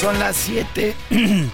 Son las 7.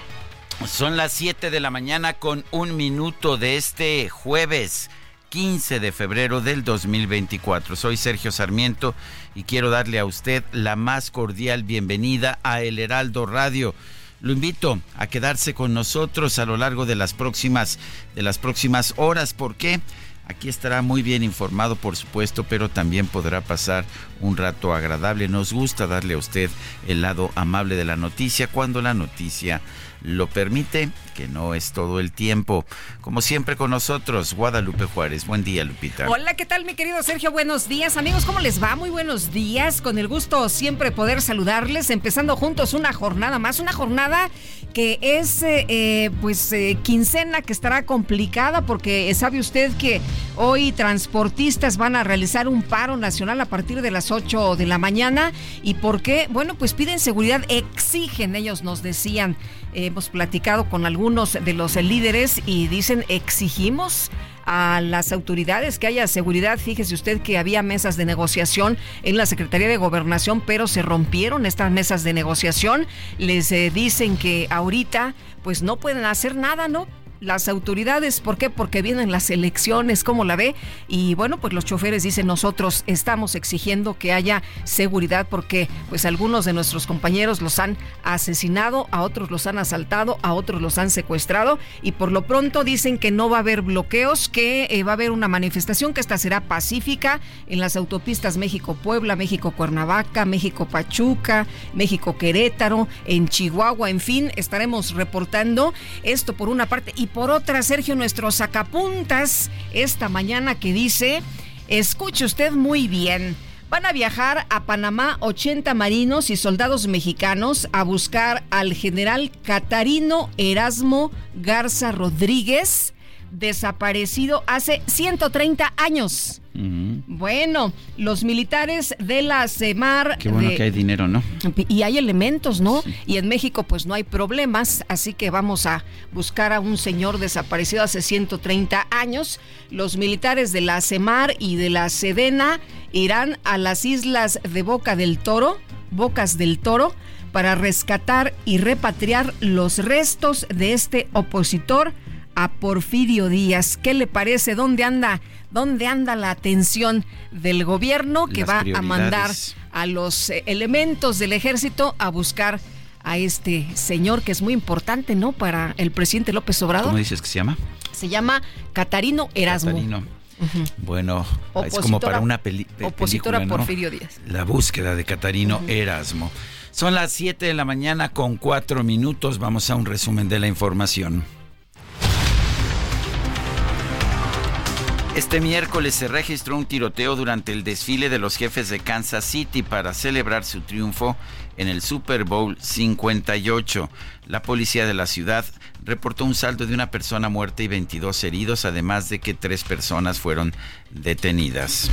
Son las 7 de la mañana con un minuto de este jueves 15 de febrero del 2024. Soy Sergio Sarmiento y quiero darle a usted la más cordial bienvenida a El Heraldo Radio. Lo invito a quedarse con nosotros a lo largo de las próximas de las próximas horas. ¿Por qué? Aquí estará muy bien informado, por supuesto, pero también podrá pasar un rato agradable. Nos gusta darle a usted el lado amable de la noticia cuando la noticia lo permite, que no es todo el tiempo. Como siempre con nosotros, Guadalupe Juárez. Buen día, Lupita. Hola, ¿qué tal, mi querido Sergio? Buenos días, amigos. ¿Cómo les va? Muy buenos días. Con el gusto siempre poder saludarles, empezando juntos una jornada más, una jornada que es, eh, pues, eh, quincena que estará complicada porque sabe usted que hoy transportistas van a realizar un paro nacional a partir de las 8 de la mañana. ¿Y por qué? Bueno, pues piden seguridad, exigen, ellos nos decían hemos platicado con algunos de los líderes y dicen exigimos a las autoridades que haya seguridad. Fíjese usted que había mesas de negociación en la Secretaría de Gobernación, pero se rompieron estas mesas de negociación. Les eh, dicen que ahorita pues no pueden hacer nada, ¿no? Las autoridades. ¿Por qué? Porque vienen las elecciones, ¿cómo la ve? Y bueno, pues los choferes dicen, nosotros estamos exigiendo que haya seguridad porque pues algunos de nuestros compañeros los han asesinado, a otros los han asaltado, a otros los han secuestrado y por lo pronto dicen que no va a haber bloqueos, que eh, va a haber una manifestación que esta será pacífica en las autopistas México-Puebla, México-Cuernavaca, México-Pachuca, México-Querétaro, en Chihuahua, en fin, estaremos reportando esto por una parte y por otra, Sergio, nuestro sacapuntas esta mañana que dice, escuche usted muy bien. Van a viajar a Panamá 80 marinos y soldados mexicanos a buscar al general Catarino Erasmo Garza Rodríguez, desaparecido hace 130 años. Bueno, los militares de la CEMAR. Qué bueno que hay dinero, ¿no? Y hay elementos, ¿no? Y en México, pues no hay problemas, así que vamos a buscar a un señor desaparecido hace 130 años. Los militares de la CEMAR y de la SEDENA irán a las islas de Boca del Toro, Bocas del Toro, para rescatar y repatriar los restos de este opositor a Porfirio Díaz. ¿Qué le parece? ¿Dónde anda? ¿Dónde anda la atención del gobierno que va a mandar a los eh, elementos del ejército a buscar a este señor que es muy importante, ¿no? Para el presidente López Obrador. ¿Cómo dices que se llama? Se llama Catarino Erasmo. Catarino. Bueno, es como para una peli opositora película, Porfirio Díaz. La búsqueda de Catarino Erasmo. Son las 7 de la mañana con 4 minutos. Vamos a un resumen de la información. Este miércoles se registró un tiroteo durante el desfile de los jefes de Kansas City para celebrar su triunfo en el Super Bowl 58. La policía de la ciudad reportó un saldo de una persona muerta y 22 heridos, además de que tres personas fueron detenidas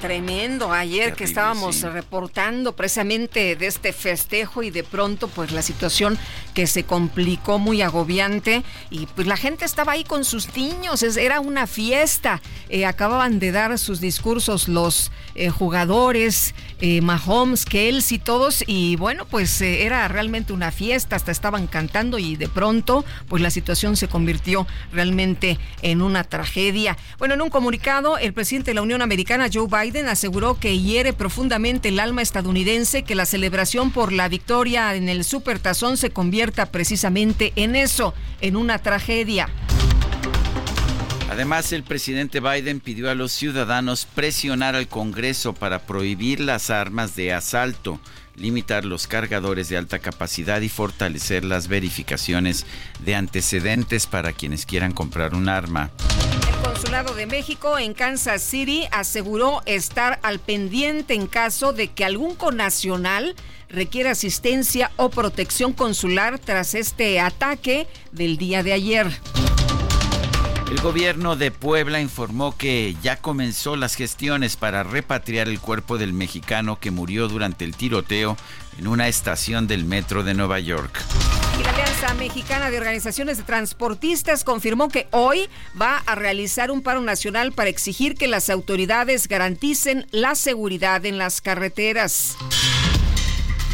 tremendo ayer que estábamos reportando precisamente de este festejo y de pronto pues la situación que se complicó muy agobiante y pues la gente estaba ahí con sus niños, era una fiesta, eh, acababan de dar sus discursos los eh, jugadores, eh, Mahomes, Kelsey, todos y bueno pues era realmente una fiesta, hasta estaban cantando y de pronto pues la situación se convirtió realmente en una tragedia. Bueno, en un comunicado el presidente de la Unión Americana, Joe Biden, aseguró que hiere profundamente el alma estadounidense que la celebración por la victoria en el Supertazón se convierta precisamente en eso, en una tragedia. Además, el presidente Biden pidió a los ciudadanos presionar al Congreso para prohibir las armas de asalto, limitar los cargadores de alta capacidad y fortalecer las verificaciones de antecedentes para quienes quieran comprar un arma. Consulado de México en Kansas City aseguró estar al pendiente en caso de que algún conacional requiera asistencia o protección consular tras este ataque del día de ayer. El gobierno de Puebla informó que ya comenzó las gestiones para repatriar el cuerpo del mexicano que murió durante el tiroteo en una estación del metro de Nueva York. Y la Alianza Mexicana de Organizaciones de Transportistas confirmó que hoy va a realizar un paro nacional para exigir que las autoridades garanticen la seguridad en las carreteras.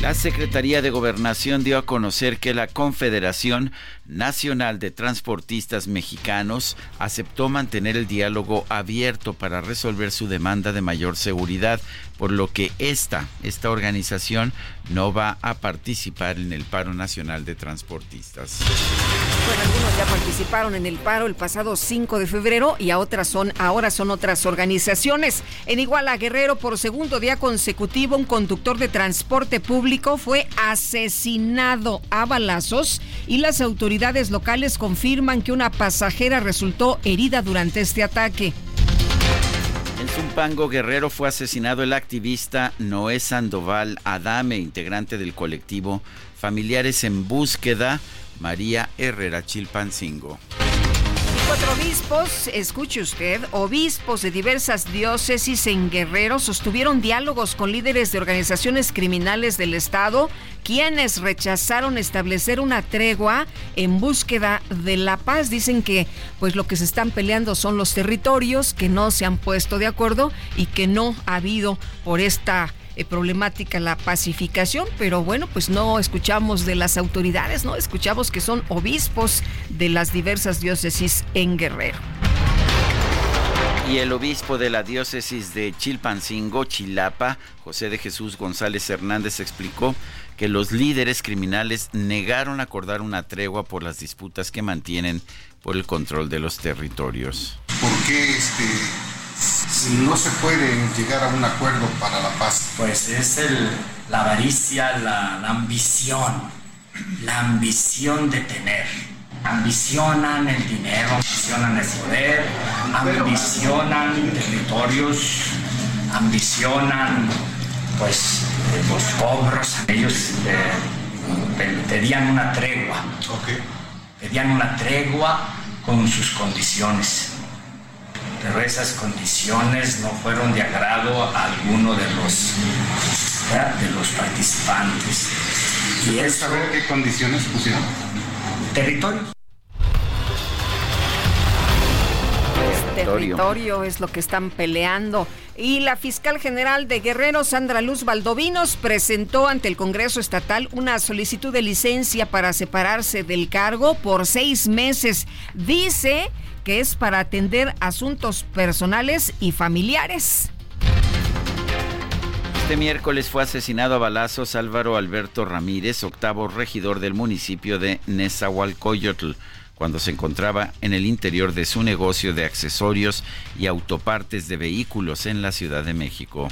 La Secretaría de Gobernación dio a conocer que la Confederación Nacional de Transportistas Mexicanos aceptó mantener el diálogo abierto para resolver su demanda de mayor seguridad, por lo que esta, esta organización no va a participar en el paro nacional de transportistas. Bueno, algunos ya participaron en el paro el pasado 5 de febrero y a otras son, ahora son otras organizaciones. En Iguala Guerrero, por segundo día consecutivo, un conductor de transporte público fue asesinado a balazos y las autoridades locales confirman que una pasajera resultó herida durante este ataque. En Zumpango Guerrero fue asesinado el activista Noé Sandoval Adame, integrante del colectivo Familiares en Búsqueda, María Herrera Chilpancingo cuatro obispos, escuche usted, obispos de diversas diócesis en Guerrero sostuvieron diálogos con líderes de organizaciones criminales del Estado, quienes rechazaron establecer una tregua en búsqueda de la paz. Dicen que pues lo que se están peleando son los territorios, que no se han puesto de acuerdo y que no ha habido por esta eh, problemática la pacificación, pero bueno, pues no escuchamos de las autoridades, ¿no? Escuchamos que son obispos de las diversas diócesis en Guerrero. Y el obispo de la diócesis de Chilpancingo, Chilapa, José de Jesús González Hernández, explicó que los líderes criminales negaron acordar una tregua por las disputas que mantienen por el control de los territorios. ¿Por qué este, no se puede llegar a un acuerdo para la paz? Pues es el, la avaricia, la, ambición, la ambición de tener. Ambicionan el dinero, ambicionan el poder, ambicionan territorios, ambicionan pues los cobros. Ellos eh, pedían una tregua. Pedían una tregua con sus condiciones pero esas condiciones no fueron de agrado a alguno de los, de los participantes. ¿Y es saber qué condiciones pusieron? Territorio. territorio es lo que están peleando. Y la fiscal general de Guerrero, Sandra Luz Valdovinos, presentó ante el Congreso Estatal una solicitud de licencia para separarse del cargo por seis meses. Dice que es para atender asuntos personales y familiares. Este miércoles fue asesinado a balazos Álvaro Alberto Ramírez, octavo regidor del municipio de Nezahualcóyotl, cuando se encontraba en el interior de su negocio de accesorios y autopartes de vehículos en la Ciudad de México.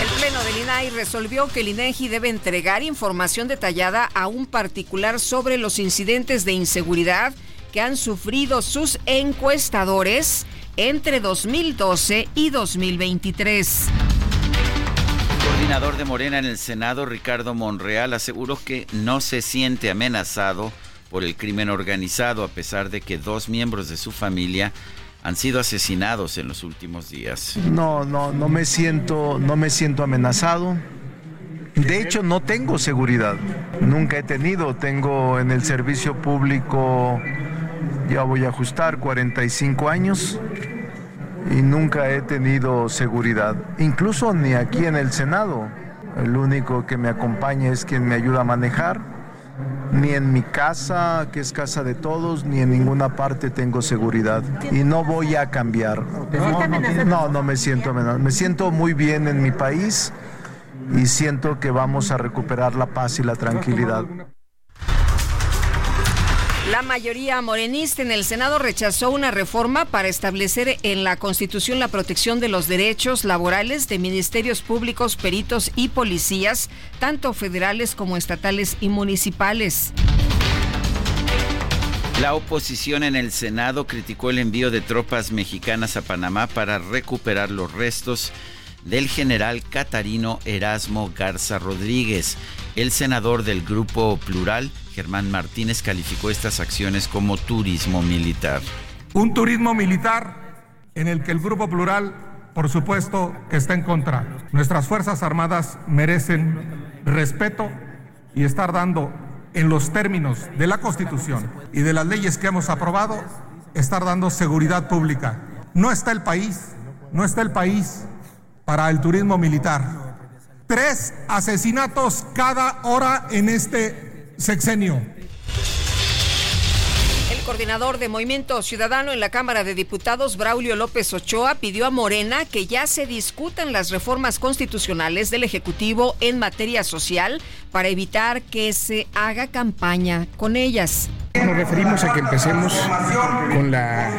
El Pleno del INAI resolvió que el INEGI debe entregar información detallada a un particular sobre los incidentes de inseguridad que han sufrido sus encuestadores entre 2012 y 2023. El coordinador de Morena en el Senado, Ricardo Monreal, aseguró que no se siente amenazado por el crimen organizado, a pesar de que dos miembros de su familia han sido asesinados en los últimos días. No, no, no me siento, no me siento amenazado. De hecho, no tengo seguridad. Nunca he tenido. Tengo en el servicio público, ya voy a ajustar, 45 años y nunca he tenido seguridad. Incluso ni aquí en el Senado. El único que me acompaña es quien me ayuda a manejar. Ni en mi casa, que es casa de todos, ni en ninguna parte tengo seguridad. Y no voy a cambiar. No, no, me siento amenazado. Me siento muy bien en mi país y siento que vamos a recuperar la paz y la tranquilidad. La mayoría morenista en el Senado rechazó una reforma para establecer en la Constitución la protección de los derechos laborales de ministerios públicos, peritos y policías, tanto federales como estatales y municipales. La oposición en el Senado criticó el envío de tropas mexicanas a Panamá para recuperar los restos del general Catarino Erasmo Garza Rodríguez. El senador del Grupo Plural, Germán Martínez, calificó estas acciones como turismo militar. Un turismo militar en el que el Grupo Plural, por supuesto, que está en contra. Nuestras Fuerzas Armadas merecen respeto y estar dando en los términos de la Constitución y de las leyes que hemos aprobado, estar dando seguridad pública. No está el país, no está el país para el turismo militar. Tres asesinatos cada hora en este sexenio. El coordinador de Movimiento Ciudadano en la Cámara de Diputados, Braulio López Ochoa, pidió a Morena que ya se discutan las reformas constitucionales del Ejecutivo en materia social para evitar que se haga campaña con ellas. Nos referimos a que empecemos con la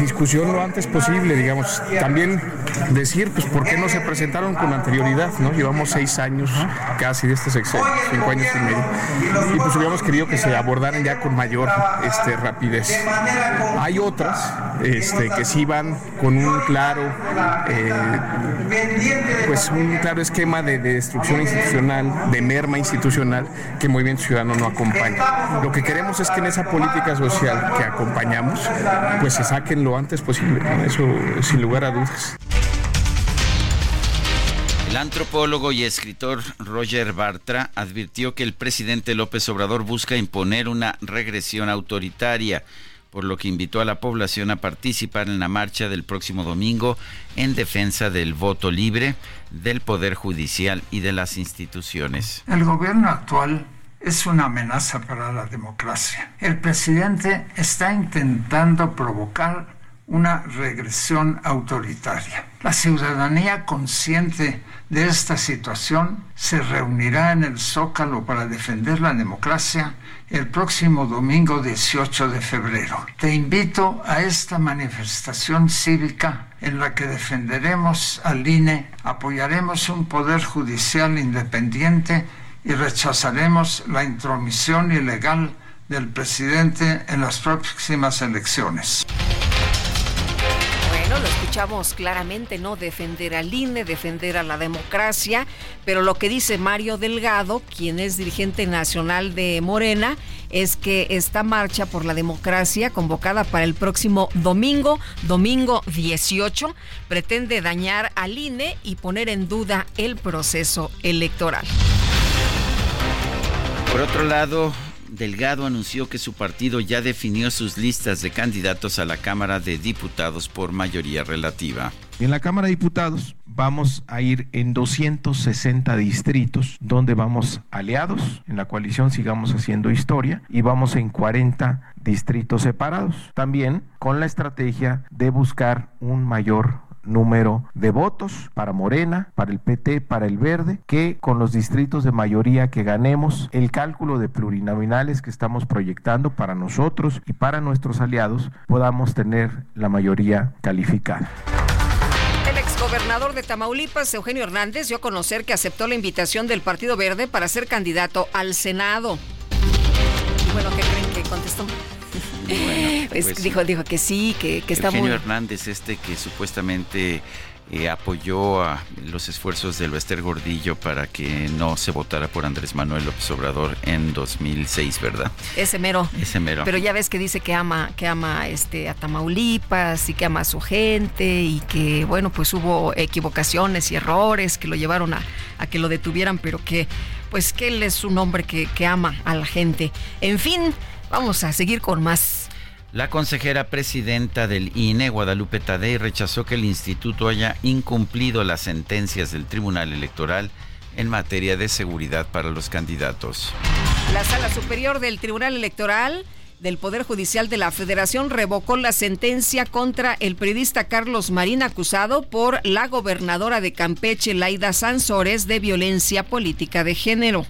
discusión lo antes posible, digamos. También decir, pues, por qué no se presentaron con anterioridad, ¿no? Llevamos seis años casi de este sexenio, cinco años y medio. Y pues hubiéramos querido que se abordaran ya con mayor este, rapidez. Hay otras este, que sí van con un claro, eh, pues un claro esquema de, de destrucción institucional, de merma institucional, que Movimiento Ciudadano no acompaña. Que queremos es que en esa política social que acompañamos, pues se saquen lo antes posible, eso sin lugar a dudas. El antropólogo y escritor Roger Bartra advirtió que el presidente López Obrador busca imponer una regresión autoritaria, por lo que invitó a la población a participar en la marcha del próximo domingo en defensa del voto libre, del Poder Judicial y de las instituciones. El gobierno actual es una amenaza para la democracia. El presidente está intentando provocar una regresión autoritaria. La ciudadanía consciente de esta situación se reunirá en el Zócalo para defender la democracia el próximo domingo 18 de febrero. Te invito a esta manifestación cívica en la que defenderemos al INE, apoyaremos un poder judicial independiente y rechazaremos la intromisión ilegal del presidente en las próximas elecciones. Bueno, lo escuchamos claramente, ¿no? Defender al INE, defender a la democracia, pero lo que dice Mario Delgado, quien es dirigente nacional de Morena, es que esta marcha por la democracia, convocada para el próximo domingo, domingo 18, pretende dañar al INE y poner en duda el proceso electoral. Por otro lado, Delgado anunció que su partido ya definió sus listas de candidatos a la Cámara de Diputados por mayoría relativa. En la Cámara de Diputados vamos a ir en 260 distritos donde vamos aliados, en la coalición sigamos haciendo historia y vamos en 40 distritos separados. También con la estrategia de buscar un mayor número de votos para Morena, para el PT, para el Verde, que con los distritos de mayoría que ganemos, el cálculo de plurinominales que estamos proyectando para nosotros y para nuestros aliados, podamos tener la mayoría calificada. El exgobernador de Tamaulipas, Eugenio Hernández, dio a conocer que aceptó la invitación del Partido Verde para ser candidato al Senado. Bueno, ¿qué creen que contestó? Bueno, Pues pues, dijo, dijo que sí, que, que está Eugenio muy... Hernández, este que supuestamente eh, apoyó a los esfuerzos de Lester Gordillo para que no se votara por Andrés Manuel López Obrador en 2006, ¿verdad? Ese mero. Ese mero. Pero ya ves que dice que ama, que ama este, a Tamaulipas y que ama a su gente y que, bueno, pues hubo equivocaciones y errores que lo llevaron a, a que lo detuvieran, pero que, pues que él es un hombre que, que ama a la gente. En fin, vamos a seguir con más. La consejera presidenta del INE, Guadalupe Tadei, rechazó que el instituto haya incumplido las sentencias del Tribunal Electoral en materia de seguridad para los candidatos. La Sala Superior del Tribunal Electoral del Poder Judicial de la Federación revocó la sentencia contra el periodista Carlos Marín acusado por la gobernadora de Campeche, Laida Sansores, de violencia política de género.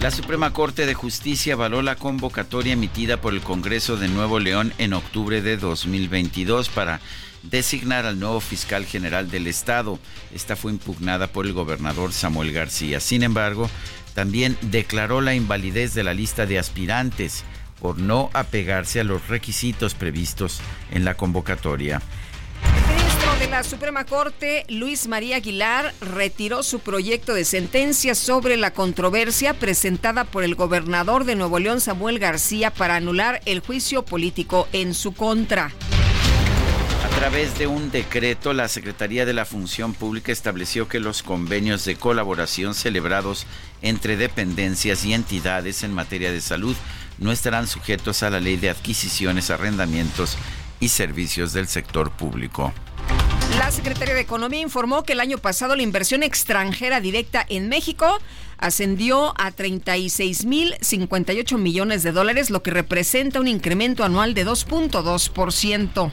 La Suprema Corte de Justicia avaló la convocatoria emitida por el Congreso de Nuevo León en octubre de 2022 para designar al nuevo fiscal general del Estado. Esta fue impugnada por el gobernador Samuel García. Sin embargo, también declaró la invalidez de la lista de aspirantes por no apegarse a los requisitos previstos en la convocatoria de la Suprema Corte, Luis María Aguilar, retiró su proyecto de sentencia sobre la controversia presentada por el gobernador de Nuevo León, Samuel García, para anular el juicio político en su contra. A través de un decreto, la Secretaría de la Función Pública estableció que los convenios de colaboración celebrados entre dependencias y entidades en materia de salud no estarán sujetos a la ley de adquisiciones, arrendamientos y servicios del sector público. La Secretaría de Economía informó que el año pasado la inversión extranjera directa en México ascendió a 36.058 millones de dólares, lo que representa un incremento anual de 2.2%.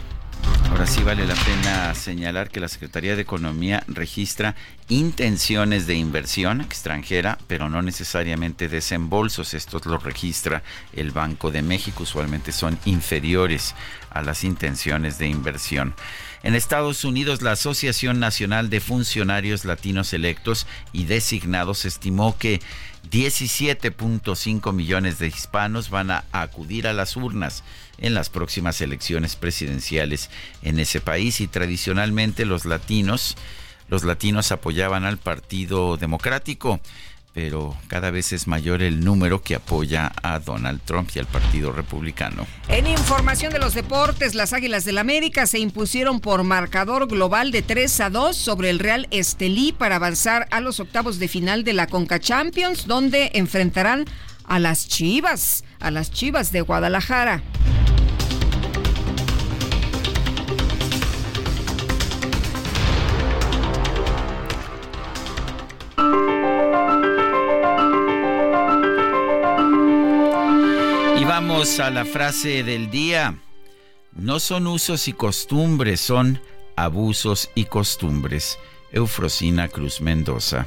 Ahora sí vale la pena señalar que la Secretaría de Economía registra intenciones de inversión extranjera, pero no necesariamente desembolsos. Estos los registra el Banco de México. Usualmente son inferiores a las intenciones de inversión. En Estados Unidos, la Asociación Nacional de Funcionarios Latinos Electos y Designados estimó que 17.5 millones de hispanos van a acudir a las urnas en las próximas elecciones presidenciales en ese país. Y tradicionalmente los latinos los latinos apoyaban al Partido Democrático pero cada vez es mayor el número que apoya a Donald Trump y al Partido Republicano. En información de los deportes, las Águilas del América se impusieron por marcador global de 3 a 2 sobre el Real Estelí para avanzar a los octavos de final de la Conca Champions, donde enfrentarán a las Chivas, a las Chivas de Guadalajara. A la frase del día. No son usos y costumbres, son abusos y costumbres. Eufrosina Cruz Mendoza.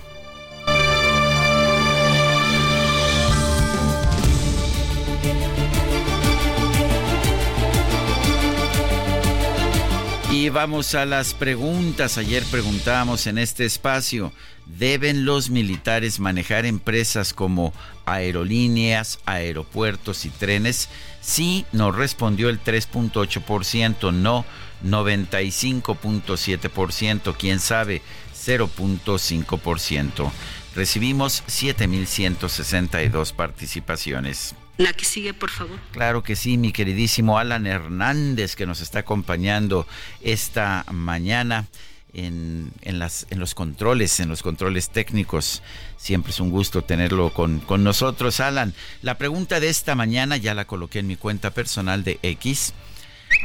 Y vamos a las preguntas. Ayer preguntábamos en este espacio, ¿deben los militares manejar empresas como aerolíneas, aeropuertos y trenes? Sí, nos respondió el 3.8%, no 95.7%, quién sabe 0.5%. Recibimos 7.162 participaciones. La que sigue, por favor. Claro que sí, mi queridísimo Alan Hernández, que nos está acompañando esta mañana en, las, en los controles, en los controles técnicos. Siempre es un gusto tenerlo con, con nosotros, Alan. La pregunta de esta mañana ya la coloqué en mi cuenta personal de X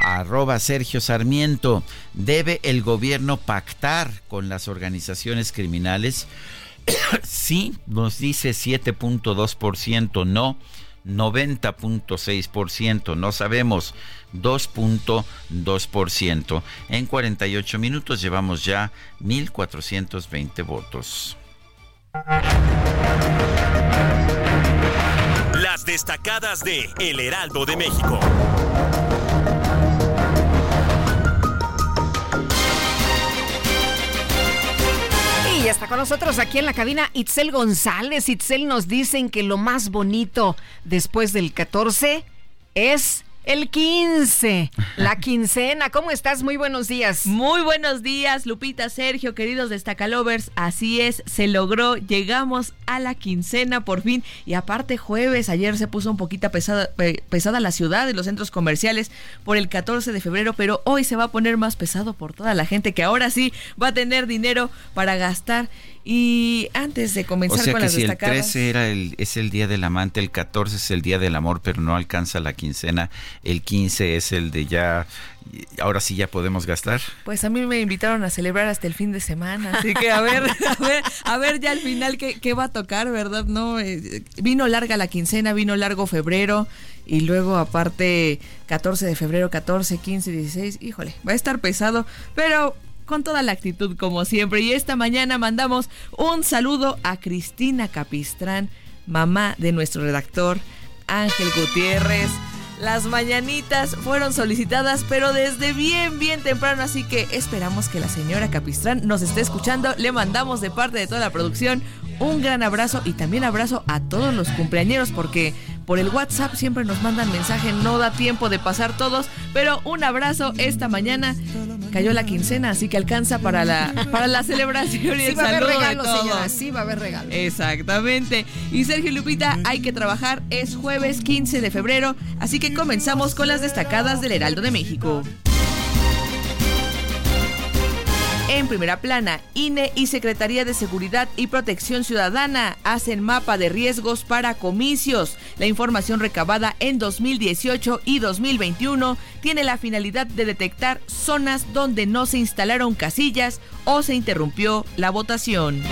arroba Sergio Sarmiento. ¿Debe el gobierno pactar con las organizaciones criminales? sí, nos dice 7.2%, no 90.6%, no sabemos 2.2%. En 48 minutos llevamos ya 1.420 votos. Las destacadas de El Heraldo de México. Y está con nosotros aquí en la cabina Itzel González. Itzel nos dicen que lo más bonito después del 14 es El 15, la quincena. ¿Cómo estás? Muy buenos días. Muy buenos días, Lupita, Sergio, queridos Destacalovers. Así es, se logró, llegamos a la quincena por fin. Y aparte, jueves, ayer se puso un poquito pesada la ciudad y los centros comerciales por el 14 de febrero, pero hoy se va a poner más pesado por toda la gente que ahora sí va a tener dinero para gastar. Y antes de comenzar o sea con que las si el 13 era el, es el día del amante, el 14 es el día del amor, pero no alcanza la quincena, el 15 es el de ya, ahora sí ya podemos gastar. Pues a mí me invitaron a celebrar hasta el fin de semana, así que a ver, a ver, a ver ya al final qué, qué va a tocar, ¿verdad? No, eh, vino larga la quincena, vino largo febrero y luego aparte 14 de febrero, 14, 15, 16, híjole, va a estar pesado, pero con toda la actitud como siempre. Y esta mañana mandamos un saludo a Cristina Capistrán, mamá de nuestro redactor Ángel Gutiérrez. Las mañanitas fueron solicitadas, pero desde bien, bien temprano, así que esperamos que la señora Capistrán nos esté escuchando. Le mandamos de parte de toda la producción un gran abrazo y también abrazo a todos los cumpleañeros porque por el WhatsApp siempre nos mandan mensaje, no da tiempo de pasar todos, pero un abrazo esta mañana. Cayó la quincena, así que alcanza para la, para la celebración y sí el va a haber regalo, de todos. señora, sí va a haber regalo. Exactamente. Y Sergio Lupita, hay que trabajar. Es jueves 15 de febrero, así que comenzamos con las destacadas del Heraldo de México. En primera plana, INE y Secretaría de Seguridad y Protección Ciudadana hacen mapa de riesgos para comicios. La información recabada en 2018 y 2021 tiene la finalidad de detectar zonas donde no se instalaron casillas o se interrumpió la votación.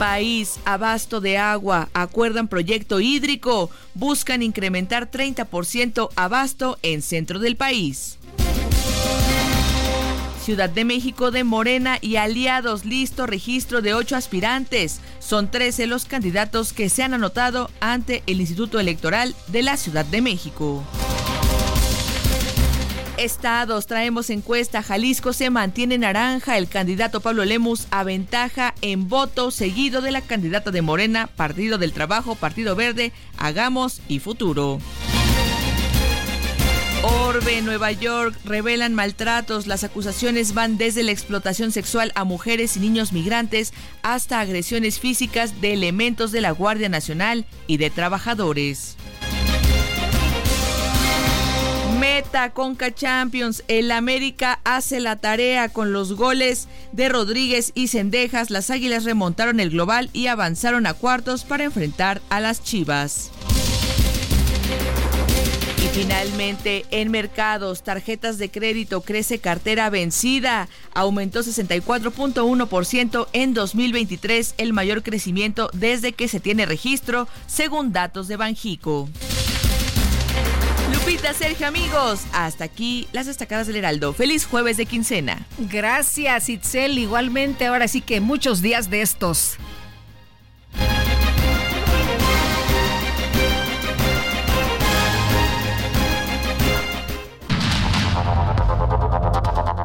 País, abasto de agua, acuerdan proyecto hídrico, buscan incrementar 30% abasto en centro del país. Ciudad de México de Morena y aliados listo registro de ocho aspirantes. Son 13 los candidatos que se han anotado ante el Instituto Electoral de la Ciudad de México. Estados, traemos encuesta. Jalisco se mantiene naranja. El candidato Pablo Lemus aventaja en voto, seguido de la candidata de Morena, Partido del Trabajo, Partido Verde, Hagamos y Futuro. Orbe, Nueva York, revelan maltratos. Las acusaciones van desde la explotación sexual a mujeres y niños migrantes hasta agresiones físicas de elementos de la Guardia Nacional y de trabajadores. Meta Conca Champions. El América hace la tarea con los goles de Rodríguez y Cendejas. Las Águilas remontaron el global y avanzaron a cuartos para enfrentar a las Chivas. Finalmente, en mercados, tarjetas de crédito crece cartera vencida. Aumentó 64.1% en 2023, el mayor crecimiento desde que se tiene registro, según datos de Banjico. Lupita, Sergio, amigos, hasta aquí las destacadas del Heraldo. Feliz jueves de quincena. Gracias, Itzel. Igualmente, ahora sí que muchos días de estos.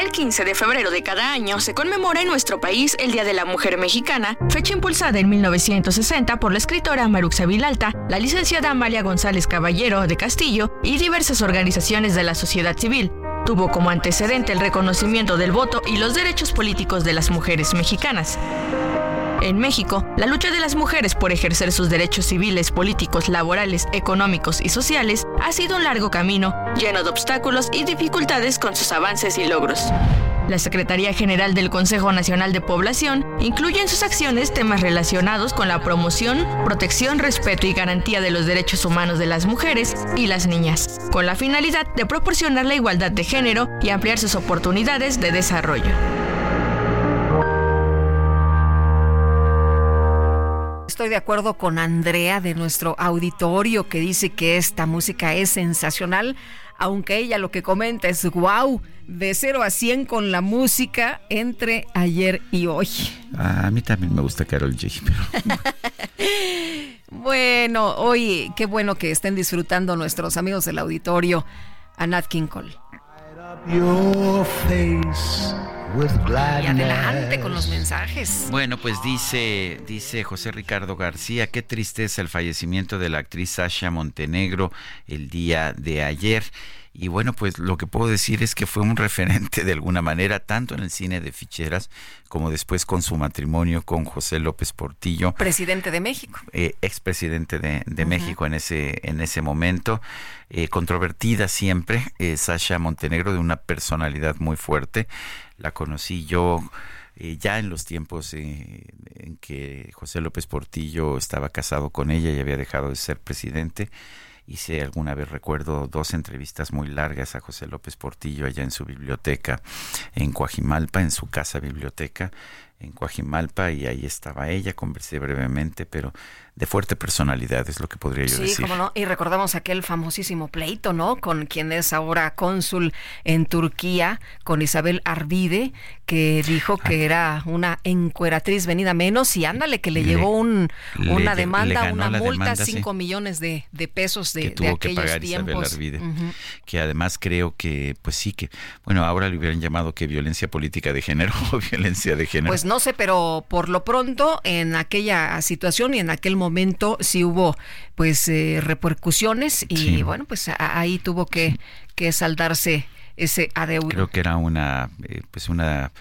El 15 de febrero de cada año se conmemora en nuestro país el Día de la Mujer Mexicana, fecha impulsada en 1960 por la escritora Maruxa Vilalta, la licenciada Amalia González Caballero de Castillo y diversas organizaciones de la sociedad civil. Tuvo como antecedente el reconocimiento del voto y los derechos políticos de las mujeres mexicanas. En México, la lucha de las mujeres por ejercer sus derechos civiles, políticos, laborales, económicos y sociales ha sido un largo camino, lleno de obstáculos y dificultades con sus avances y logros. La Secretaría General del Consejo Nacional de Población incluye en sus acciones temas relacionados con la promoción, protección, respeto y garantía de los derechos humanos de las mujeres y las niñas, con la finalidad de proporcionar la igualdad de género y ampliar sus oportunidades de desarrollo. Estoy de acuerdo con Andrea de nuestro auditorio que dice que esta música es sensacional, aunque ella lo que comenta es wow, de 0 a 100 con la música entre ayer y hoy. a mí también me gusta Carol G. bueno, hoy qué bueno que estén disfrutando nuestros amigos del auditorio a Nat King Cole. Y adelante con los mensajes. Bueno, pues dice, dice José Ricardo García, qué tristeza el fallecimiento de la actriz Sasha Montenegro el día de ayer. Y bueno, pues lo que puedo decir es que fue un referente de alguna manera, tanto en el cine de ficheras como después con su matrimonio con José López Portillo. Presidente de México. Eh, expresidente de, de México en ese, en ese momento. Eh, controvertida siempre, eh, Sasha Montenegro, de una personalidad muy fuerte. La conocí yo eh, ya en los tiempos en que José López Portillo estaba casado con ella y había dejado de ser presidente. Hice alguna vez, recuerdo, dos entrevistas muy largas a José López Portillo allá en su biblioteca en Coajimalpa, en su casa biblioteca en Coajimalpa, y ahí estaba ella, conversé brevemente, pero de fuerte personalidad, es lo que podría yo decir. Sí, cómo no. Y recordamos aquel famosísimo pleito, ¿no? Con quien es ahora cónsul en Turquía, con Isabel Arvide, que dijo que ah. era una encueratriz venida menos y ándale, que le, llevó un, una demanda, una multa, 5 millones de, pesos de, que tuvo que pagar Isabel Arvide. Que además creo que, pues sí, que, bueno, ahora le hubieran llamado que violencia política de género o violencia de género. Pues no sé, pero por lo pronto en aquella situación y en aquel momento momento sí hubo pues eh, repercusiones y bueno, pues ahí tuvo que, que saldarse ese adeudo. Creo que era una eh, pues una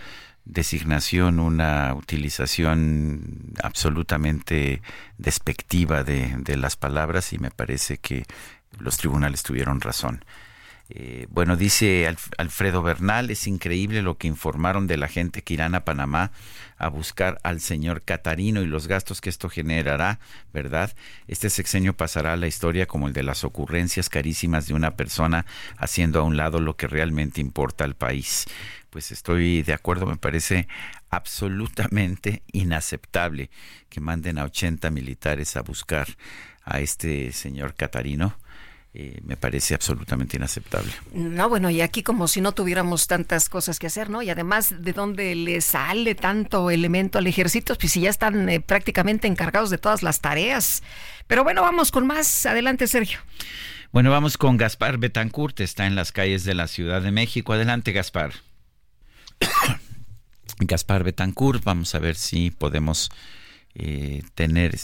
designación, una utilización absolutamente despectiva de, de, las palabras y me parece que los tribunales tuvieron razón. Eh, bueno, dice Alfredo Bernal, es increíble lo que informaron de la gente que irán a Panamá a buscar al señor Catarino y los gastos que esto generará, ¿verdad? Este sexenio pasará a la historia como el de las ocurrencias carísimas de una persona haciendo a un lado lo que realmente importa al país. Pues estoy de acuerdo, me parece absolutamente inaceptable que manden a 80 militares a buscar a este señor Catarino eh, me parece absolutamente inaceptable. No, bueno, y aquí como si no tuviéramos tantas cosas que hacer, ¿no? Y además, ¿de dónde le sale tanto elemento al ejército? Pues si ya están eh, prácticamente encargados de todas las tareas. Pero bueno, vamos con más. Adelante, Sergio. Bueno, vamos con Gaspar Betancourt, está en las calles de la Ciudad de México. Adelante, Gaspar. Gaspar Betancourt, vamos a ver si podemos eh, tener...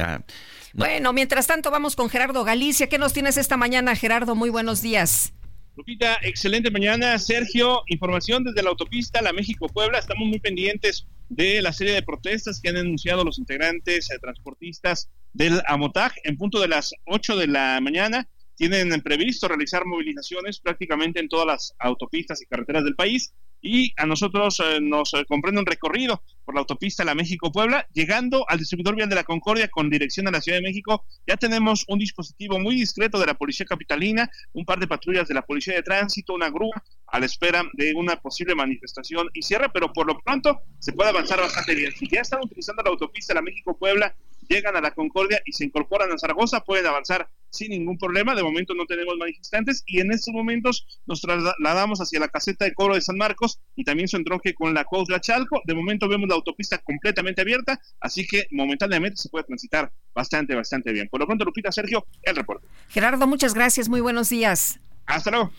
Ah, bueno, mientras tanto vamos con Gerardo Galicia. ¿Qué nos tienes esta mañana, Gerardo? Muy buenos días. Lupita, excelente mañana. Sergio, información desde la autopista La México-Puebla. Estamos muy pendientes de la serie de protestas que han anunciado los integrantes eh, transportistas del AMOTAG. En punto de las 8 de la mañana tienen previsto realizar movilizaciones prácticamente en todas las autopistas y carreteras del país y a nosotros eh, nos eh, comprende un recorrido por la autopista La México-Puebla, llegando al distribuidor vial de la Concordia con dirección a la Ciudad de México. Ya tenemos un dispositivo muy discreto de la Policía Capitalina, un par de patrullas de la Policía de Tránsito, una grúa a la espera de una posible manifestación y cierre, pero por lo pronto se puede avanzar bastante bien. Si ya están utilizando la autopista La México-Puebla, llegan a la Concordia y se incorporan a Zaragoza, pueden avanzar sin ningún problema. De momento no tenemos manifestantes y en estos momentos nos trasladamos hacia la caseta de cobro de San Marcos y también su entronque con la Cuautla Chalco. De momento vemos la autopista completamente abierta, así que momentáneamente se puede transitar bastante, bastante bien. Por lo pronto, Lupita, Sergio, el reporte. Gerardo, muchas gracias. Muy buenos días. Hasta luego.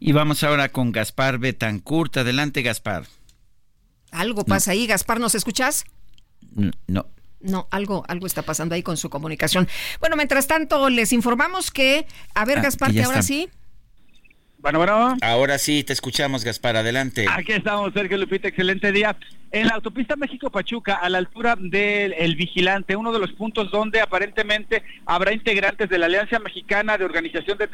Y vamos ahora con Gaspar Betancourt. Adelante, Gaspar. Algo pasa ahí. Gaspar, ¿nos escuchas? No. No, algo, algo está pasando ahí con su comunicación. Bueno, mientras tanto, les informamos que, a ver, ah, Gaspar, que ahora sí. Bueno, bueno. Ahora sí, te escuchamos, Gaspar, adelante. Aquí estamos, Sergio Lupita, excelente día. En la autopista México-Pachuca, a la altura del El Vigilante, uno de los puntos donde aparentemente habrá integrantes de la Alianza Mexicana de Organización de,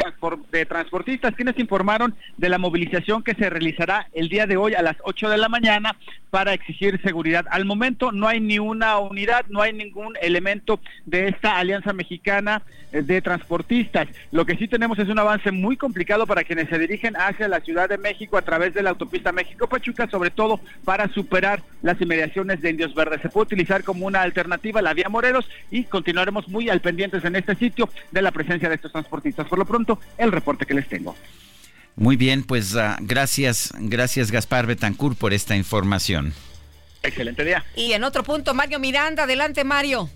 de Transportistas, quienes informaron de la movilización que se realizará el día de hoy a las 8 de la mañana para exigir seguridad. Al momento no hay ni una unidad, no hay ningún elemento de esta Alianza Mexicana de Transportistas. Lo que sí tenemos es un avance muy complicado para quienes se dirigen hacia la Ciudad de México a través de la autopista México-Pachuca, sobre todo para superar las inmediaciones de Indios Verdes. Se puede utilizar como una alternativa la vía Morelos y continuaremos muy al pendientes en este sitio de la presencia de estos transportistas. Por lo pronto, el reporte que les tengo. Muy bien, pues uh, gracias, gracias Gaspar Betancourt por esta información. Excelente día. Y en otro punto, Mario Miranda, adelante Mario.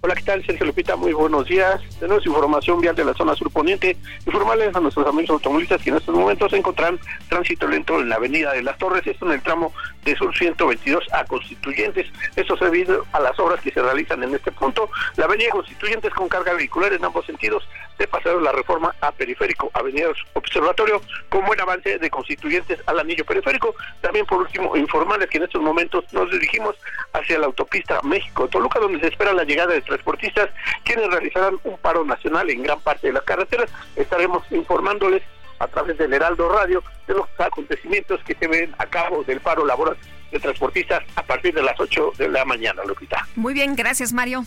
Hola, ¿qué tal? Sergio Lupita, muy buenos días. Tenemos información vial de la zona sur poniente. Informarles a nuestros amigos automovilistas que en estos momentos se encuentran tránsito lento en la avenida de las Torres, esto en el tramo de Sur 122 a Constituyentes. Esto se debido a las obras que se realizan en este punto. La avenida Constituyentes con carga vehicular en ambos sentidos de pasar la reforma a periférico, avenida Observatorio, con buen avance de Constituyentes al anillo periférico. También por último, informarles que en estos momentos nos dirigimos hacia la autopista México-Toluca, donde se espera la llegada de transportistas, quienes realizarán un paro nacional en gran parte de las carreteras. Estaremos informándoles a través del Heraldo Radio de los acontecimientos que se ven a cabo del paro laboral de transportistas a partir de las 8 de la mañana, Lupita. Muy bien, gracias Mario.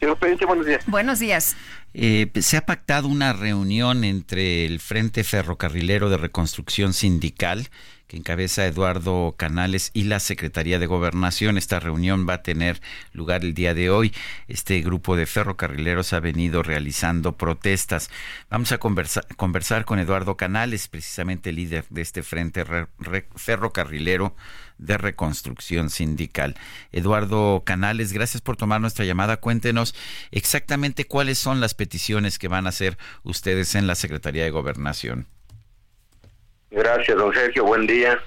Señor presidente, buenos días. Buenos días. Eh, se ha pactado una reunión entre el Frente Ferrocarrilero de Reconstrucción Sindical que encabeza Eduardo Canales y la Secretaría de Gobernación. Esta reunión va a tener lugar el día de hoy. Este grupo de ferrocarrileros ha venido realizando protestas. Vamos a conversar, con Eduardo Canales, precisamente líder de este Frente Ferrocarrilero de Reconstrucción Sindical. Eduardo Canales, gracias por tomar nuestra llamada. Cuéntenos exactamente cuáles son las peticiones que van a hacer ustedes en la Secretaría de Gobernación. Gracias, don Sergio. Buen día.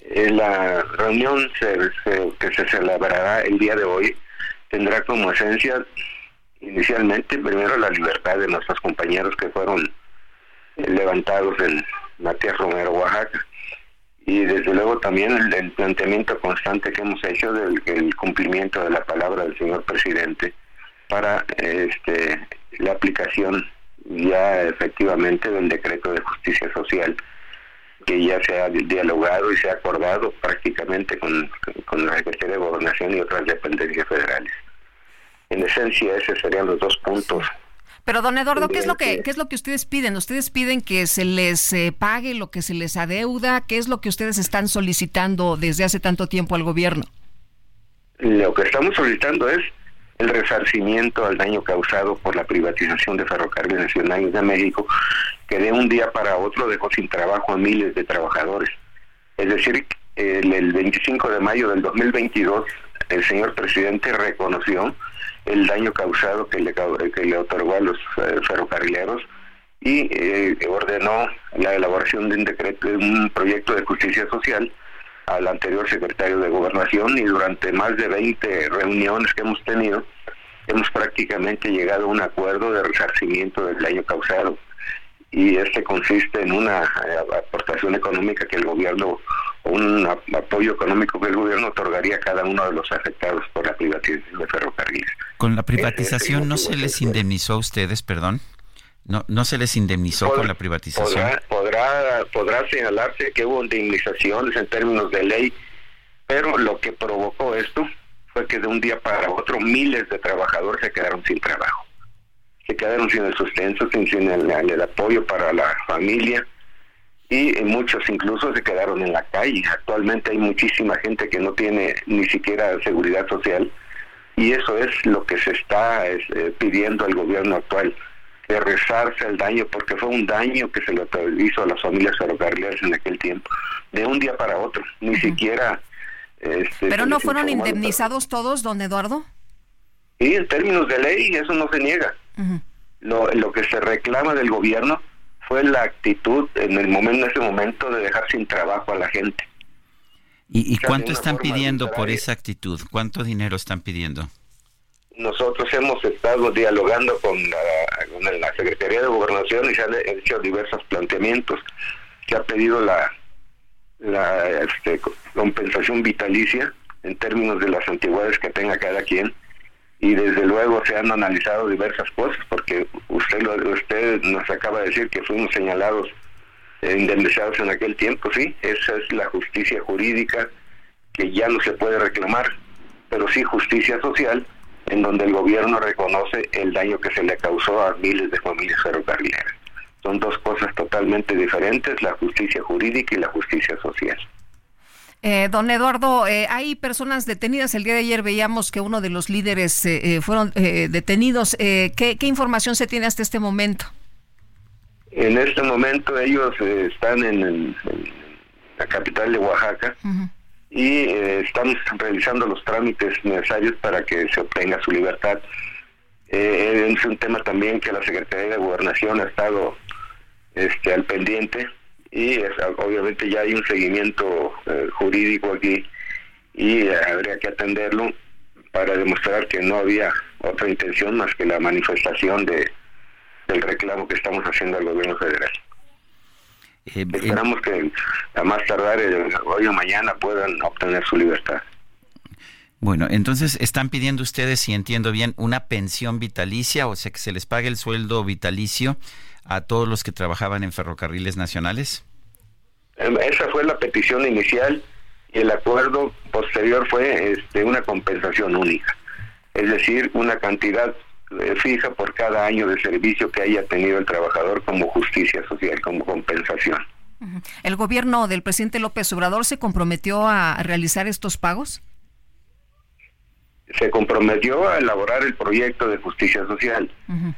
Eh, la reunión que se celebrará el día de hoy tendrá como esencia inicialmente primero la libertad de nuestros compañeros que fueron levantados en Matías Romero, Oaxaca. Y desde luego también el, planteamiento constante que hemos hecho del cumplimiento de la palabra del señor presidente para este la aplicación ya efectivamente del decreto de justicia social que ya se ha dialogado y se ha acordado prácticamente con, la Secretaría de Gobernación y otras dependencias federales. En esencia, esos serían los dos puntos. Pero don Eduardo, ¿qué es lo que qué es lo que ustedes piden? ¿Ustedes piden que se les eh, pague lo que se les adeuda? ¿Qué es lo que ustedes están solicitando desde hace tanto tiempo al gobierno? Lo que estamos solicitando es el resarcimiento al daño causado por la privatización de Ferrocarriles Nacionales de México, que de un día para otro dejó sin trabajo a miles de trabajadores. Es decir, el, 25 de mayo del 2022, el señor presidente reconoció el daño causado que le, que le otorgó a los eh, ferrocarrileros y eh, ordenó la elaboración de un decreto, de un proyecto de justicia social al anterior secretario de Gobernación y durante más de 20 reuniones que hemos tenido, hemos prácticamente llegado a un acuerdo de resarcimiento del daño causado. Y este consiste en una eh, aportación económica que el gobierno, un apoyo económico que el gobierno otorgaría a cada uno de los afectados por la privatización de ferrocarriles. ¿Con la privatización no se les indemnizó a ustedes, perdón? ¿No, no se les indemnizó con la privatización? Podrá, podrá, señalarse que hubo indemnizaciones en términos de ley, pero lo que provocó esto fue que de un día para otro miles de trabajadores se quedaron sin trabajo. Se quedaron sin el sustento, sin, el, apoyo para la familia y muchos incluso se quedaron en la calle. Actualmente hay muchísima gente que no tiene ni siquiera seguridad social y eso es lo que se está eh, pidiendo al gobierno actual de rezarse el daño, porque fue un daño que se le hizo a las familias ferrocarrileras en aquel tiempo, de un día para otro, ni siquiera... Este, ¿Pero no fueron indemnizados todos, don Eduardo? Sí, en términos de ley, eso no se niega. Lo, lo que se reclama del gobierno fue la actitud en el momento en ese momento de dejar sin trabajo a la gente. ¿Y, y cuánto están pidiendo por esa actitud? ¿Cuánto dinero están pidiendo? nosotros hemos estado dialogando con la, Secretaría de Gobernación y se han hecho diversos planteamientos. Se ha pedido la, la este, compensación vitalicia en términos de las antigüedades que tenga cada quien y desde luego se han analizado diversas cosas porque usted lo, usted nos acaba de decir que fuimos señalados e indemnizados en aquel tiempo sí esa es la justicia jurídica que ya no se puede reclamar pero sí justicia social en donde el gobierno reconoce el daño que se le causó a miles de familias ferrocarrileras. Son dos cosas totalmente diferentes la justicia jurídica y la justicia social eh, don Eduardo, eh, hay personas detenidas. El día de ayer veíamos que uno de los líderes eh, fueron detenidos. ¿qué, información se tiene hasta este momento? En este momento ellos están en, la capital de Oaxaca y estamos realizando los trámites necesarios para que se obtenga su libertad. es un tema también que la Secretaría de Gobernación ha estado este, al pendiente y obviamente ya hay un seguimiento eh, jurídico aquí y habría que atenderlo para demostrar que no había otra intención más que la manifestación de del reclamo que estamos haciendo al gobierno federal. Eh, Esperamos que a más tardar hoy o mañana puedan obtener su libertad. Bueno, entonces están pidiendo ustedes, si entiendo bien, una pensión vitalicia, o sea, que se les pague el sueldo vitalicio a todos los que trabajaban en ferrocarriles nacionales? Em, esa fue la petición inicial y el acuerdo posterior fue este, una compensación única, es decir, una cantidad eh, fija por cada año de servicio que haya tenido el trabajador como justicia social, como compensación. ¿El gobierno del presidente López Obrador se comprometió a realizar estos pagos? Se comprometió a elaborar el proyecto de justicia social.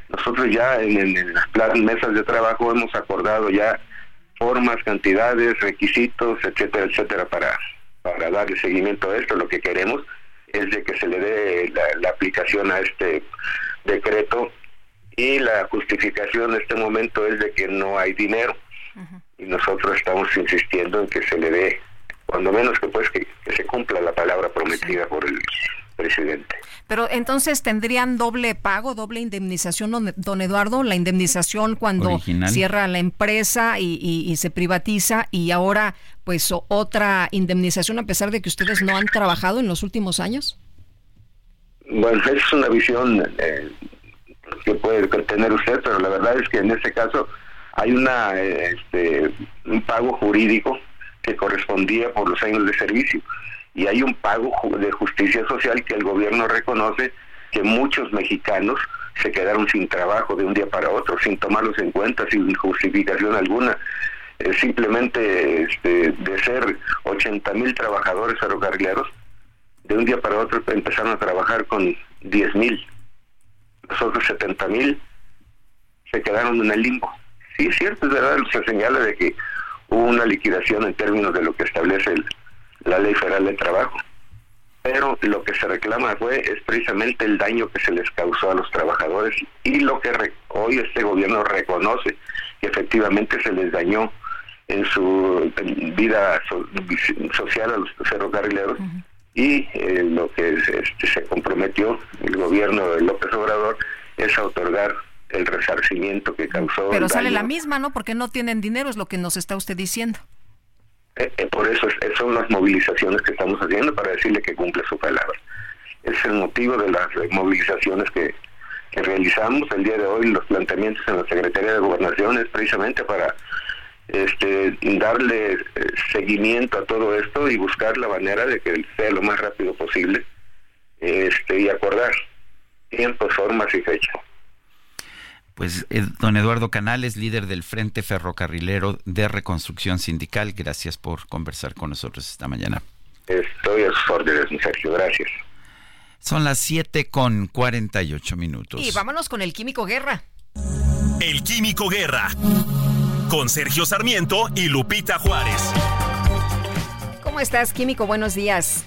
Nosotros ya en, las mesas de trabajo hemos acordado ya formas, cantidades, requisitos, etcétera, etcétera, para, para darle seguimiento a esto. Lo que queremos es de que se le dé la, aplicación a este decreto y la justificación en este momento es de que no hay dinero y nosotros estamos insistiendo en que se le dé cuando menos que pues que, se cumpla la palabra prometida por el presidente. Pero entonces tendrían doble pago, doble indemnización, don, Eduardo, la indemnización cuando cierra la empresa y, se privatiza y ahora pues otra indemnización a pesar de que ustedes no han trabajado en los últimos años. Bueno, es una visión eh, que puede tener usted, pero la verdad es que en este caso hay una este, un pago jurídico que correspondía por los años de servicio y hay un pago de justicia social que el gobierno reconoce que muchos mexicanos se quedaron sin trabajo de un día para otro, sin tomarlos en cuenta, sin justificación alguna. Simplemente este, de ser 80 mil trabajadores ferrocarrileros, de un día para otro empezaron a trabajar con 10 mil. Los otros 70 mil se quedaron en el limbo. Sí, es cierto, es verdad, se señala de que hubo una liquidación en términos de lo que establece el, la ley federal de trabajo. Pero lo que se reclama fue es precisamente el daño que se les causó a los trabajadores y lo que hoy este gobierno reconoce que efectivamente se les dañó en su vida social a los ferrocarrileros y eh, lo que este, se comprometió el gobierno de López Obrador es a otorgar el resarcimiento que causó. Pero sale la misma, ¿no? Porque no tienen dinero, es lo que nos está usted diciendo. Eh, eh, por eso son las movilizaciones que estamos haciendo para decirle que cumple su palabra. Es el motivo de las movilizaciones que, realizamos el día de hoy, los planteamientos en la Secretaría de Gobernación es precisamente para este, darle eh, seguimiento a todo esto y buscar la manera de que sea lo más rápido posible este, y acordar tiempos, formas y fechas. Pues eh, don Eduardo Canales, líder del Frente Ferrocarrilero de Reconstrucción Sindical, gracias por conversar con nosotros esta mañana. Estoy a sus órdenes, Sergio, gracias. Son las 7 con 48 minutos. Y vámonos con el Químico Guerra. El Químico Guerra, con Sergio Sarmiento y Lupita Juárez. ¿Cómo estás, Químico? Buenos días.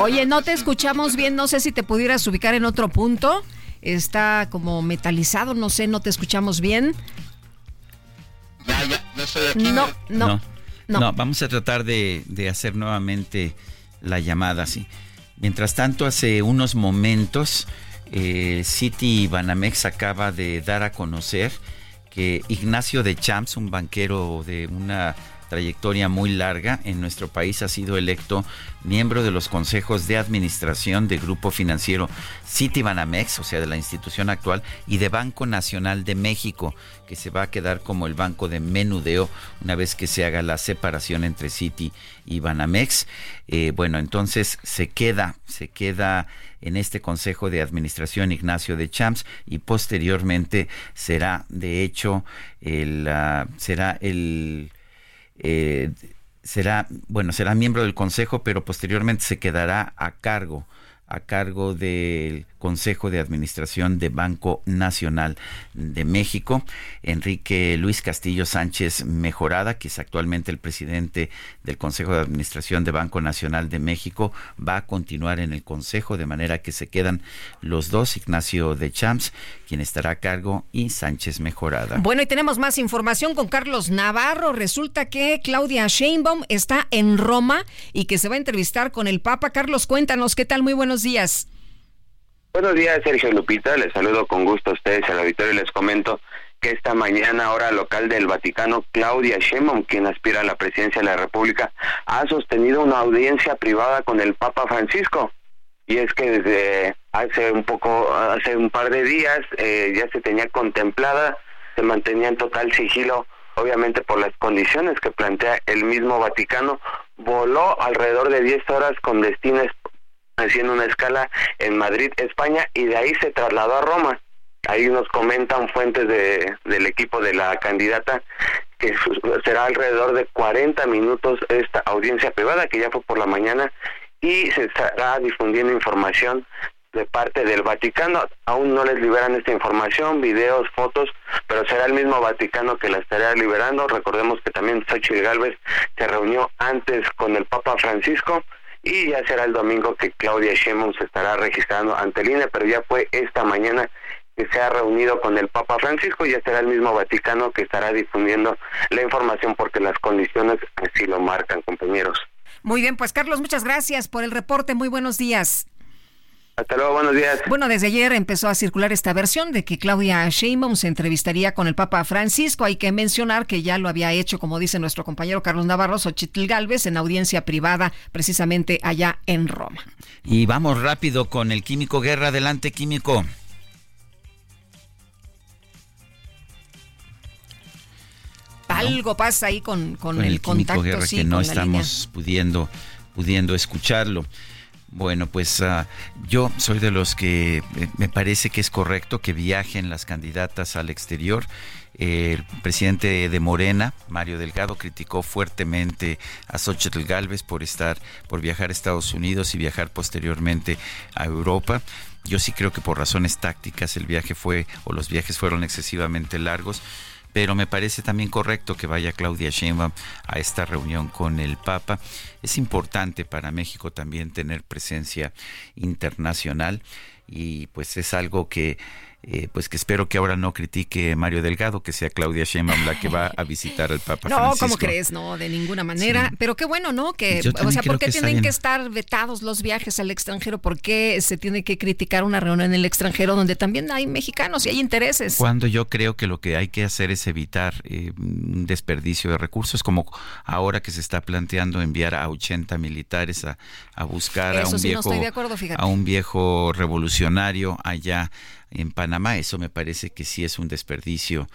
Oye, no te escuchamos bien, no sé si te pudieras ubicar en otro punto. Está como metalizado, no sé, no te escuchamos bien. Ya, ya, no estoy aquí. No, no, no. vamos a tratar de, hacer nuevamente la llamada, sí. Mientras tanto, hace unos momentos, eh, City Banamex acaba de dar a conocer que Ignacio de Champs, un banquero de una trayectoria muy larga en nuestro país, ha sido electo miembro de los consejos de administración de Grupo Financiero Citibanamex, o sea, de la institución actual, y de Banco Nacional de México, que se va a quedar como el banco de menudeo una vez que se haga la separación entre Citi y Banamex. Eh, bueno, entonces se queda, se queda en este consejo de administración Ignacio de Champs y posteriormente será, de hecho, el, ah, será el eh, será, bueno, será miembro del Consejo, pero posteriormente se quedará a cargo a cargo del Consejo de Administración de Banco Nacional de México, Enrique Luis Castillo Sánchez Mejorada, que es actualmente el presidente del Consejo de Administración de Banco Nacional de México, va a continuar en el Consejo, de manera que se quedan los dos, Ignacio de Champs, quien estará a cargo, y Sánchez Mejorada. Bueno, y tenemos más información con Carlos Navarro. Resulta que Claudia Sheinbaum está en Roma y que se va a entrevistar con el Papa. Carlos, cuéntanos, ¿qué tal? Muy buenos días. Buenos días, Sergio Lupita. Les saludo con gusto a ustedes a la victoria y les comento que esta mañana, hora local del Vaticano, Claudia Sheinbaum, quien aspira a la presidencia de la República, ha sostenido una audiencia privada con el Papa Francisco. Y es que desde hace un poco, hace un par de días, eh, ya se tenía contemplada, se mantenía en total sigilo, obviamente por las condiciones que plantea el mismo Vaticano, voló alrededor de 10 horas con destinos haciendo una escala en Madrid, España, y de ahí se trasladó a Roma. Ahí nos comentan fuentes de, del equipo de la candidata que será alrededor de 40 minutos esta audiencia privada que ya fue por la mañana y se estará difundiendo información de parte del Vaticano. Aún no les liberan esta información, videos, fotos, pero será el mismo Vaticano que la estará liberando. Recordemos que también Xochitl Galvez se reunió antes con el Papa Francisco y ya será el domingo que Claudia Sheinbaum se estará registrando ante el INE, pero ya fue esta mañana que se ha reunido con el Papa Francisco y ya será el mismo Vaticano que estará difundiendo la información porque las condiciones así lo marcan, compañeros. Muy bien, pues Carlos, muchas gracias por el reporte. Muy buenos días. Hasta luego, buenos días. Bueno, desde ayer empezó a circular esta versión de que Claudia Sheinbaum se entrevistaría con el Papa Francisco. Hay que mencionar que ya lo había hecho, como dice nuestro compañero Carlos Navarro, Xochitl Galvez, en audiencia privada, precisamente allá en Roma. Y vamos rápido con el Químico Guerra. Adelante, Químico. Algo pasa ahí con, con, el, contacto, Guerra, que no estamos pudiendo pudiendo escucharlo. Bueno, pues ah, yo soy de los que eh, me parece que es correcto que viajen las candidatas al exterior. el presidente de Morena, Mario Delgado, criticó fuertemente a Xochitl Galvez por estar, por viajar a Estados Unidos y viajar posteriormente a Europa. Yo sí creo que por razones tácticas el viaje fue, o los viajes fueron excesivamente largos pero me parece también correcto que vaya Claudia Sheinbaum a esta reunión con el Papa. Es importante para México también tener presencia internacional y pues es algo que eh, pues que espero que ahora no critique Mario Delgado, que sea Claudia Sheinbaum la que va a visitar al Papa no, Francisco. ¿cómo crees? No, de ninguna manera. Pero qué bueno, ¿no? Que, o sea, ¿por qué tienen que estar vetados los viajes al extranjero? ¿Por qué se tiene que criticar una reunión en el extranjero donde también hay mexicanos y hay intereses? Cuando yo creo que lo que hay que hacer es evitar eh, un desperdicio de recursos, como ahora que se está planteando enviar a 80 militares a, a buscar a un viejo a un viejo revolucionario allá en Panamá. Eso me parece que sí es un desperdicio,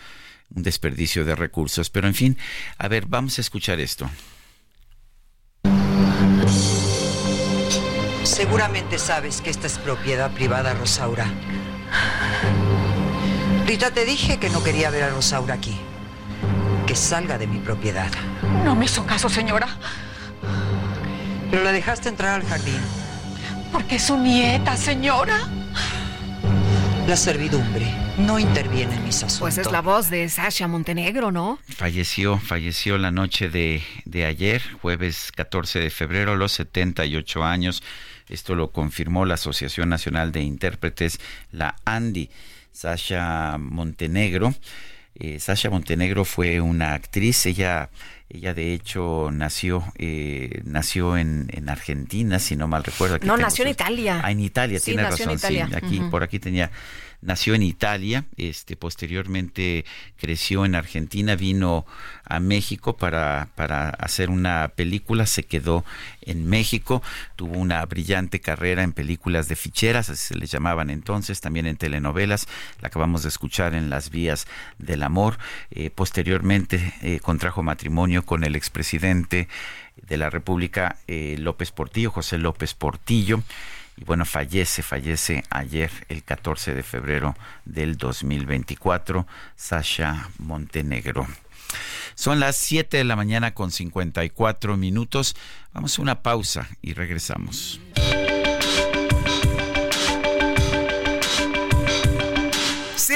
un desperdicio de recursos. Pero en fin, a ver, vamos a escuchar esto. Seguramente sabes que esta es propiedad privada, Rosaura. Rita, te dije que no quería ver a Rosaura aquí. Que salga de mi propiedad. No me hizo caso, señora. Pero la dejaste entrar al jardín. Porque es su nieta, señora. La servidumbre no interviene en mis asuntos. Pues es la voz de Sasha Montenegro, ¿no? Falleció, falleció la noche de, de ayer, jueves 14 de febrero, a los 78 años. Esto lo confirmó la Asociación Nacional de Intérpretes, la ANDI. Sasha Montenegro. Eh, Sasha Montenegro fue una actriz, ella Ella de hecho nació eh, nació en, en, Argentina, si no mal recuerdo. no, nació en Italia. Ah, en Italia, tiene razón. Sí, aquí, por aquí tenía nació en Italia, este, posteriormente creció en Argentina, vino a México para, para hacer una película, se quedó en México, tuvo una brillante carrera en películas de ficheras, así se les llamaban entonces, también en telenovelas, la acabamos de escuchar en Las Vías del Amor, eh, posteriormente eh, contrajo matrimonio con el expresidente de la República, eh, López Portillo, José López Portillo, y bueno, fallece, fallece ayer, el 14 de febrero del 2024, Sasha Montenegro. Son las 7 de la mañana con 54 minutos. Vamos a una pausa y regresamos.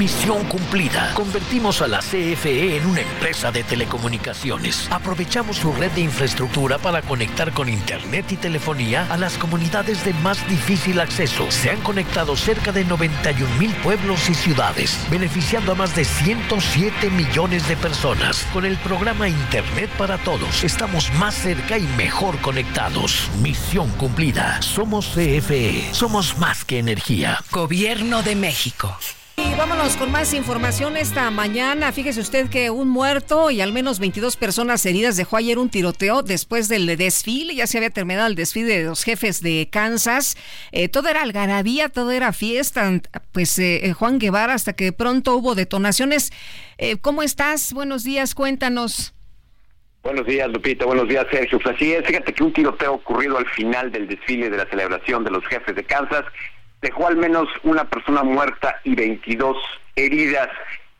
Misión cumplida. Convertimos a la CFE en una empresa de telecomunicaciones. Aprovechamos su red de infraestructura para conectar con Internet y telefonía a las comunidades de más difícil acceso. Se han conectado cerca de 91 mil pueblos y ciudades, beneficiando a más de 107 millones de personas. Con el programa Internet para Todos, estamos más cerca y mejor conectados. Misión cumplida. Somos CFE. Somos más que energía. Gobierno de México. Vámonos con más información esta mañana. Fíjese usted que un muerto y al menos 22 personas heridas dejó ayer un tiroteo después del desfile. Ya se había terminado el desfile de los jefes de Kansas. Eh, todo era algarabía, todo era fiesta. Pues eh, eh, Juan Guevara, hasta que pronto hubo detonaciones. ¿Cómo estás? Buenos días, cuéntanos. Buenos días, Lupita. Buenos días, Sergio. Pues así. Fíjate que un tiroteo ocurrido al final del desfile de la celebración de los jefes de Kansas dejó al menos una persona muerta y 22 heridas.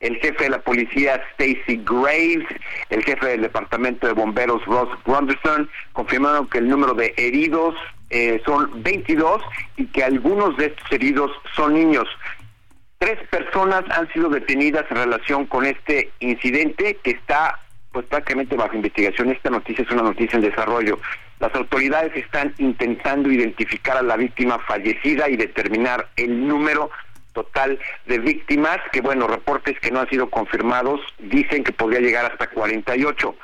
El jefe de la policía, Stacy Graves, el jefe del departamento de bomberos, Ross Grunderson, confirmaron que el número de heridos eh, son 22 y que algunos de estos heridos son niños. Tres personas han sido detenidas en relación con este incidente que está pues prácticamente bajo investigación. Esta noticia es una noticia en desarrollo. Las autoridades están intentando identificar a la víctima fallecida y determinar el número total de víctimas, que bueno, reportes que no han sido confirmados dicen que podría llegar hasta 48.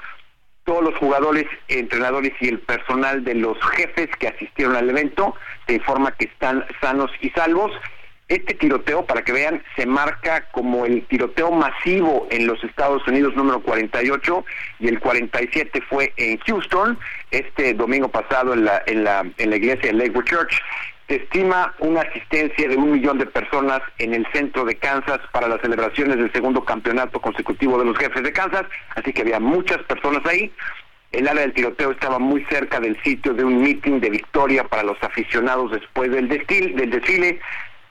Todos los jugadores, entrenadores y el personal de los jefes que asistieron al evento se informa que están sanos y salvos este tiroteo, para que vean, se marca como el tiroteo masivo en los Estados Unidos número 48 y el 47 fue en Houston, este domingo pasado en la, en la, en la iglesia de Lakewood Church. Se estima una asistencia de un millón de personas en el centro de Kansas para las celebraciones del segundo campeonato consecutivo de los jefes de Kansas, así que había muchas personas ahí. El área del tiroteo estaba muy cerca del sitio de un meeting de victoria para los aficionados después del desfile. Del desfile.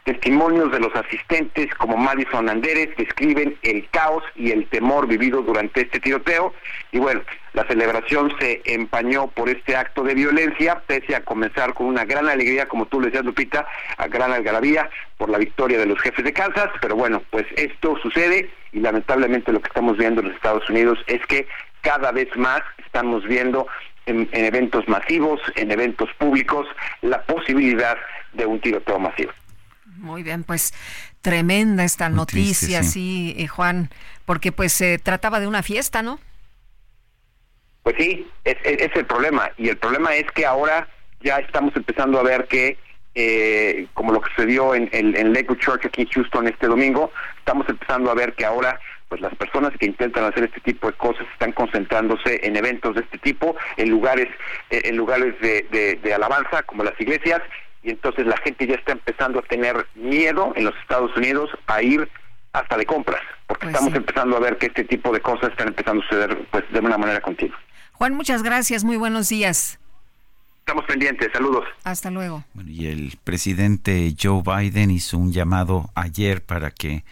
Testimonios de los asistentes como Madison Anderes describen el caos y el temor vivido durante este tiroteo y bueno, la celebración se empañó por este acto de violencia, pese a comenzar con una gran alegría, como tú le decías Lupita, a gran algarabía por la victoria de los jefes de Kansas, pero bueno, pues esto sucede y lamentablemente lo que estamos viendo en los Estados Unidos es que cada vez más estamos viendo en, en eventos masivos, en eventos públicos, la posibilidad de un tiroteo masivo. Muy bien, pues tremenda esta noticia, sí, eh, Juan, porque pues se trataba de una fiesta, ¿no? Pues sí, es, el problema. Y el problema es que ahora ya estamos empezando a ver que, eh, como lo que sucedió en, en, en Lakewood Church aquí en Houston este domingo, estamos empezando a ver que ahora pues las personas que intentan hacer este tipo de cosas están concentrándose en eventos de este tipo, en lugares, eh, en lugares de, de alabanza como las iglesias y entonces la gente ya está empezando a tener miedo en los Estados Unidos a ir hasta de compras, porque pues estamos empezando a ver que este tipo de cosas están empezando a suceder pues de una manera continua. Juan, muchas gracias, muy buenos días. Estamos pendientes, saludos. Hasta luego. Bueno, y el presidente Joe Biden hizo un llamado ayer para que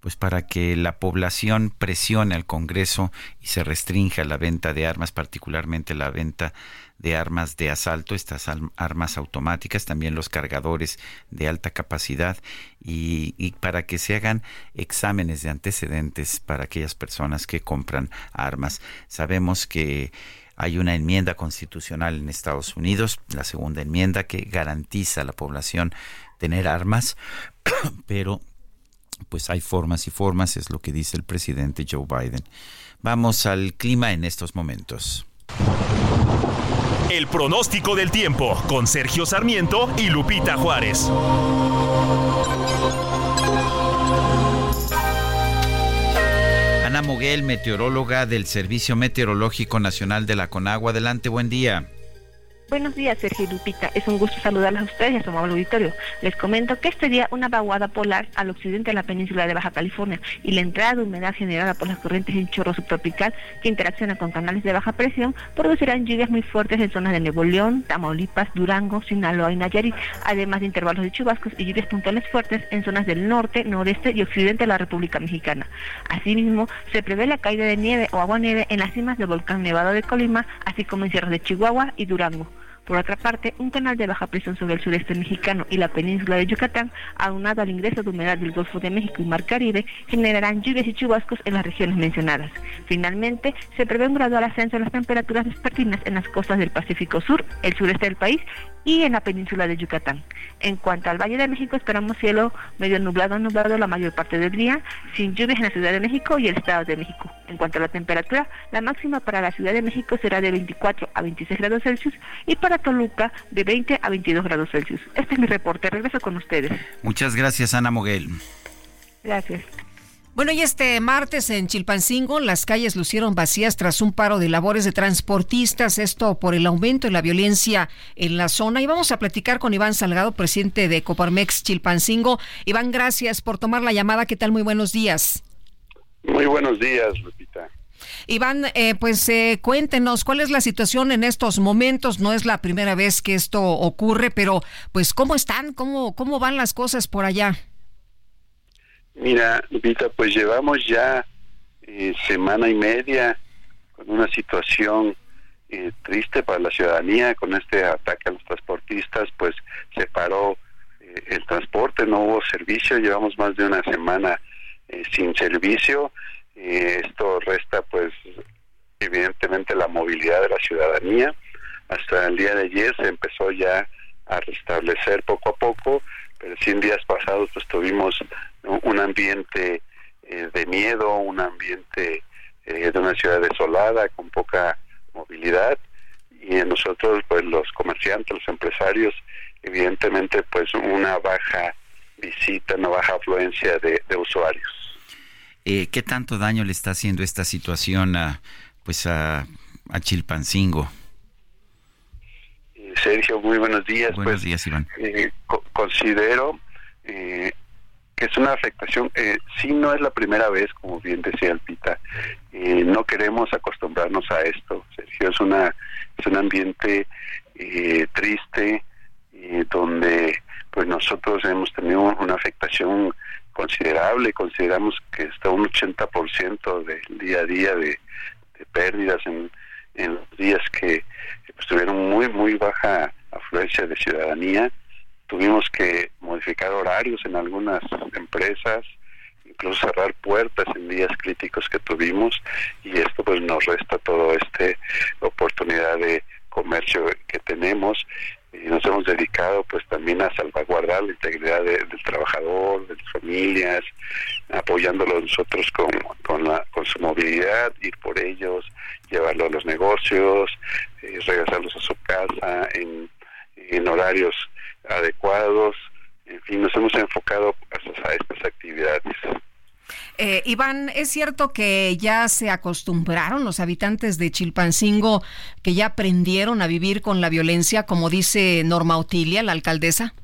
pues para que la población presione al Congreso y se restrinja la venta de armas, particularmente la venta de armas de asalto, estas armas automáticas, también los cargadores de alta capacidad y, para que se hagan exámenes de antecedentes para aquellas personas que compran armas. Sabemos que hay una enmienda constitucional en Estados Unidos, la segunda enmienda que garantiza a la población tener armas, pero pues hay formas y formas, es lo que dice el presidente Joe Biden. Vamos al clima en estos momentos. El pronóstico del tiempo con Sergio Sarmiento y Lupita Juárez. Ana Moguel, meteoróloga del Servicio Meteorológico Nacional de la Conagua. Adelante, buen día. Buenos días, Sergio Lupita. Es un gusto saludarles a ustedes y a su amable auditorio. Les comento que este día una vaguada polar al occidente de la península de Baja California y la entrada de humedad generada por las corrientes en chorro subtropical que interacciona con canales de baja presión producirán lluvias muy fuertes en zonas de Nuevo León, Tamaulipas, Durango, Sinaloa y Nayarit, además de intervalos de chubascos y lluvias puntuales fuertes en zonas del norte, noreste y occidente de la República Mexicana. Asimismo, se prevé la caída de nieve o agua nieve en las cimas del volcán Nevado de Colima, así como en sierras de Chihuahua y Durango. Por otra parte, un canal de baja presión sobre el sureste mexicano y la península de Yucatán, aunado al ingreso de humedad del Golfo de México y Mar Caribe, generarán lluvias y chubascos en las regiones mencionadas. Finalmente, se prevé un gradual ascenso en las temperaturas vespertinas en las costas del Pacífico Sur, el sureste del país y en la península de Yucatán. En cuanto al Valle de México, esperamos cielo medio nublado, nublado la mayor parte del día, sin lluvias en la Ciudad de México y el Estado de México. En cuanto a la temperatura, la máxima para la Ciudad de México será de 24 a 26 grados Celsius y para Toluca de 20 a 22 grados Celsius. Este es mi reporte. Regreso con ustedes. Muchas gracias, Ana Moguel. Gracias. Bueno, y este martes en Chilpancingo las calles lucieron vacías tras un paro de labores de transportistas, esto por el aumento de la violencia en la zona. Y vamos a platicar con Iván Salgado, presidente de Coparmex Chilpancingo. Iván, gracias por tomar la llamada. ¿Qué tal? Muy buenos días. Muy buenos días, Lupita. Iván, eh, pues eh, cuéntenos cuál es la situación en estos momentos. No es la primera vez que esto ocurre, pero pues cómo están, cómo cómo van las cosas por allá. Mira, Vita, pues llevamos ya eh, semana y media con una situación eh, triste para la ciudadanía, con este ataque a los transportistas, pues se paró eh, el transporte, no hubo servicio, llevamos más de una semana sin servicio, esto resta pues evidentemente la movilidad de la ciudadanía, hasta el día de ayer se empezó ya a restablecer poco a poco, pero 100 días pasados pues tuvimos un ambiente eh, de miedo, un ambiente eh, de una ciudad desolada, con poca movilidad, y en nosotros, pues los comerciantes, los empresarios, evidentemente, pues una baja visita, una baja afluencia de, usuarios. Eh, ¿Qué tanto daño le está haciendo esta situación a, pues a, a Chilpancingo? Sergio, muy buenos días. Buenos pues, días, Iván. considero eh, que es una afectación, eh, sí no es la primera vez, como bien decía el Pita, eh, no queremos acostumbrarnos a esto, Sergio, es, una, es un ambiente eh, triste donde pues nosotros hemos tenido una afectación considerable, consideramos que está un 80% del día a día de, pérdidas en, en los días que tuvieron muy, muy baja afluencia de ciudadanía. Tuvimos que modificar horarios en algunas empresas, incluso cerrar puertas en días críticos que tuvimos y esto pues nos resta toda esta oportunidad de comercio que tenemos y nos hemos dedicado pues también a salvaguardar la integridad del trabajador, de las familias, apoyándolo nosotros con, con, su movilidad, ir por ellos, llevarlo a los negocios, eh, regresarlos a su casa en horarios adecuados, en fin, nos hemos enfocado a, estas actividades. Eh, Iván, ¿es cierto que ya se acostumbraron los habitantes de Chilpancingo, que ya aprendieron a vivir con la violencia, como dice Norma Otilia, la alcaldesa?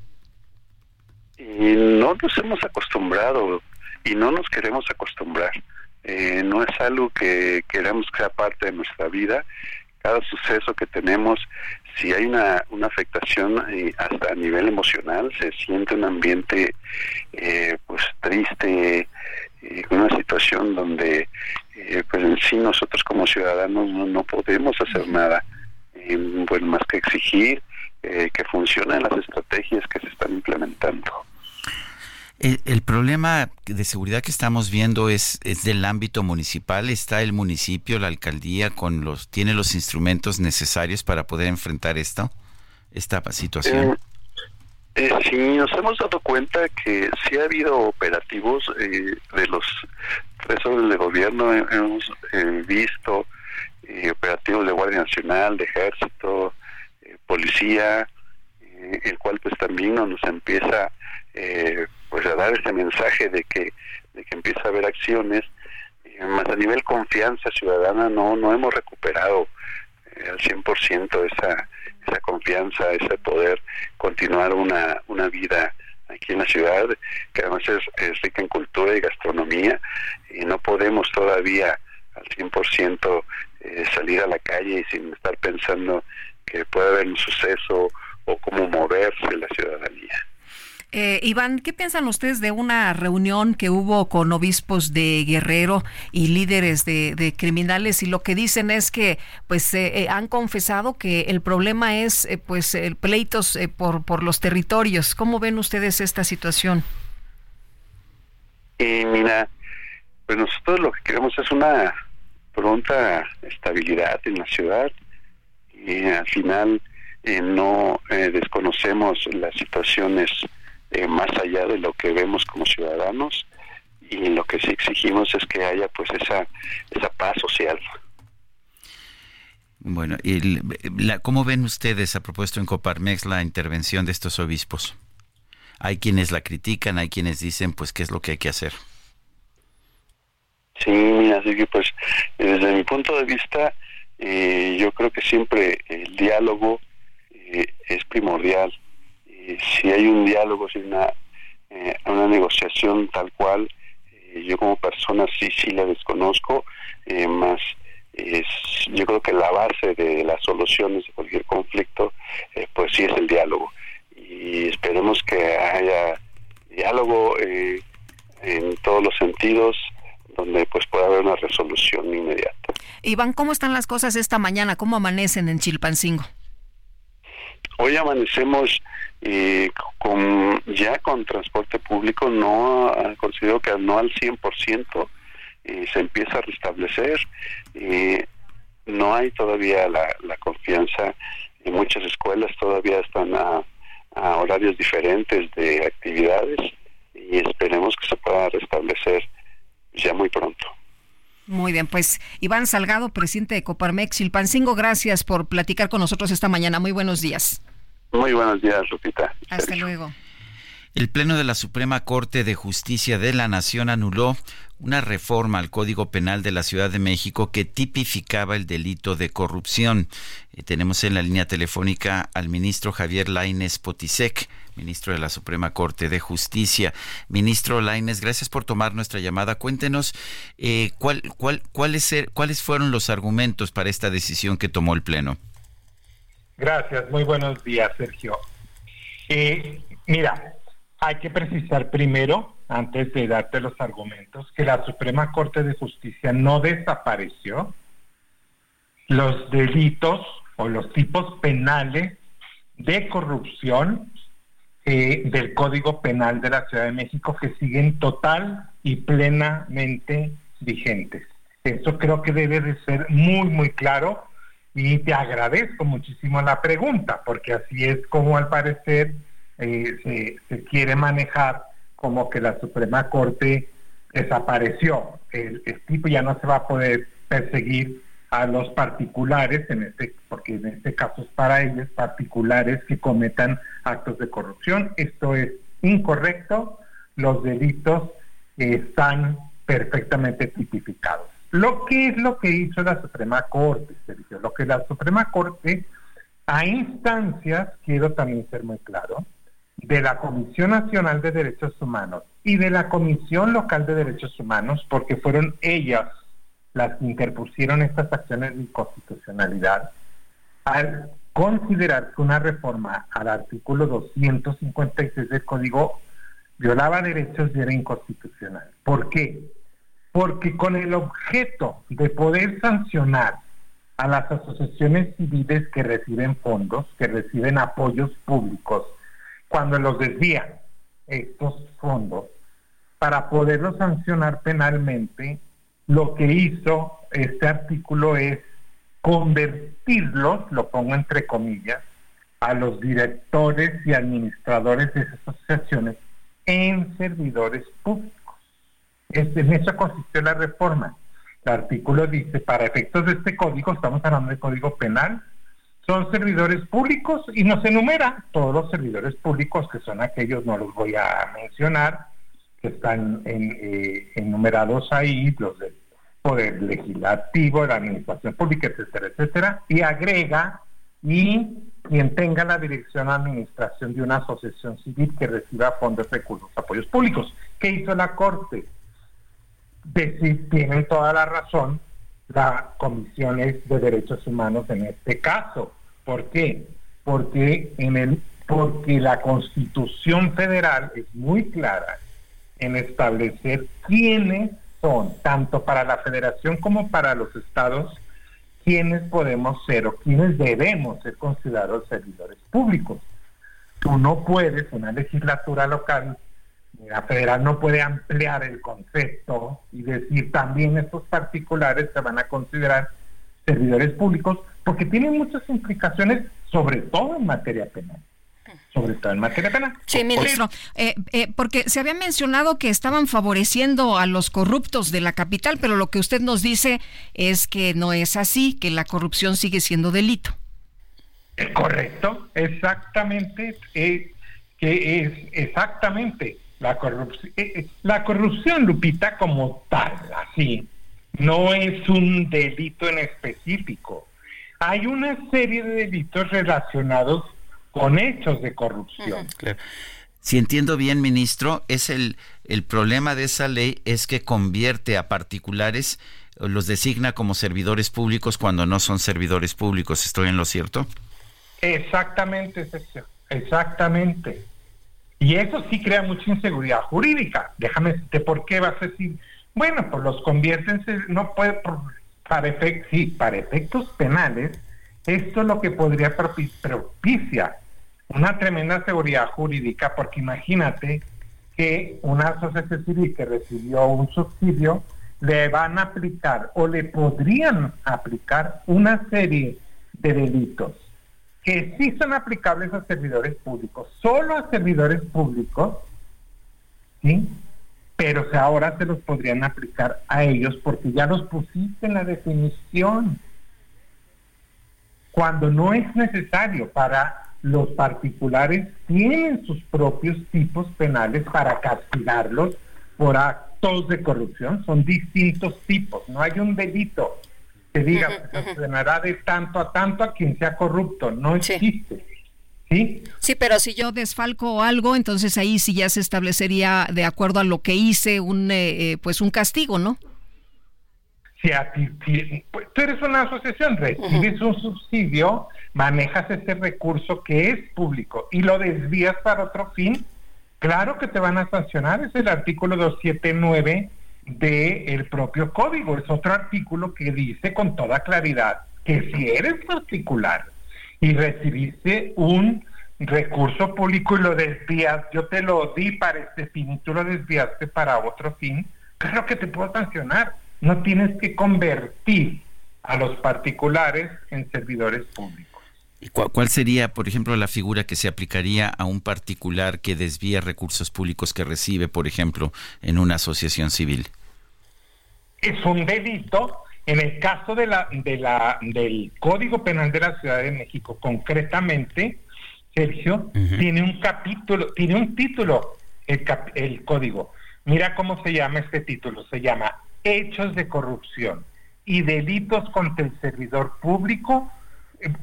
Y no nos hemos acostumbrado y no nos queremos acostumbrar. Eh, no es algo que queremos que sea parte de nuestra vida. Cada suceso que tenemos si hay una, una afectación eh, hasta a nivel emocional, se siente un ambiente eh, pues triste, eh, una situación donde pues en sí nosotros como ciudadanos no, podemos hacer nada, bueno, más que exigir que funcionen las estrategias que se están implementando. El, problema de seguridad que estamos viendo es, es del ámbito municipal. Está el municipio, la alcaldía, con los tiene los instrumentos necesarios para poder enfrentar esto, esta situación. Eh, eh, sí, nos hemos dado cuenta que sí ha habido operativos eh, de los tres órdenes de gobierno. Hemos visto operativos de Guardia Nacional, de Ejército, policía, el cual pues también nos empieza eh, pues a dar ese mensaje de que, de que empieza a haber acciones, eh, más a nivel confianza ciudadana no, no hemos recuperado eh, al 100% esa, esa confianza, ese poder continuar una, una vida aquí en la ciudad, que además es, rica en cultura y gastronomía, y no podemos todavía al 100% eh, salir a la calle sin estar pensando que puede haber un suceso o cómo moverse la ciudadanía. Eh, Iván, ¿qué piensan ustedes de una reunión que hubo con obispos de Guerrero y líderes de, criminales y lo que dicen es que pues eh, eh, han confesado que el problema es pues el pleitos por, por los territorios. ¿Cómo ven ustedes esta situación? mira, pues nosotros lo que queremos es una pronta estabilidad en la ciudad y al final no desconocemos las situaciones eh, más allá de lo que vemos como ciudadanos y lo que sí exigimos es que haya pues esa esa paz social. Bueno, y la, ¿cómo ven ustedes, a propuesto en Coparmex, la intervención de estos obispos? Hay quienes la critican, hay quienes dicen, pues, ¿qué es lo que hay que hacer? Sí, mira, así que pues, desde mi punto de vista, eh, yo creo que siempre el diálogo eh, es primordial si hay un diálogo, si una, eh, una negociación tal cual, eh, yo como persona sí, sí la desconozco, eh, más yo creo que la base de las soluciones de cualquier conflicto, pues sí es el diálogo. Y esperemos que haya diálogo en todos los sentidos, donde pues pueda haber una resolución inmediata. Iván, ¿cómo están las cosas esta mañana? ¿Cómo amanecen en Chilpancingo? Hoy amanecemos eh, con, ya con transporte público, no considero que no al 100% eh, se empieza a restablecer. Eh, no hay todavía la, confianza. En muchas escuelas todavía están a, horarios diferentes de actividades y esperemos que se pueda restablecer ya muy pronto. Muy bien, pues Iván Salgado, presidente de Coparmex Chilpancingo, gracias por platicar con nosotros esta mañana. Muy buenos días. Muy buenos días, Lupita. Hasta luego. El Pleno de la Suprema Corte de Justicia de la Nación anuló una reforma al Código Penal de la Ciudad de México que tipificaba el delito de corrupción. Eh, tenemos en la línea telefónica al ministro Javier Laines Potisek, ministro de la Suprema Corte de Justicia. Ministro Laines, gracias por tomar nuestra llamada. Cuéntenos eh, cuál, cuál, cuáles, cuáles fueron los argumentos para esta decisión que tomó el Pleno. Gracias, muy buenos días, Sergio. Eh, mira, hay que precisar primero, antes de darte los argumentos, que la Suprema Corte de Justicia no desapareció los delitos o los tipos penales de corrupción eh, del Código Penal de la Ciudad de México que siguen total y plenamente vigentes. Eso creo que debe de ser muy, muy claro y te agradezco muchísimo la pregunta, porque así es como al parecer eh, se, quiere manejar como que la Suprema Corte desapareció. El, tipo ya no se va a poder perseguir a los particulares, en este, porque en este caso es para ellos, particulares que cometan actos de corrupción. Esto es incorrecto, los delitos están perfectamente tipificados. Lo que es lo que hizo la Suprema Corte, Sergio, lo que la Suprema Corte, a instancias, quiero también ser muy claro, de la Comisión Nacional de Derechos Humanos y de la Comisión Local de Derechos Humanos, porque fueron ellas las que interpusieron estas acciones de inconstitucionalidad, al considerar que una reforma al artículo 256 del Código violaba derechos y era inconstitucional. ¿Por qué? Porque con el objeto de poder sancionar a las asociaciones civiles que reciben fondos, que reciben apoyos públicos, cuando los desvían estos fondos, para poderlos sancionar penalmente, lo que hizo este artículo es convertirlos, lo pongo entre comillas, a los directores y administradores de esas asociaciones en servidores públicos. en eso consistió la reforma. El artículo dice, para efectos de este código, estamos hablando de código penal, son servidores públicos y nos enumera todos los servidores públicos, que son aquellos, no los voy a mencionar, que están eh, enumerados ahí, los del Poder Legislativo, la Administración Pública, etcétera, etcétera, y agrega y quien tenga la dirección o administración de una asociación civil que reciba fondos, recursos, apoyos públicos. ¿Qué hizo la Corte? Decir, tienen toda la razón las comisiones de derechos humanos en este caso. ¿Por qué? Porque en el porque la Constitución Federal es muy clara en establecer quiénes son, tanto para la Federación como para los estados, quiénes podemos ser o quiénes debemos ser considerados servidores públicos. Tú no puedes, una legislatura local, la federal no puede ampliar el concepto y decir también estos particulares se van a considerar servidores públicos porque tienen muchas implicaciones, sobre todo en materia penal sobre todo en materia penal. Sí, ministro, eh, eh, porque se había mencionado que estaban favoreciendo a los corruptos de la capital, pero lo que usted nos dice es que no es así, que la corrupción sigue siendo delito. Es correcto, exactamente, eh, que es exactamente la corrupción. la corrupción, Lupita, como tal, así, no es un delito en específico. Hay una serie de delitos relacionados con hechos de corrupción. Si entiendo bien, ministro, es el, el problema de esa ley es que convierte a particulares, los designa como servidores públicos cuando no son servidores públicos. ¿Estoy en lo cierto? Exactamente, Sergio. Exactamente. Y eso sí crea mucha inseguridad jurídica. Déjame decirte por qué vas a decir, bueno, pues los convierten, no puede, para, efectos, sí, para efectos penales, esto es lo que podría propiciar una tremenda seguridad jurídica, porque imagínate que una asociación civil que recibió un subsidio le van a aplicar o le podrían aplicar una serie de delitos que sí son aplicables a servidores públicos, solo a servidores públicos, ¿sí? Pero ahora se los podrían aplicar a ellos porque ya los pusiste en la definición. Cuando no es necesario para los particulares tienen sus propios tipos penales para castigarlos por actos de corrupción. Son distintos tipos. No hay un delito que diga que se condenará de tanto a tanto a quien sea corrupto. No existe. ¿Sí? Sí, pero si yo desfalco algo, entonces ahí sí ya se establecería de acuerdo a lo que hice un eh, eh, pues un castigo, ¿no? Si, a ti, pues, tú eres una asociación, recibes un subsidio, manejas ese recurso que es público y lo desvías para otro fin, claro que te van a sancionar. Es el artículo 279 del propio código. Es otro artículo que dice con toda claridad que si eres particular y recibiste un recurso público y lo desvías, yo te lo di para este fin y tú lo desviaste para otro fin, claro que te puedo sancionar. No tienes que convertir a los particulares en servidores públicos. ¿Cuál sería, por ejemplo, la figura que se aplicaría a un particular que desvía recursos públicos que recibe, por ejemplo, en una asociación civil? Es un delito. En el caso de la, de la, del Código Penal de la Ciudad de México, concretamente, Sergio, tiene un capítulo, tiene un título, el, el código. Mira cómo se llama este título. Se llama Hechos de corrupción y delitos contra el servidor público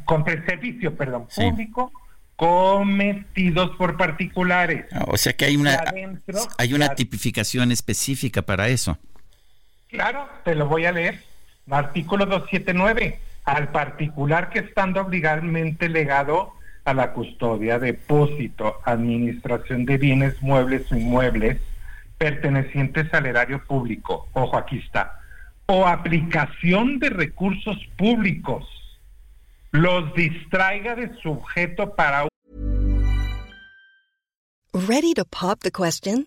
contra el servicio, perdón, público cometidos por particulares. Ah, o sea que hay una hay una tipificación específica para eso. Claro, te lo voy a leer. Artículo 279. al particular que estando legalmente legado a la custodia, depósito, administración de bienes muebles o inmuebles pertenecientes al erario público, ojo aquí está, o aplicación de recursos públicos, los distraiga de sujeto para Ready to pop the question?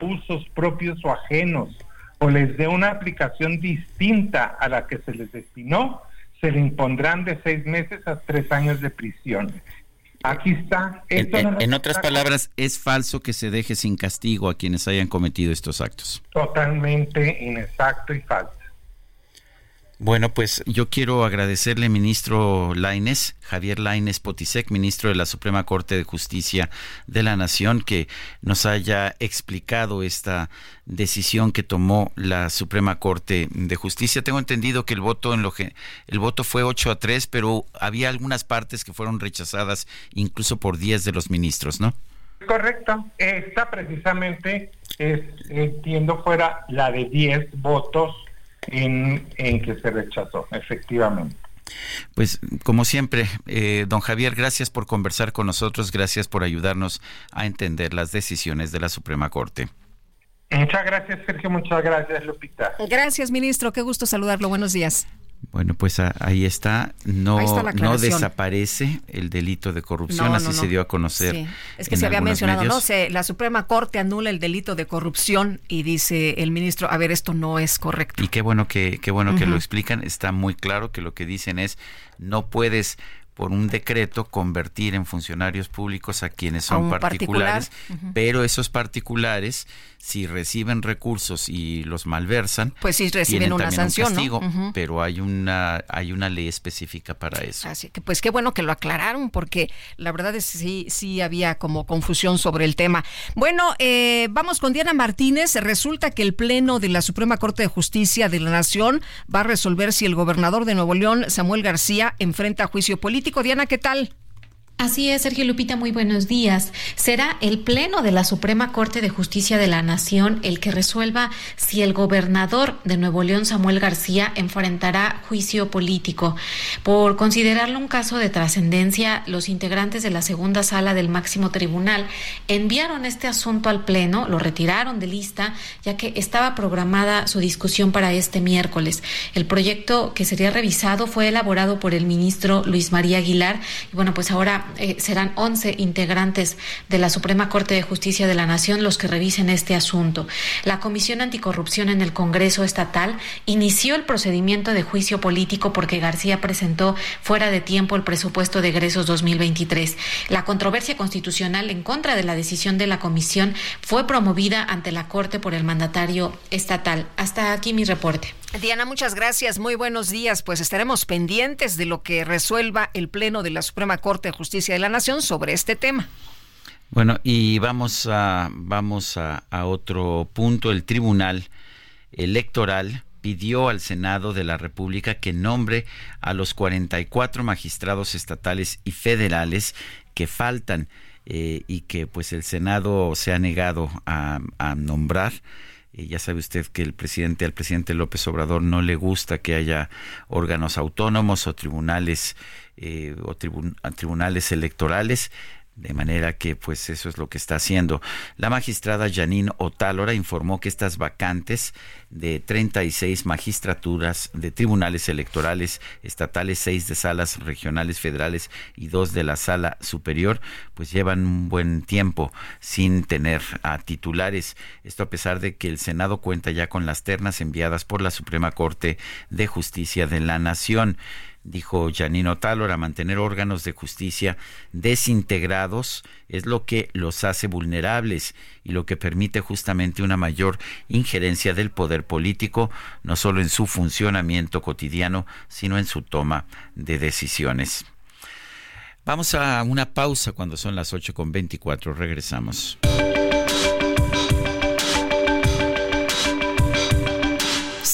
Usos propios o ajenos, o les dé una aplicación distinta a la que se les destinó, se le impondrán de seis meses a tres años de prisión. Aquí está. En, en, en, otras palabras, es falso que se deje sin castigo a quienes hayan cometido estos actos. Totalmente inexacto y falso. Bueno, pues yo quiero agradecerle, ministro Laines, Javier Laines Potisek, ministro de la Suprema Corte de Justicia de la Nación, que nos haya explicado esta decisión que tomó la Suprema Corte de Justicia. Tengo entendido que el voto en lo que el voto fue 8 a 3, pero había algunas partes que fueron rechazadas incluso por 10 de los ministros, ¿no? Correcto. Esta precisamente es, entiendo, fuera la de 10 votos en, en que se rechazó, efectivamente. Pues como siempre, eh, don Javier, gracias por conversar con nosotros, gracias por ayudarnos a entender las decisiones de la Suprema Corte. Muchas gracias, Sergio, muchas gracias, Lupita. Gracias, ministro, qué gusto saludarlo, buenos días. Bueno, pues ahí está. No, no desaparece el delito de corrupción, No, así no, se dio a conocer. Sí. Es que en se había mencionado, medios. no sé, la Suprema Corte anula el delito de corrupción y dice el ministro, a ver, esto no es correcto. Y qué bueno que, qué bueno que lo explican. Está muy claro que lo que dicen es no puedes por un decreto convertir en funcionarios públicos a quienes son particulares, particular, pero esos particulares, si reciben recursos y los malversan, Pues sí reciben una un sanción, ¿no? pero hay una hay una ley específica para eso. Así que pues qué bueno que lo aclararon porque la verdad es que sí, sí había como confusión sobre el tema. Bueno, eh, vamos con Diana Martínez. Resulta que el Pleno de la Suprema Corte de Justicia de la Nación va a resolver si el gobernador de Nuevo León, Samuel García, enfrenta juicio político. Diana, ¿qué tal? Así es, Sergio Lupita, muy buenos días. Será el Pleno de la Suprema Corte de Justicia de la Nación el que resuelva si el gobernador de Nuevo León, Samuel García, enfrentará juicio político. Por considerarlo un caso de trascendencia, los integrantes de la segunda sala del máximo tribunal enviaron este asunto al Pleno, lo retiraron de lista, ya que estaba programada su discusión para este miércoles. El proyecto que sería revisado fue elaborado por el ministro Luis María Aguilar y bueno, pues ahora eh, serán 11 integrantes de la Suprema Corte de Justicia de la Nación los que revisen este asunto. La Comisión Anticorrupción en el Congreso Estatal inició el procedimiento de juicio político porque García presentó fuera de tiempo el presupuesto de egresos 2023. La controversia constitucional en contra de la decisión de la comisión fue promovida ante la Corte por el mandatario estatal. Hasta aquí mi reporte. Diana, muchas gracias. Muy buenos días. Pues estaremos pendientes de lo que resuelva el Pleno de la Suprema Corte de Justicia de la Nación sobre este tema. Bueno, y vamos a vamos a, otro punto. El Tribunal Electoral pidió al Senado de la República que nombre a los 44 magistrados estatales y federales que faltan eh, y que pues el Senado se ha negado a nombrar. Eh, ya sabe usted que el presidente, al presidente López Obrador no le gusta que haya órganos autónomos o tribunales eh, o tribunales electorales. De manera que, pues, eso es lo que está haciendo. La magistrada Janine Otálora informó que estas vacantes de 36 magistraturas de tribunales electorales estatales, seis de salas regionales federales y dos de la sala superior, pues llevan un buen tiempo sin tener a titulares. Esto a pesar de que el Senado cuenta ya con las ternas enviadas por la Suprema Corte de Justicia de la Nación. Dijo Janino Talor, a mantener órganos de justicia desintegrados es lo que los hace vulnerables y lo que permite justamente una mayor injerencia del poder político, no solo en su funcionamiento cotidiano, sino en su toma de decisiones. Vamos a una pausa cuando son las 8.24. Regresamos.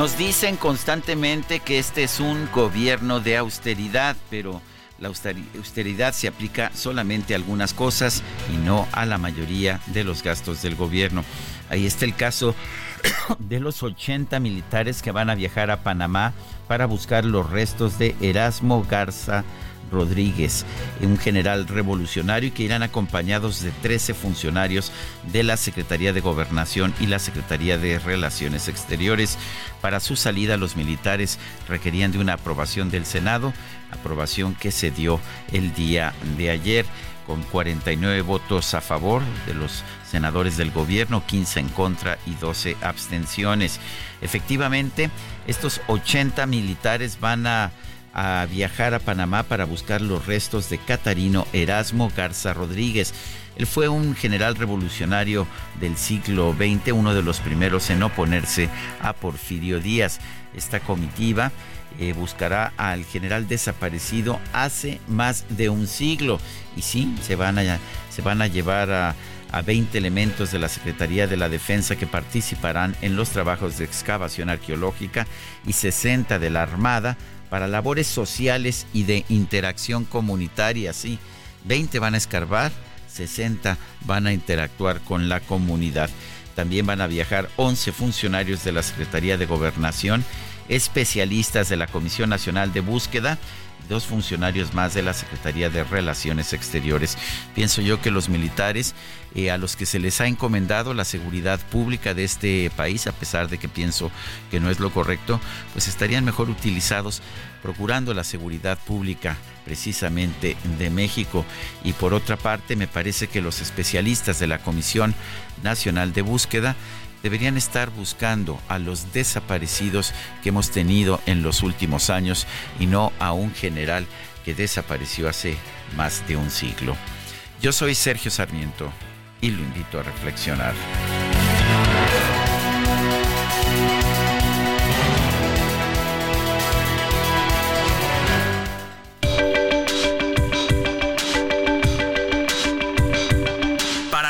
Nos dicen constantemente que este es un gobierno de austeridad, pero la austeridad se aplica solamente a algunas cosas y no a la mayoría de los gastos del gobierno. Ahí está el caso de los 80 militares que van a viajar a Panamá para buscar los restos de Erasmo Garza Rodríguez, un general revolucionario que irán acompañados de 13 funcionarios de la Secretaría de Gobernación y la Secretaría de Relaciones Exteriores. Para su salida, los militares requerían de una aprobación del Senado, aprobación que se dio el día de ayer con 49 votos a favor de los senadores del gobierno, 15 en contra y 12 abstenciones. Efectivamente, estos 80 militares van a a viajar a Panamá para buscar los restos de Catarino Erasmo Garza Rodríguez. Él fue un general revolucionario del siglo XX, uno de los primeros en oponerse a Porfirio Díaz. Esta comitiva eh, buscará al general desaparecido hace más de un siglo. Y sí, se van a, se van a llevar a, a 20 elementos de la Secretaría de la Defensa que participarán en los trabajos de excavación arqueológica y 60 de la Armada para labores sociales y de interacción comunitaria. Sí, 20 van a escarbar, 60 van a interactuar con la comunidad. También van a viajar 11 funcionarios de la Secretaría de Gobernación, especialistas de la Comisión Nacional de Búsqueda dos funcionarios más de la Secretaría de Relaciones Exteriores. Pienso yo que los militares eh, a los que se les ha encomendado la seguridad pública de este país, a pesar de que pienso que no es lo correcto, pues estarían mejor utilizados procurando la seguridad pública precisamente de México. Y por otra parte, me parece que los especialistas de la Comisión Nacional de Búsqueda deberían estar buscando a los desaparecidos que hemos tenido en los últimos años y no a un general que desapareció hace más de un siglo. Yo soy Sergio Sarmiento y lo invito a reflexionar.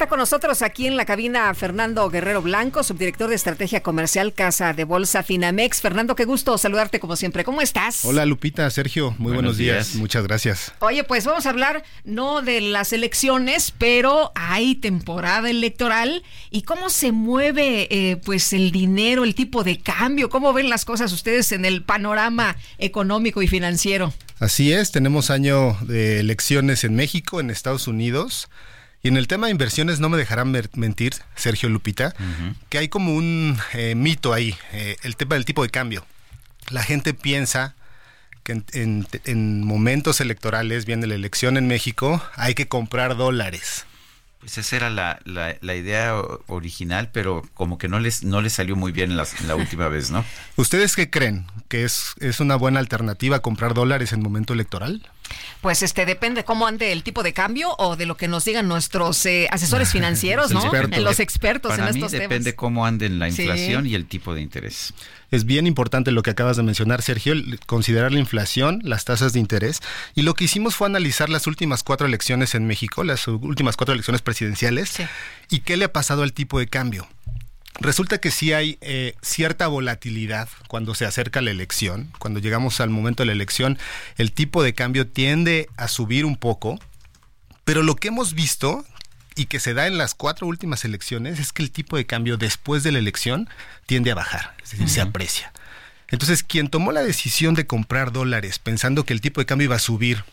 Está con nosotros aquí en la cabina Fernando Guerrero Blanco, subdirector de Estrategia Comercial Casa de Bolsa Finamex. Fernando, qué gusto saludarte como siempre. ¿Cómo estás? Hola Lupita, Sergio, muy buenos, días. Muchas gracias. Oye, pues vamos a hablar no de las elecciones, pero hay temporada electoral y cómo se mueve eh, pues el dinero, el tipo de cambio, cómo ven las cosas ustedes en el panorama económico y financiero. Así es, tenemos año de elecciones en México, en Estados Unidos. Y en el tema de inversiones no me dejarán mentir, Sergio Lupita, que hay como un eh, mito ahí, eh, el tema del tipo de cambio. La gente piensa que en, momentos electorales, viene la elección en México, hay que comprar dólares. Pues esa era la, la, idea original, pero como que no les, no les salió muy bien la, la última vez, ¿no? ¿Ustedes qué creen? ¿Que es, es una buena alternativa comprar dólares en momento electoral? Pues este depende cómo ande el tipo de cambio o de lo que nos digan nuestros eh, asesores financieros, ¿no? Expertos. Los expertos Para en mí estos depende temas. cómo anden la Sí. inflación y el tipo de interés. Es bien importante lo que acabas de mencionar, Sergio, el considerar la inflación, las tasas de interés. Y lo que hicimos fue analizar las últimas cuatro elecciones en México, las últimas cuatro elecciones presidenciales, y qué le ha pasado al tipo de cambio. Resulta que sí hay eh, cierta volatilidad cuando se acerca la elección. Cuando llegamos al momento de la elección, el tipo de cambio tiende a subir un poco. Pero lo que hemos visto y que se da en las cuatro últimas elecciones es que el tipo de cambio después de la elección tiende a bajar, es decir, se aprecia. Entonces, quien tomó la decisión de comprar dólares pensando que el tipo de cambio iba a subir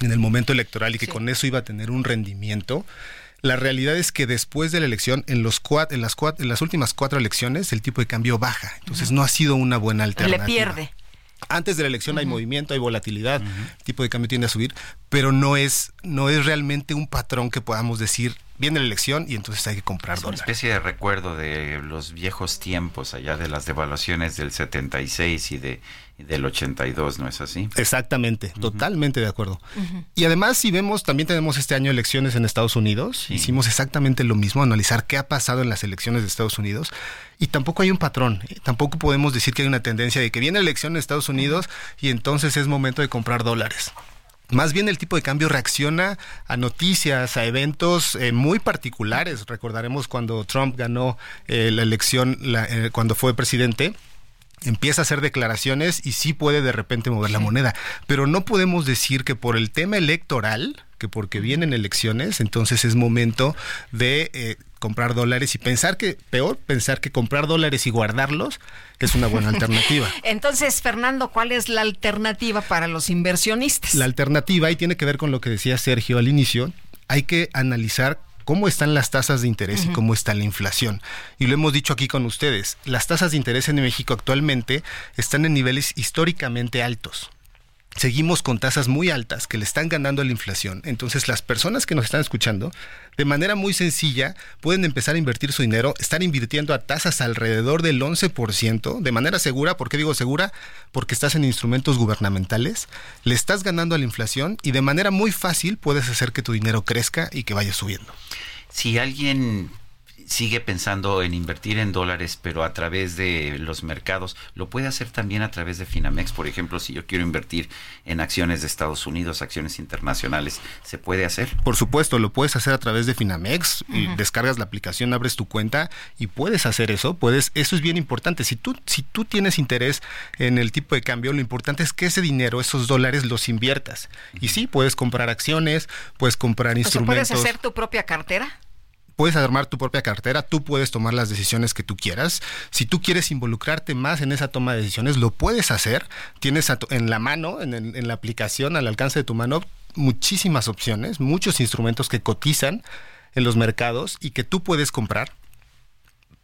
en el momento electoral y que con eso iba a tener un rendimiento, la realidad es que después de la elección, en, los cuat- en, las, cuat- en las últimas cuatro elecciones, el tipo de cambio baja. Entonces, no ha sido una buena Le alternativa. pierde. Antes de la elección hay movimiento, hay volatilidad, el tipo de cambio tiende a subir, pero no es, no es realmente un patrón que podamos decir, viene la elección y entonces hay que comprar Es una especie de recuerdo de los viejos tiempos allá de las devaluaciones del 76 y, de, y del 82, ¿no es así? Exactamente, totalmente de acuerdo. Y además, si vemos, también tenemos este año elecciones en Estados Unidos. Hicimos exactamente lo mismo, analizar qué ha pasado en las elecciones de Estados Unidos. Y tampoco hay un patrón. Tampoco podemos decir que hay una tendencia de que viene la elección en Estados Unidos y entonces es momento de comprar dólares. Más bien el tipo de cambio reacciona a noticias, a eventos eh, muy particulares. Recordaremos cuando Trump ganó eh, la elección, la- eh, cuando fue presidente, empieza a hacer declaraciones y sí puede de repente mover la moneda. Pero no podemos decir que por el tema electoral, que porque vienen elecciones, entonces es momento de eh, comprar dólares y pensar que, peor, pensar que comprar dólares y guardarlos es una buena alternativa. Entonces, Fernando, ¿cuál es la alternativa para los inversionistas? La alternativa, y tiene que ver con lo que decía Sergio al inicio, hay que analizar cómo están las tasas de interés y cómo está la inflación. Y lo hemos dicho aquí con ustedes, las tasas de interés en México actualmente están en niveles históricamente altos. Seguimos con tasas muy altas que le están ganando a la inflación. Entonces las personas que nos están escuchando, de manera muy sencilla, pueden empezar a invertir su dinero, estar invirtiendo a tasas alrededor del 11%, de manera segura. ¿Por qué digo segura? Porque estás en instrumentos gubernamentales, le estás ganando a la inflación y de manera muy fácil puedes hacer que tu dinero crezca y que vaya subiendo. Si alguien sigue pensando en invertir en dólares, pero a través de los mercados, lo puede hacer también a través de Finamex. Por ejemplo, si yo quiero invertir en acciones de Estados Unidos, acciones internacionales, ¿se puede hacer? Por supuesto, lo puedes hacer a través de Finamex, y Ujú. descargas la aplicación, abres tu cuenta y puedes hacer eso. Puedes, eso es bien importante. Si tú, si tú tienes interés en el tipo de cambio, lo importante es que ese dinero, esos dólares, los inviertas. Y sí, puedes comprar acciones, puedes comprar O sea, instrumentos. ¿puedes hacer tu propia cartera? Puedes armar tu propia cartera, tú puedes tomar las decisiones que tú quieras. Si tú quieres involucrarte más en esa toma de decisiones, lo puedes hacer. Tienes en la mano, en, en la aplicación, al alcance de tu mano, muchísimas opciones, muchos instrumentos que cotizan en los mercados y que tú puedes comprar.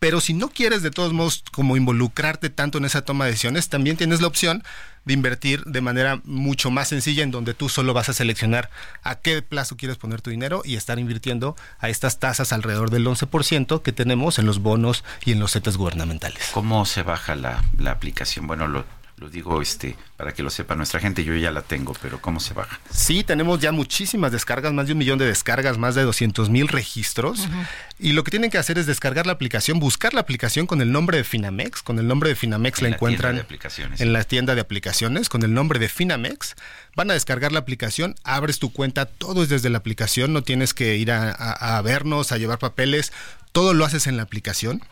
Pero si no quieres de todos modos como involucrarte tanto en esa toma de decisiones, también tienes la opción de invertir de manera mucho más sencilla en donde tú solo vas a seleccionar a qué plazo quieres poner tu dinero y estar invirtiendo a estas tasas alrededor del 11% que tenemos en los bonos y en los CETES gubernamentales. ¿Cómo se baja la, la aplicación? Bueno, lo, lo digo este para que lo sepa nuestra gente, yo ya la tengo, pero ¿cómo se baja? Sí, tenemos ya muchísimas descargas, más de un millón de descargas, más de 200 mil registros. Y lo que tienen que hacer es descargar la aplicación, buscar la aplicación con el nombre de Finamex. Con el nombre de Finamex En la la encuentran tienda de aplicaciones. en la tienda de aplicaciones con el nombre de Finamex. Van a descargar la aplicación, abres tu cuenta, todo es desde la aplicación, no tienes que ir a, a- a vernos, a llevar papeles, todo lo haces en la aplicación.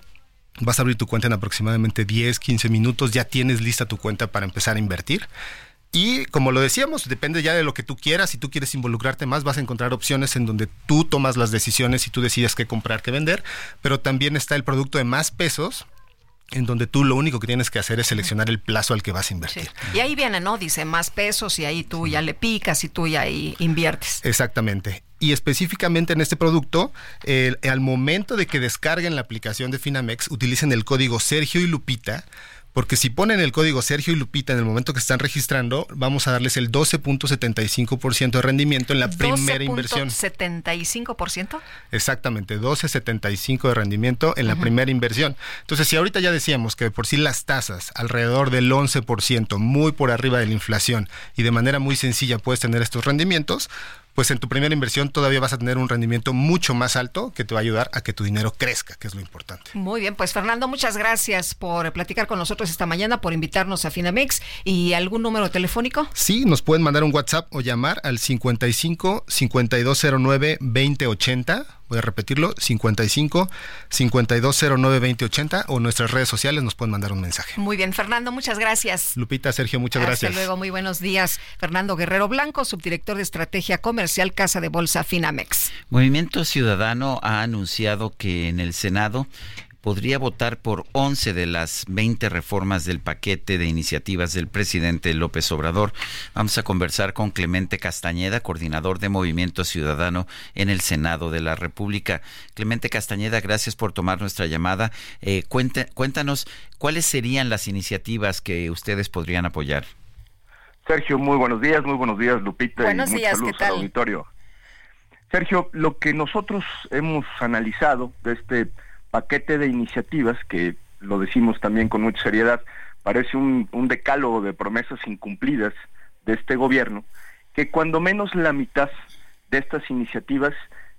Vas a abrir tu cuenta en aproximadamente 10, 15 minutos, ya tienes lista tu cuenta para empezar a invertir. Y como lo decíamos, depende ya de lo que tú quieras. Si tú quieres involucrarte más, vas a encontrar opciones en donde tú tomas las decisiones y tú decides qué comprar, qué vender. Pero también está el producto de más pesos, en donde tú lo único que tienes que hacer es seleccionar el plazo al que vas a invertir. Y ahí viene, ¿no? Dice más pesos y ahí tú ya le picas y tú ya ahí inviertes. Exactamente. Y específicamente en este producto, al momento de que descarguen la aplicación de Finamex, utilicen el código Sergio y Lupita Porque si ponen el código Sergio y Lupita en el momento que están registrando, vamos a darles el 12.75% de rendimiento en la primera inversión. ¿75%? Exactamente, 12.75 de rendimiento en la primera inversión. Entonces, si ahorita ya decíamos que por sí las tasas alrededor del 11%, muy por arriba de la inflación y de manera muy sencilla puedes tener estos rendimientos, pues en tu primera inversión todavía vas a tener un rendimiento mucho más alto que te va a ayudar a que tu dinero crezca, que es lo importante. Muy bien, pues Fernando, muchas gracias por platicar con nosotros esta mañana, por invitarnos a Finamex y algún número telefónico. Sí, nos pueden mandar un WhatsApp o llamar al 55 5209 2080 voy a repetirlo, 55 5209 2080 o nuestras redes sociales nos pueden mandar un mensaje. Muy bien, Fernando, muchas gracias. Lupita, Sergio, muchas gracias. Hasta luego, muy buenos días. Fernando Guerrero Blanco, subdirector de Estrategia Comercial Casa de Bolsa Finamex. Movimiento Ciudadano ha anunciado que en el Senado podría votar por 11 de las 20 reformas del paquete de iniciativas del presidente López Obrador. Vamos a conversar con Clemente Castañeda, coordinador de Movimiento Ciudadano en el Senado de la República. Clemente Castañeda, gracias por tomar nuestra llamada. Eh, cuéntanos cuáles serían las iniciativas que ustedes podrían apoyar. Sergio, muy buenos días, muy buenos días, Lupita. Buenos y días, ¿qué tal? auditorio. Sergio, lo que nosotros hemos analizado de este paquete de iniciativas que, lo decimos también con mucha seriedad, parece un, decálogo de promesas incumplidas de este gobierno, que cuando menos la mitad de estas iniciativas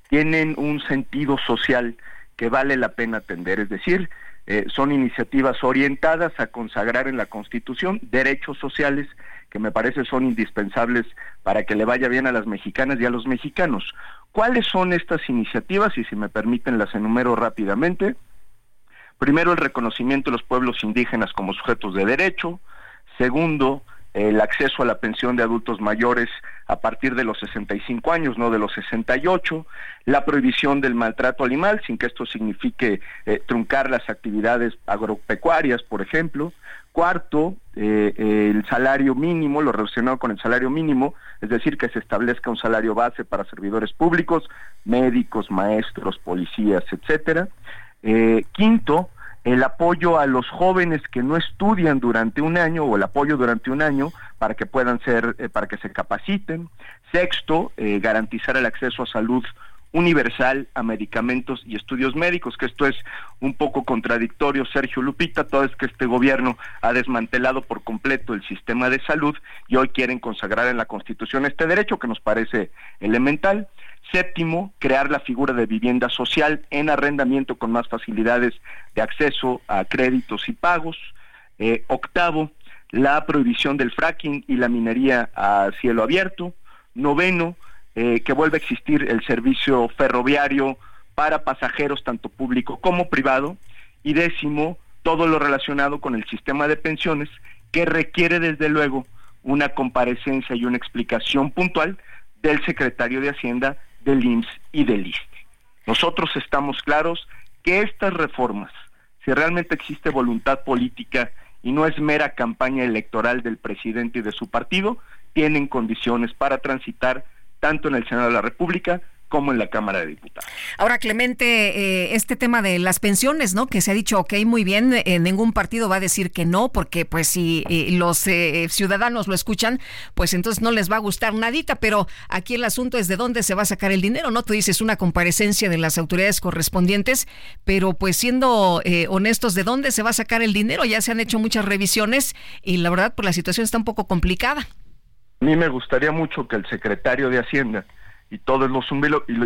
tienen un sentido social que vale la pena atender, es decir, eh, son iniciativas orientadas a consagrar en la Constitución derechos sociales que me parece son indispensables para que le vaya bien a las mexicanas y a los mexicanos. ¿Cuáles son estas iniciativas? Y si me permiten las enumero rápidamente. Primero, el reconocimiento de los pueblos indígenas como sujetos de derecho. Segundo, el acceso a la pensión de adultos mayores a partir de los 65 años, no de los 68, la prohibición del maltrato animal, sin que esto signifique eh, truncar las actividades agropecuarias, por ejemplo, Cuarto, eh, el salario mínimo, lo relacionado con el salario mínimo, es decir, que se establezca un salario base para servidores públicos, médicos, maestros, policías, etcétera. Eh, quinto, el apoyo a los jóvenes que no estudian durante un año o el apoyo durante un año para que puedan ser, eh, para que se capaciten. Sexto, garantizar el acceso a salud universal a medicamentos y estudios médicos, que esto es un poco contradictorio, Sergio Lupita, todo es que este gobierno ha desmantelado por completo el sistema de salud y hoy quieren consagrar en la Constitución este derecho que nos parece elemental. Séptimo, crear la figura de vivienda social en arrendamiento con más facilidades de acceso a créditos y pagos. Eh, octavo, la prohibición del fracking y la minería a cielo abierto. Noveno, eh, que vuelva a existir el servicio ferroviario para pasajeros tanto público como privado y décimo todo lo relacionado con el sistema de pensiones que requiere desde luego una comparecencia y una explicación puntual del secretario de Hacienda, del IMSS y del ISTE. Nosotros estamos claros que estas reformas, si realmente existe voluntad política y no es mera campaña electoral del presidente y de su partido, tienen condiciones para transitar tanto en el Senado de la República como en la Cámara de Diputados. Ahora, Clemente, eh, este tema de las pensiones, ¿no? Que se ha dicho, ok, muy bien, eh, ningún partido va a decir que no, porque pues si eh, los ciudadanos lo escuchan, pues entonces no les va a gustar nadita, pero aquí el asunto es de dónde se va a sacar el dinero, ¿no? Tú dices una comparecencia de las autoridades correspondientes, pero pues siendo honestos, ¿de dónde se va a sacar el dinero? Ya se han hecho muchas revisiones y la verdad, pues la situación está un poco complicada. A mí me gustaría mucho que el secretario de Hacienda y todos los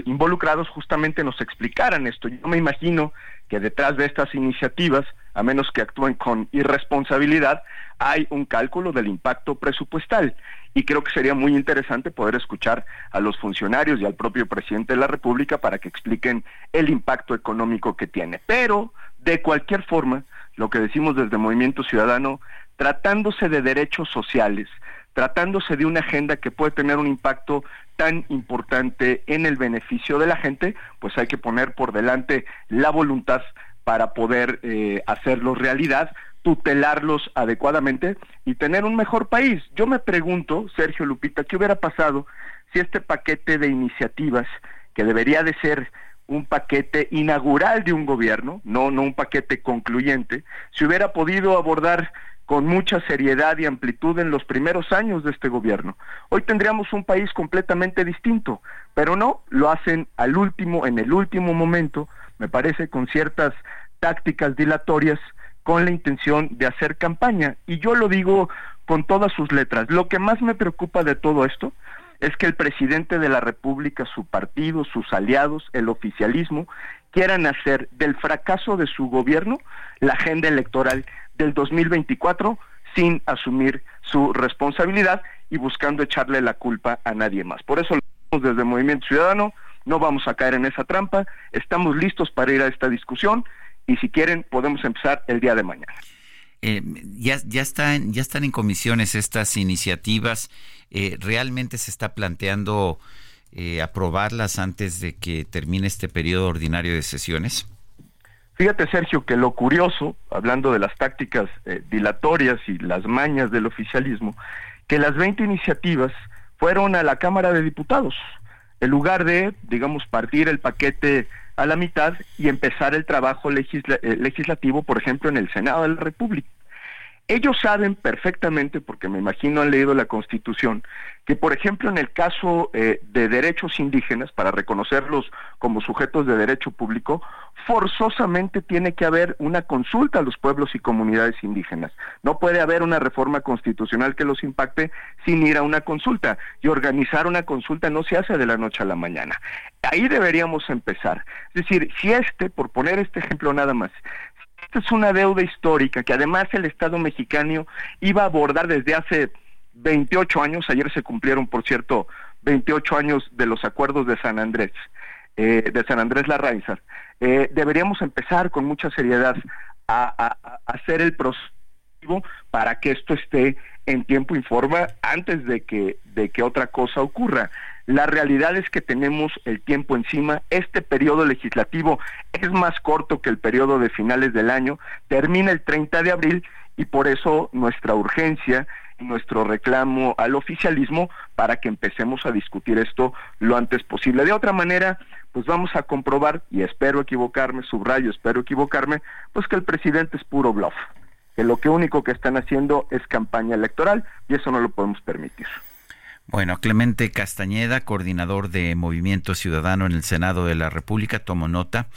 involucrados justamente nos explicaran esto. Yo me imagino que detrás de estas iniciativas, a menos que actúen con irresponsabilidad, hay un cálculo del impacto presupuestal. Y creo que sería muy interesante poder escuchar a los funcionarios y al propio presidente de la República para que expliquen el impacto económico que tiene. Pero, de cualquier forma, lo que decimos desde Movimiento Ciudadano, tratándose de derechos sociales, tratándose de una agenda que puede tener un impacto tan importante en el beneficio de la gente, pues hay que poner por delante la voluntad para poder eh, hacerlo realidad, tutelarlos adecuadamente y tener un mejor país. Yo me pregunto, Sergio Lupita, ¿qué hubiera pasado si este paquete de iniciativas, que debería de ser un paquete inaugural de un gobierno, no, no un paquete concluyente, se hubiera podido abordar con mucha seriedad y amplitud en los primeros años de este gobierno. Hoy tendríamos un país completamente distinto, pero no, lo hacen al último, en el último momento, me parece, con ciertas tácticas dilatorias, con la intención de hacer campaña. Y yo lo digo con todas sus letras. Lo que más me preocupa de todo esto es que el presidente de la República, su partido, sus aliados, el oficialismo, quieran hacer del fracaso de su gobierno la agenda electoral del 2024 sin asumir su responsabilidad y buscando echarle la culpa a nadie más. Por eso desde Movimiento Ciudadano no vamos a caer en esa trampa, estamos listos para ir a esta discusión y si quieren podemos empezar el día de mañana. Eh, ya, ya, están, ya están en comisiones estas iniciativas. Eh, ¿Realmente se está planteando eh, aprobarlas antes de que termine este periodo ordinario de sesiones? Fíjate, Sergio, que lo curioso, hablando de las tácticas dilatorias y las mañas del oficialismo, que las 20 iniciativas fueron a la Cámara de Diputados, en lugar de, digamos, partir el paquete a la mitad y empezar el trabajo eh, legislativo, por ejemplo, en el Senado de la República. Ellos saben perfectamente, porque me imagino han leído la Constitución, que por ejemplo en el caso eh, de derechos indígenas, para reconocerlos como sujetos de derecho público, forzosamente tiene que haber una consulta a los pueblos y comunidades indígenas. No puede haber una reforma constitucional que los impacte sin ir a una consulta. Y organizar una consulta no se hace de la noche a la mañana. Ahí deberíamos empezar. Es decir, si este, por poner este ejemplo nada más, es una deuda histórica que además el Estado mexicano iba a abordar desde hace 28 años, ayer se cumplieron, por cierto, 28 años de los acuerdos de San Andrés, eh, de San Andrés Larraizar. Eh, deberíamos empezar con mucha seriedad a, hacer el proceso para que esto esté en tiempo y forma antes de que, de que otra cosa ocurra. La realidad es que tenemos el tiempo encima. Este periodo legislativo es más corto que el periodo de finales del año. Termina el 30 de abril y por eso nuestra urgencia nuestro reclamo al oficialismo para que empecemos a discutir esto lo antes posible. De otra manera, pues vamos a comprobar, y espero equivocarme, subrayo, espero equivocarme, pues que el presidente es puro bluff, que lo que único que están haciendo es campaña electoral y eso no lo podemos permitir. Bueno, Clemente Castañeda, coordinador de Movimiento Ciudadano en el Senado de la República, tomo nota.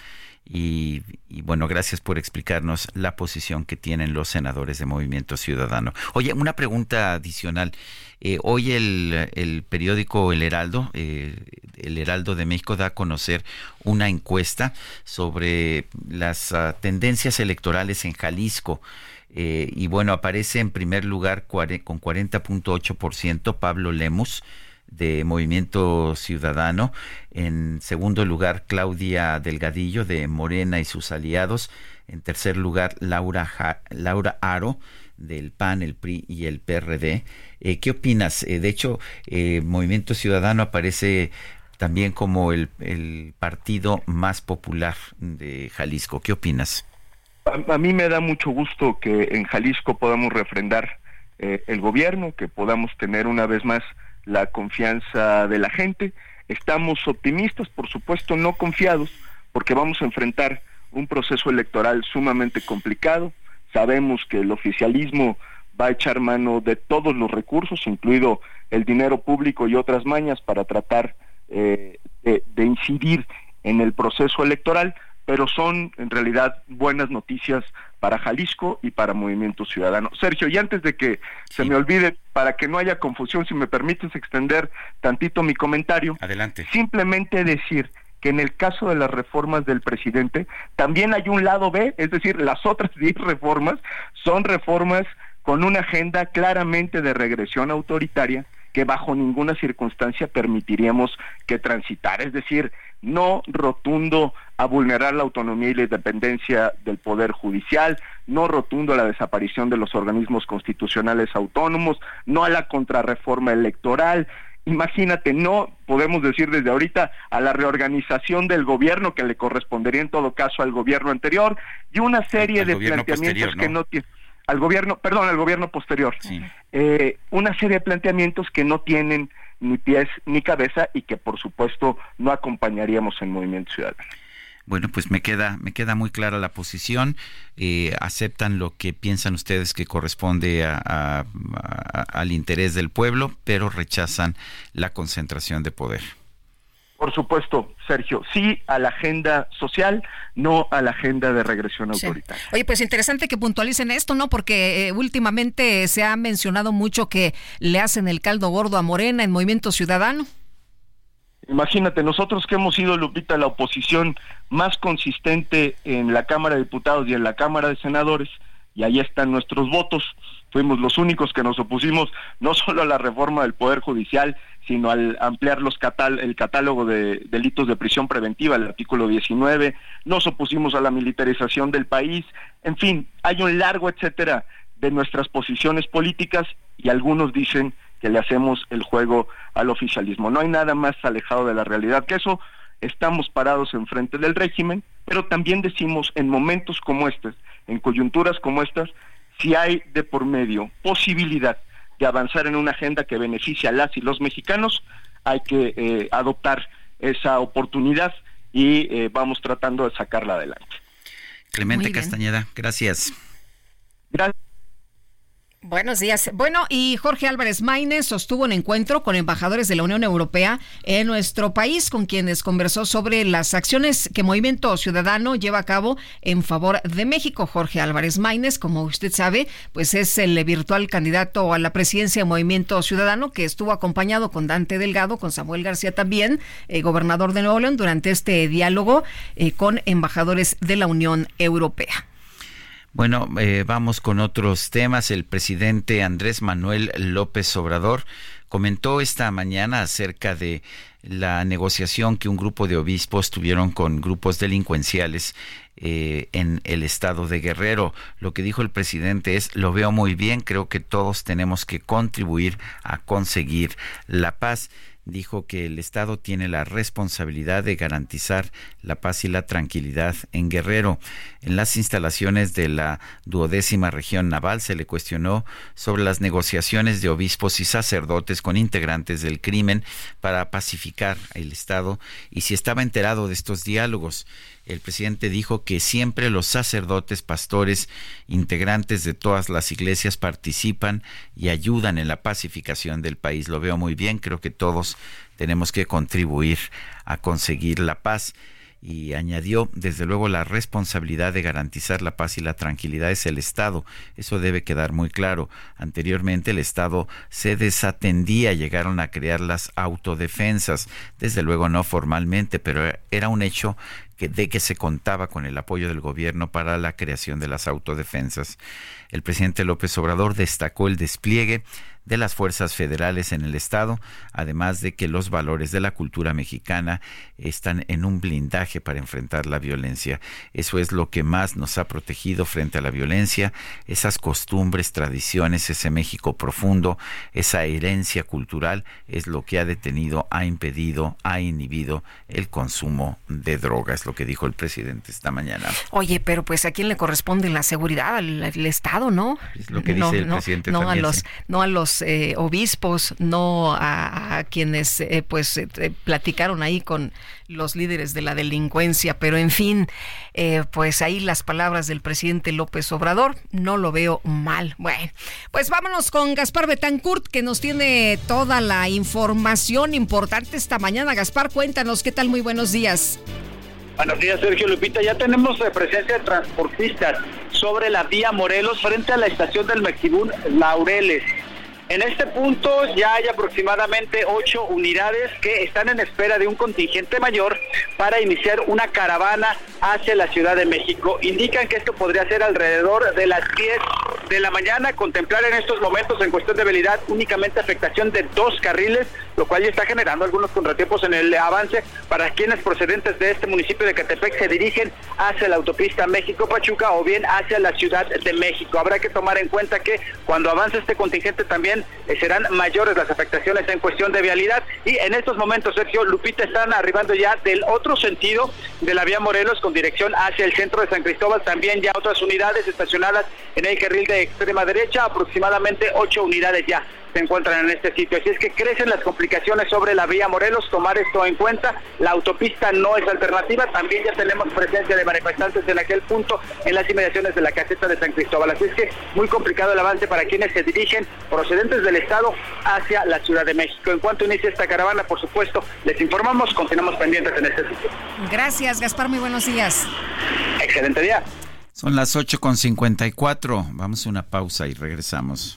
Y, bueno, gracias por explicarnos la posición que tienen los senadores de Movimiento Ciudadano. Oye, una pregunta adicional. Eh, hoy el, periódico El Heraldo, eh, El Heraldo de México, da a conocer una encuesta sobre las ah, tendencias electorales en Jalisco. Eh, y bueno, aparece en primer lugar con 40.8% Pablo Lemus de Movimiento Ciudadano. En segundo lugar, Claudia Delgadillo de Morena y sus aliados. En tercer lugar, Laura, Laura Aro del PAN, el PRI y el PRD. Eh, ¿Qué opinas? Eh, de hecho, Movimiento Ciudadano aparece también como el partido más popular de Jalisco. ¿Qué opinas? A, mí me da mucho gusto que en Jalisco podamos refrendar eh, el gobierno, que podamos tener una vez más la confianza de la gente. Estamos optimistas, por supuesto, no confiados, porque vamos a enfrentar un proceso electoral sumamente complicado. Sabemos que el oficialismo va a echar mano de todos los recursos, incluido el dinero público y otras mañas, para tratar eh, de incidir en el proceso electoral pero son en realidad buenas noticias para Jalisco y para Movimiento Ciudadano. Sergio, y antes de que se me olvide, para que no haya confusión, si me permites extender tantito mi comentario, adelante. Simplemente decir que en el caso de las reformas del presidente también hay un lado B, es decir, las otras 10 reformas son reformas con una agenda claramente de regresión autoritaria que bajo ninguna circunstancia permitiríamos que transitar, es decir, no rotundo a vulnerar la autonomía y la independencia del Poder Judicial, no rotundo a la desaparición de los organismos constitucionales autónomos, no a la contrarreforma electoral, imagínate, no podemos decir desde ahorita a la reorganización del gobierno que le correspondería en todo caso al gobierno anterior y una serie de planteamientos que no tienen al gobierno, perdón, al gobierno posterior, eh, una serie de planteamientos que no tienen ni pies ni cabeza y que por supuesto no acompañaríamos en Movimiento Ciudadano. Bueno, pues me queda, me queda muy clara la posición. Eh, aceptan lo que piensan ustedes que corresponde al interés del pueblo, pero rechazan la concentración de poder. Por supuesto, Sergio, sí a la agenda social, no a la agenda de regresión autoritaria. Oye, pues interesante que puntualicen esto, ¿no? Porque eh, últimamente se ha mencionado mucho que le hacen el caldo gordo a Morena en Movimiento Ciudadano. Imagínate, nosotros que hemos sido, Lupita, la oposición más consistente en la Cámara de Diputados y en la Cámara de Senadores, y ahí están nuestros votos, fuimos los únicos que nos opusimos no solo a la reforma del Poder Judicial, sino al ampliar el catálogo de delitos de prisión preventiva, el artículo 19, nos opusimos a la militarización del país, en fin, hay un largo etcétera de nuestras posiciones políticas y algunos dicen que le hacemos el juego al oficialismo. No hay nada más alejado de la realidad que eso. Estamos parados enfrente del régimen, pero también decimos en momentos como estos, en coyunturas como estas, si hay de por medio posibilidad de avanzar en una agenda que beneficie a las y los mexicanos, hay que eh, adoptar esa oportunidad y eh, vamos tratando de sacarla adelante. Clemente Castañeda, gracias. Gracias. Buenos días. Bueno, y Jorge Álvarez Maínez sostuvo un encuentro con embajadores de la Unión Europea en nuestro país, con quienes conversó sobre las acciones que Movimiento Ciudadano lleva a cabo en favor de México. Jorge Álvarez Maínez, como usted sabe, pues es el virtual candidato a la presidencia de Movimiento Ciudadano, que estuvo acompañado con Dante Delgado, con Samuel García también, eh, gobernador de Nuevo León, durante este diálogo eh, con embajadores de la Unión Europea. Bueno, eh, vamos con otros temas. El presidente Andrés Manuel López Obrador comentó esta mañana acerca de la negociación que un grupo de obispos tuvieron con grupos delincuenciales eh, en el estado de Guerrero. Lo que dijo el presidente es, lo veo muy bien, creo que todos tenemos que contribuir a conseguir la paz dijo que el Estado tiene la responsabilidad de garantizar la paz y la tranquilidad en Guerrero. En las instalaciones de la duodécima región naval se le cuestionó sobre las negociaciones de obispos y sacerdotes con integrantes del crimen para pacificar el Estado y si estaba enterado de estos diálogos el presidente dijo que siempre los sacerdotes, pastores, integrantes de todas las iglesias participan y ayudan en la pacificación del país. Lo veo muy bien, creo que todos tenemos que contribuir a conseguir la paz y añadió, desde luego, la responsabilidad de garantizar la paz y la tranquilidad es el Estado. Eso debe quedar muy claro. Anteriormente el Estado se desatendía, llegaron a crear las autodefensas, desde luego no formalmente, pero era un hecho de que se contaba con el apoyo del gobierno para la creación de las autodefensas. El presidente López Obrador destacó el despliegue de las fuerzas federales en el Estado, además de que los valores de la cultura mexicana están en un blindaje para enfrentar la violencia. Eso es lo que más nos ha protegido frente a la violencia, esas costumbres, tradiciones, ese México profundo, esa herencia cultural es lo que ha detenido, ha impedido, ha inhibido el consumo de drogas, lo que dijo el presidente esta mañana. Oye, pero pues a quién le corresponde la seguridad, al, Estado, ¿no? Es lo que dice el presidente. No a los, no a los eh, obispos, no a, quienes eh, pues eh, platicaron ahí con los líderes de la delincuencia, pero en fin, pues ahí las palabras del presidente López Obrador, no lo veo mal. Bueno, pues vámonos con Gaspar Betancourt, que nos tiene toda la información importante esta mañana. Gaspar, cuéntanos, ¿qué tal? Muy buenos días. Buenos días, Sergio Lupita. Ya tenemos presencia de transportistas sobre la vía Morelos frente a la estación del Mexibún Laureles. En este punto ya hay aproximadamente ocho unidades que están en espera de un contingente mayor para iniciar una caravana hacia la Ciudad de México. Indican que esto podría ser alrededor de las 10 de la mañana, contemplar en estos momentos en cuestión de velocidad únicamente afectación de dos carriles, lo cual ya está generando algunos contratiempos en el avance para quienes procedentes de este municipio de Catepec se dirigen hacia la autopista México-Pachuca o bien hacia la Ciudad de México. Habrá que tomar en cuenta que cuando avance este contingente también eh, serán mayores las afectaciones en cuestión de vialidad. Y en estos momentos, Sergio Lupita, están arribando ya del otro sentido de la vía Morelos con dirección hacia el centro de San Cristóbal. También ya otras unidades estacionadas en el carril de extrema derecha, aproximadamente ocho unidades ya. Se encuentran en este sitio. Así es que crecen las complicaciones sobre la vía Morelos, tomar esto en cuenta. La autopista no es alternativa, también ya tenemos presencia de manifestantes en aquel punto en las inmediaciones de la caseta de San Cristóbal. Así es que muy complicado el avance para quienes se dirigen procedentes del Estado hacia la Ciudad de México. En cuanto inicie esta caravana, por supuesto, les informamos, continuamos pendientes en este sitio. Gracias, Gaspar, muy buenos días. Excelente día. Son las 8.54. Vamos a una pausa y regresamos.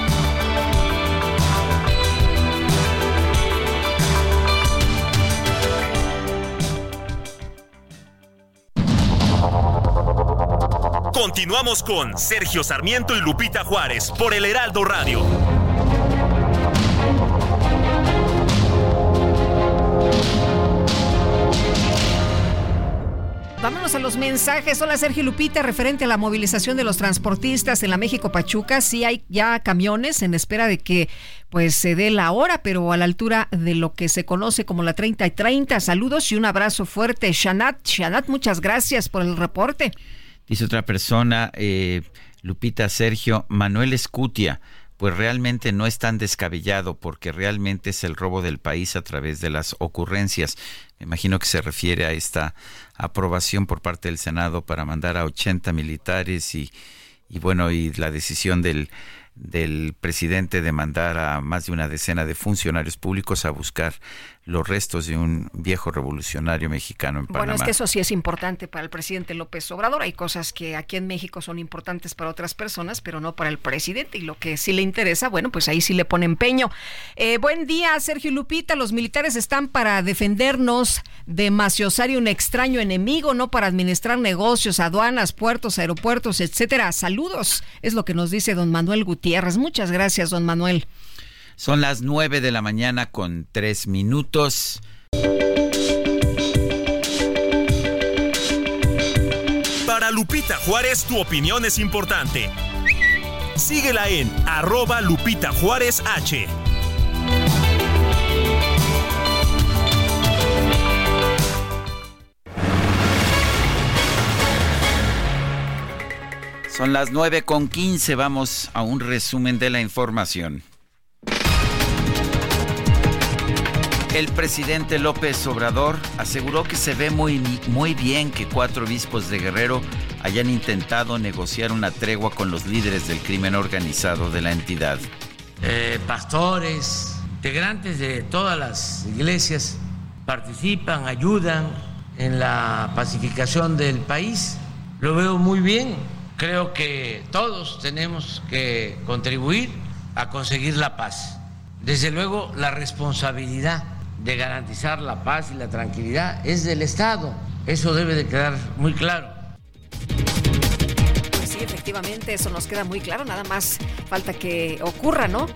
Continuamos con Sergio Sarmiento y Lupita Juárez por el Heraldo Radio. Vámonos a los mensajes. Hola Sergio Lupita, referente a la movilización de los transportistas en la México Pachuca, sí hay ya camiones en espera de que pues se dé la hora, pero a la altura de lo que se conoce como la 30 y 30. Saludos y un abrazo fuerte. Shanat, Shanat, muchas gracias por el reporte. Dice otra persona, eh, Lupita Sergio, Manuel Escutia, pues realmente no es tan descabellado porque realmente es el robo del país a través de las ocurrencias. Me imagino que se refiere a esta aprobación por parte del Senado para mandar a 80 militares y, y bueno, y la decisión del, del presidente de mandar a más de una decena de funcionarios públicos a buscar los restos de un viejo revolucionario mexicano en Panamá. Bueno, es que eso sí es importante para el presidente López Obrador. Hay cosas que aquí en México son importantes para otras personas, pero no para el presidente. Y lo que sí le interesa, bueno, pues ahí sí le pone empeño. Eh, buen día, Sergio Lupita. Los militares están para defendernos de Maciosari, un extraño enemigo, no para administrar negocios, aduanas, puertos, aeropuertos, etcétera. Saludos, es lo que nos dice don Manuel Gutiérrez. Muchas gracias, don Manuel. Son las 9 de la mañana con 3 minutos. Para Lupita Juárez, tu opinión es importante. Síguela en arroba Lupita Juárez H. Son las 9 con 15. Vamos a un resumen de la información. El presidente López Obrador aseguró que se ve muy, muy bien que cuatro obispos de Guerrero hayan intentado negociar una tregua con los líderes del crimen organizado de la entidad. Eh, pastores, integrantes de todas las iglesias participan, ayudan en la pacificación del país. Lo veo muy bien. Creo que todos tenemos que contribuir a conseguir la paz. Desde luego, la responsabilidad de garantizar la paz y la tranquilidad es del Estado. Eso debe de quedar muy claro. Pues sí, efectivamente, eso nos queda muy claro. Nada más falta que ocurra, ¿no?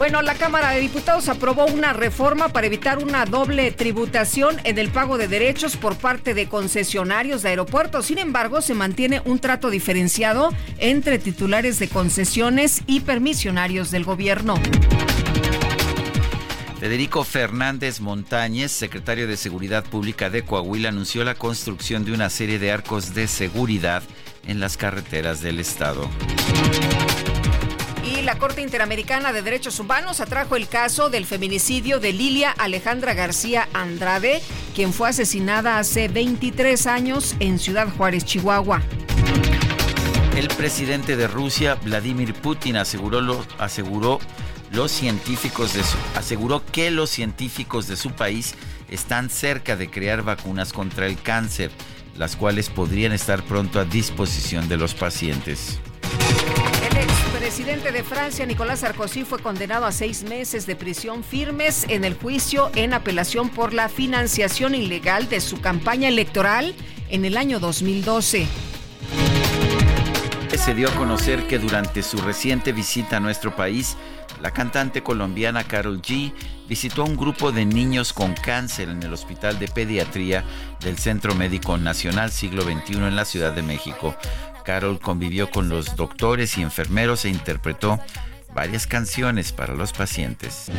Bueno, la Cámara de Diputados aprobó una reforma para evitar una doble tributación en el pago de derechos por parte de concesionarios de aeropuertos. Sin embargo, se mantiene un trato diferenciado entre titulares de concesiones y permisionarios del gobierno. Federico Fernández Montañez, secretario de Seguridad Pública de Coahuila, anunció la construcción de una serie de arcos de seguridad en las carreteras del estado. Y la Corte Interamericana de Derechos Humanos atrajo el caso del feminicidio de Lilia Alejandra García Andrade, quien fue asesinada hace 23 años en Ciudad Juárez, Chihuahua. El presidente de Rusia, Vladimir Putin, aseguró, lo, aseguró los científicos de su, aseguró que los científicos de su país están cerca de crear vacunas contra el cáncer, las cuales podrían estar pronto a disposición de los pacientes. El expresidente de Francia, Nicolás Sarkozy, fue condenado a seis meses de prisión firmes en el juicio en apelación por la financiación ilegal de su campaña electoral en el año 2012 se dio a conocer que durante su reciente visita a nuestro país, la cantante colombiana Carol G visitó a un grupo de niños con cáncer en el Hospital de Pediatría del Centro Médico Nacional Siglo XXI en la Ciudad de México. Carol convivió con los doctores y enfermeros e interpretó varias canciones para los pacientes.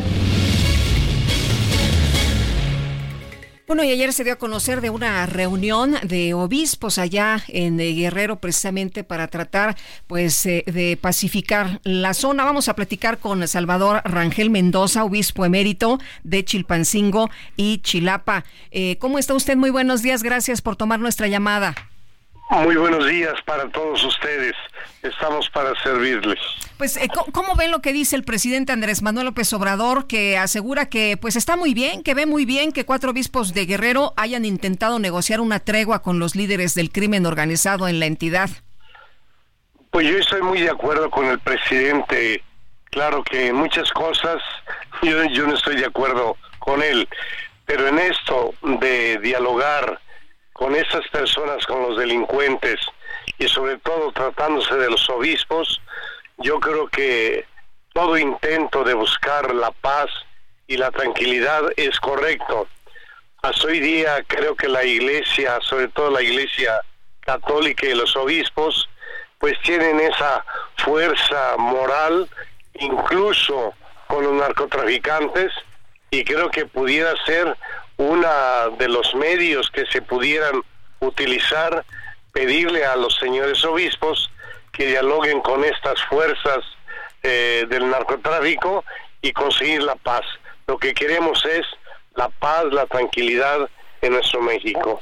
Bueno, y ayer se dio a conocer de una reunión de obispos allá en eh, Guerrero precisamente para tratar pues eh, de pacificar la zona. Vamos a platicar con Salvador Rangel Mendoza, obispo emérito de Chilpancingo y Chilapa. Eh, ¿Cómo está usted? Muy buenos días, gracias por tomar nuestra llamada. Muy buenos días para todos ustedes. Estamos para servirles. Pues, eh, ¿cómo ven lo que dice el presidente Andrés Manuel López Obrador, que asegura que pues está muy bien, que ve muy bien que cuatro obispos de Guerrero hayan intentado negociar una tregua con los líderes del crimen organizado en la entidad? Pues yo estoy muy de acuerdo con el presidente. Claro que en muchas cosas yo, yo no estoy de acuerdo con él, pero en esto de dialogar con esas personas, con los delincuentes y sobre todo tratándose de los obispos, yo creo que todo intento de buscar la paz y la tranquilidad es correcto. Hasta hoy día creo que la iglesia, sobre todo la iglesia católica y los obispos, pues tienen esa fuerza moral, incluso con los narcotraficantes, y creo que pudiera ser una de los medios que se pudieran utilizar, pedirle a los señores obispos que dialoguen con estas fuerzas eh, del narcotráfico y conseguir la paz. Lo que queremos es la paz, la tranquilidad en nuestro México.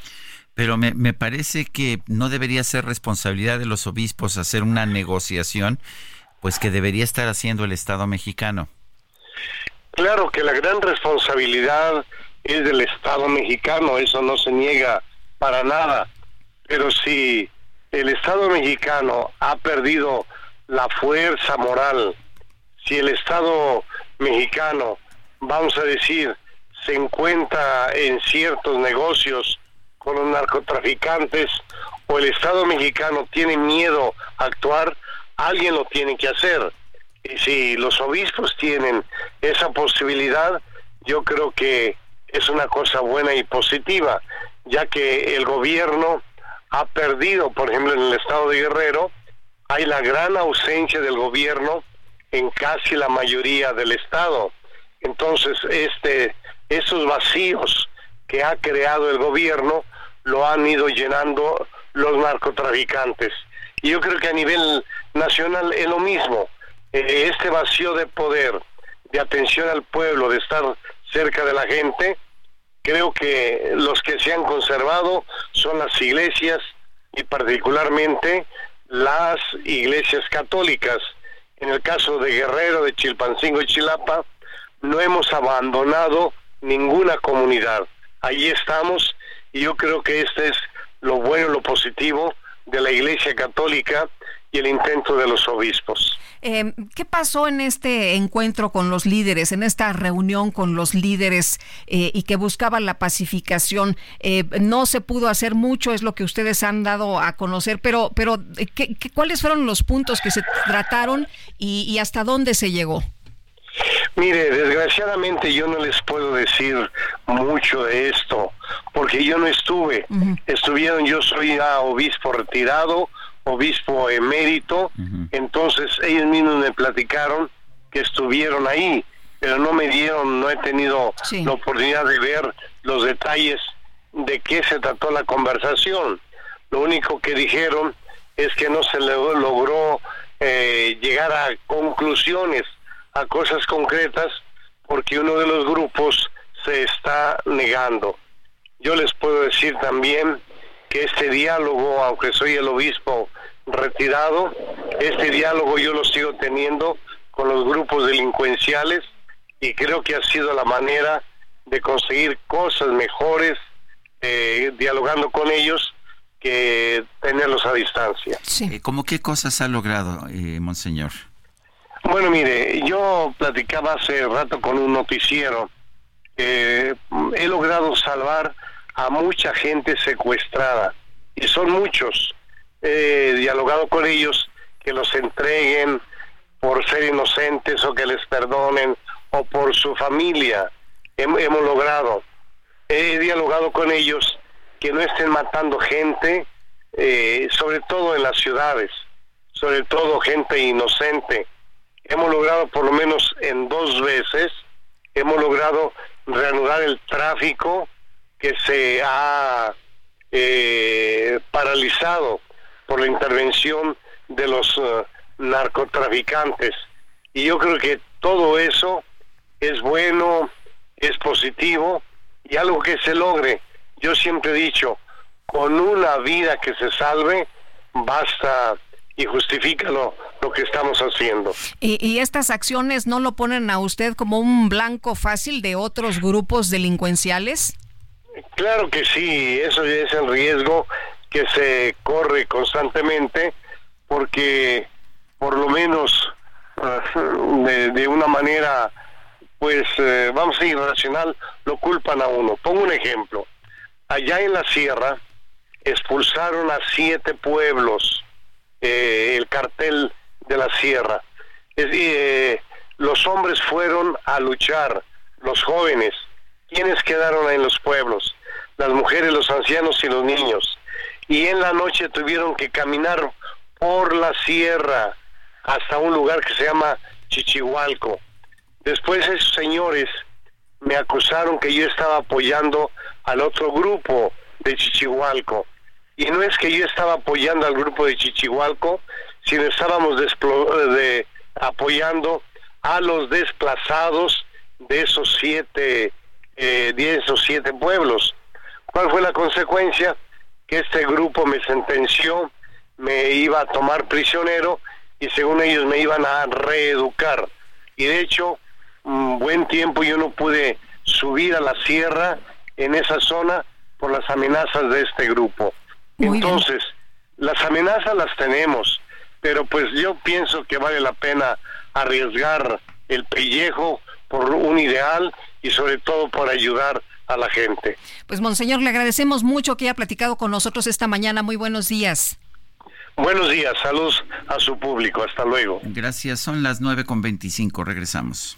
Pero me, me parece que no debería ser responsabilidad de los obispos hacer una negociación, pues que debería estar haciendo el Estado mexicano. Claro que la gran responsabilidad es del Estado mexicano, eso no se niega para nada. Pero si el Estado mexicano ha perdido la fuerza moral, si el Estado mexicano, vamos a decir, se encuentra en ciertos negocios con los narcotraficantes o el Estado mexicano tiene miedo a actuar, alguien lo tiene que hacer. Y si los obispos tienen esa posibilidad, yo creo que es una cosa buena y positiva, ya que el gobierno ha perdido, por ejemplo, en el estado de Guerrero, hay la gran ausencia del gobierno en casi la mayoría del estado. Entonces, este, esos vacíos que ha creado el gobierno lo han ido llenando los narcotraficantes. Y yo creo que a nivel nacional es lo mismo. Eh, este vacío de poder, de atención al pueblo, de estar cerca de la gente, creo que los que se han conservado son las iglesias y particularmente las iglesias católicas. En el caso de Guerrero, de Chilpancingo y Chilapa, no hemos abandonado ninguna comunidad. Ahí estamos y yo creo que este es lo bueno, lo positivo de la Iglesia Católica y el intento de los obispos. Eh, ¿Qué pasó en este encuentro con los líderes, en esta reunión con los líderes eh, y que buscaban la pacificación? Eh, no se pudo hacer mucho, es lo que ustedes han dado a conocer, pero, pero ¿qué, cuáles fueron los puntos que se trataron y, hasta dónde se llegó? Mire, desgraciadamente yo no les puedo decir mucho de esto, porque yo no estuve. Estuvieron, yo soy ya obispo retirado, obispo emérito, entonces ellos mismos me platicaron que estuvieron ahí, pero no me dieron, no he tenido la oportunidad de ver los detalles de qué se trató la conversación. Lo único que dijeron es que no se logró eh, llegar a conclusiones, a cosas concretas, porque uno de los grupos se está negando. Yo les puedo decir también que este diálogo, aunque soy el obispo retirado, este diálogo yo lo sigo teniendo con los grupos delincuenciales y creo que ha sido la manera de conseguir cosas mejores eh, dialogando con ellos que tenerlos a distancia. Sí. Eh, ¿Cómo qué cosas ha logrado, eh, Monseñor? Bueno, mire, yo platicaba hace rato con un noticiero. he logrado salvar a mucha gente secuestrada y son muchos. He dialogado con ellos que los entreguen por ser inocentes o que les perdonen o por su familia. hemos logrado. He dialogado con ellos que no estén matando gente eh, sobre todo en las ciudades, sobre todo gente inocente. Hemos logrado por lo menos en dos veces, hemos logrado reanudar el tráfico que se ha eh, paralizado por la intervención de los eh, narcotraficantes. Y yo creo que todo eso es bueno, es positivo y algo que se logre. Yo siempre he dicho, con una vida que se salve, basta y justifica lo, que estamos haciendo. ¿Y, ¿Y, estas acciones no lo ponen a usted como un blanco fácil de otros grupos delincuenciales? Claro que sí, eso es el riesgo que se corre constantemente porque por lo menos ah, de, una manera pues eh, vamos a ir racional lo culpan a uno. Pongo un ejemplo. Allá en la sierra expulsaron a siete pueblos eh, el cartel de la sierra. Eh, los hombres fueron a luchar, los jóvenes. ¿Quiénes quedaron en los pueblos? Las mujeres, los ancianos y los niños. Y en la noche tuvieron que caminar por la sierra hasta un lugar que se llama Chichihualco. Después esos señores me acusaron que yo estaba apoyando al otro grupo de Chichihualco. Y no es que yo estaba apoyando al grupo de Chichihualco, sino estábamos de, apoyando a los desplazados de esos siete, eh, de esos siete pueblos. ¿Cuál fue la consecuencia? Que este grupo me sentenció, me iba a tomar prisionero y según ellos me iban a reeducar. Y de hecho, un buen tiempo yo no pude subir a la sierra en esa zona por las amenazas de este grupo. Entonces, las amenazas las tenemos, pero pues yo pienso que vale la pena arriesgar el pellejo por un ideal y sobre todo por ayudar a la gente. Pues Monseñor, le agradecemos mucho que haya platicado con nosotros esta mañana. Muy buenos días. Buenos días, saludos a su público. Hasta luego. Gracias, son las 9 con 25. Regresamos.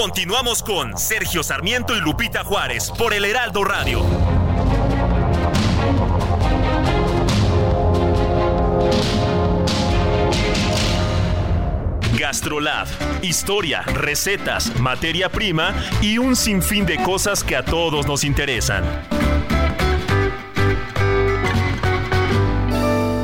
Continuamos con Sergio Sarmiento y Lupita Juárez por el Heraldo Radio. Gastrolab, historia, recetas, materia prima y un sinfín de cosas que a todos nos interesan.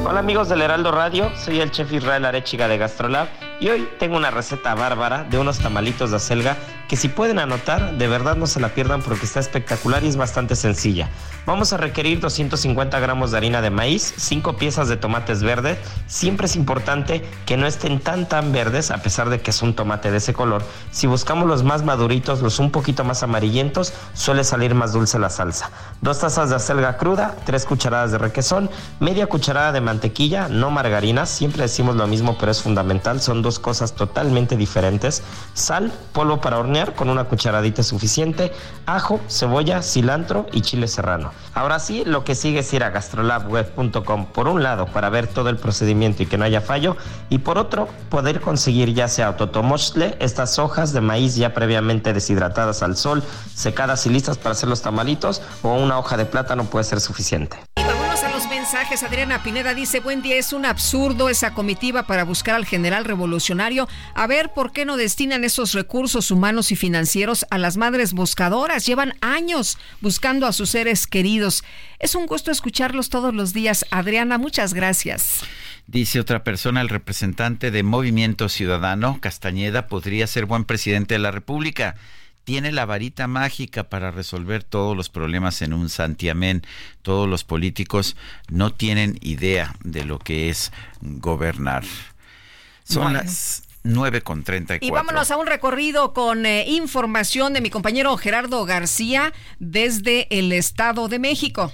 Hola amigos del Heraldo Radio, soy el chef Israel Arechiga de Gastrolab y hoy tengo una receta bárbara de unos tamalitos de acelga que si pueden anotar, de verdad no se la pierdan porque está espectacular y es bastante sencilla. Vamos a requerir 250 gramos de harina de maíz, 5 piezas de tomates verdes. Siempre es importante que no estén tan tan verdes a pesar de que es un tomate de ese color. Si buscamos los más maduritos, los un poquito más amarillentos, suele salir más dulce la salsa. Dos tazas de acelga cruda, 3 cucharadas de requesón, media cucharada de mantequilla, no margarina, siempre decimos lo mismo pero es fundamental, son dos cosas totalmente diferentes. Sal, polvo para hornear con una cucharadita suficiente, ajo, cebolla, cilantro y chile serrano. Ahora sí, lo que sigue es ir a gastrolabweb.com por un lado para ver todo el procedimiento y que no haya fallo y por otro poder conseguir ya sea autotomostle, estas hojas de maíz ya previamente deshidratadas al sol, secadas y listas para hacer los tamalitos o una hoja de plátano puede ser suficiente. Adriana Pineda dice, buen día, es un absurdo esa comitiva para buscar al general revolucionario. A ver, ¿por qué no destinan esos recursos humanos y financieros a las madres buscadoras? Llevan años buscando a sus seres queridos. Es un gusto escucharlos todos los días. Adriana, muchas gracias. Dice otra persona, el representante de Movimiento Ciudadano, Castañeda, podría ser buen presidente de la República tiene la varita mágica para resolver todos los problemas en un santiamén. Todos los políticos no tienen idea de lo que es gobernar. Son las 9 con 34. Y vámonos a un recorrido con eh, información de mi compañero Gerardo García desde el Estado de México.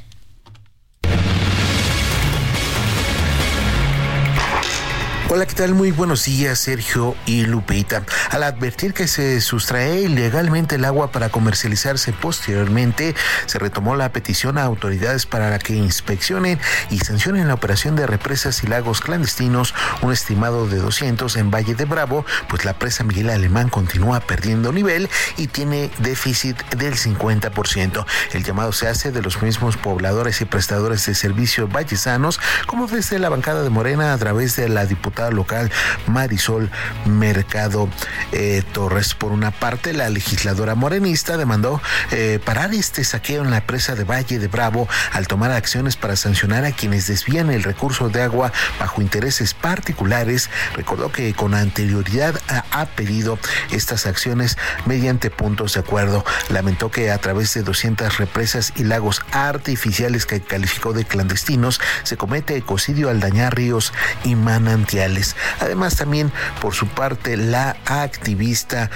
Hola, ¿qué tal? Muy buenos días, Sergio y Lupita. Al advertir que se sustrae ilegalmente el agua para comercializarse posteriormente, se retomó la petición a autoridades para que inspeccionen y sancionen la operación de represas y lagos clandestinos, un estimado de 200 en Valle de Bravo, pues la presa Miguel Alemán continúa perdiendo nivel y tiene déficit del 50%. El llamado se hace de los mismos pobladores y prestadores de servicios vallesanos, como desde la bancada de Morena a través de la diputada local Marisol Mercado eh, Torres. Por una parte, la legisladora morenista demandó eh, parar este saqueo en la presa de Valle de Bravo al tomar acciones para sancionar a quienes desvían el recurso de agua bajo intereses particulares. Recordó que con anterioridad ha, pedido estas acciones mediante puntos de acuerdo. Lamentó que a través de 200 represas y lagos artificiales que calificó de clandestinos se comete ecocidio al dañar ríos y manantiales. Además, también por su parte, la activista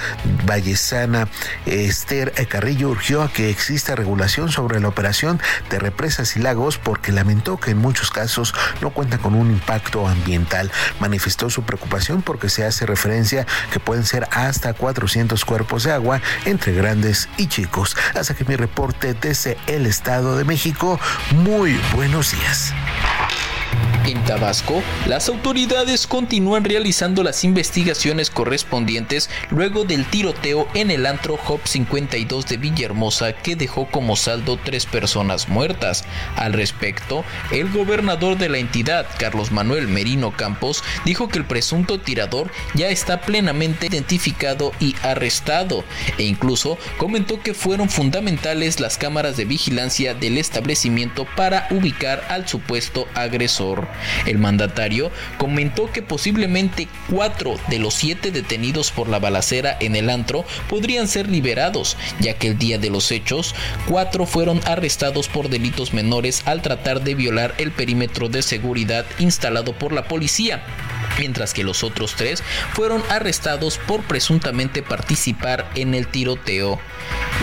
vallesana Esther Carrillo urgió a que exista regulación sobre la operación de represas y lagos porque lamentó que en muchos casos no cuentan con un impacto ambiental. Manifestó su preocupación porque se hace referencia que pueden ser hasta 400 cuerpos de agua entre grandes y chicos. Hasta que mi reporte desde el Estado de México. Muy buenos días. En Tabasco, las autoridades continúan realizando las investigaciones correspondientes luego del tiroteo en el antro Hop 52 de Villahermosa que dejó como saldo tres personas muertas. Al respecto, el gobernador de la entidad, Carlos Manuel Merino Campos, dijo que el presunto tirador ya está plenamente identificado y arrestado, e incluso comentó que fueron fundamentales las cámaras de vigilancia del establecimiento para ubicar al supuesto agresor. El mandatario comentó que posiblemente cuatro de los siete detenidos por la balacera en el antro podrían ser liberados, ya que el día de los hechos, cuatro fueron arrestados por delitos menores al tratar de violar el perímetro de seguridad instalado por la policía mientras que los otros tres fueron arrestados por presuntamente participar en el tiroteo.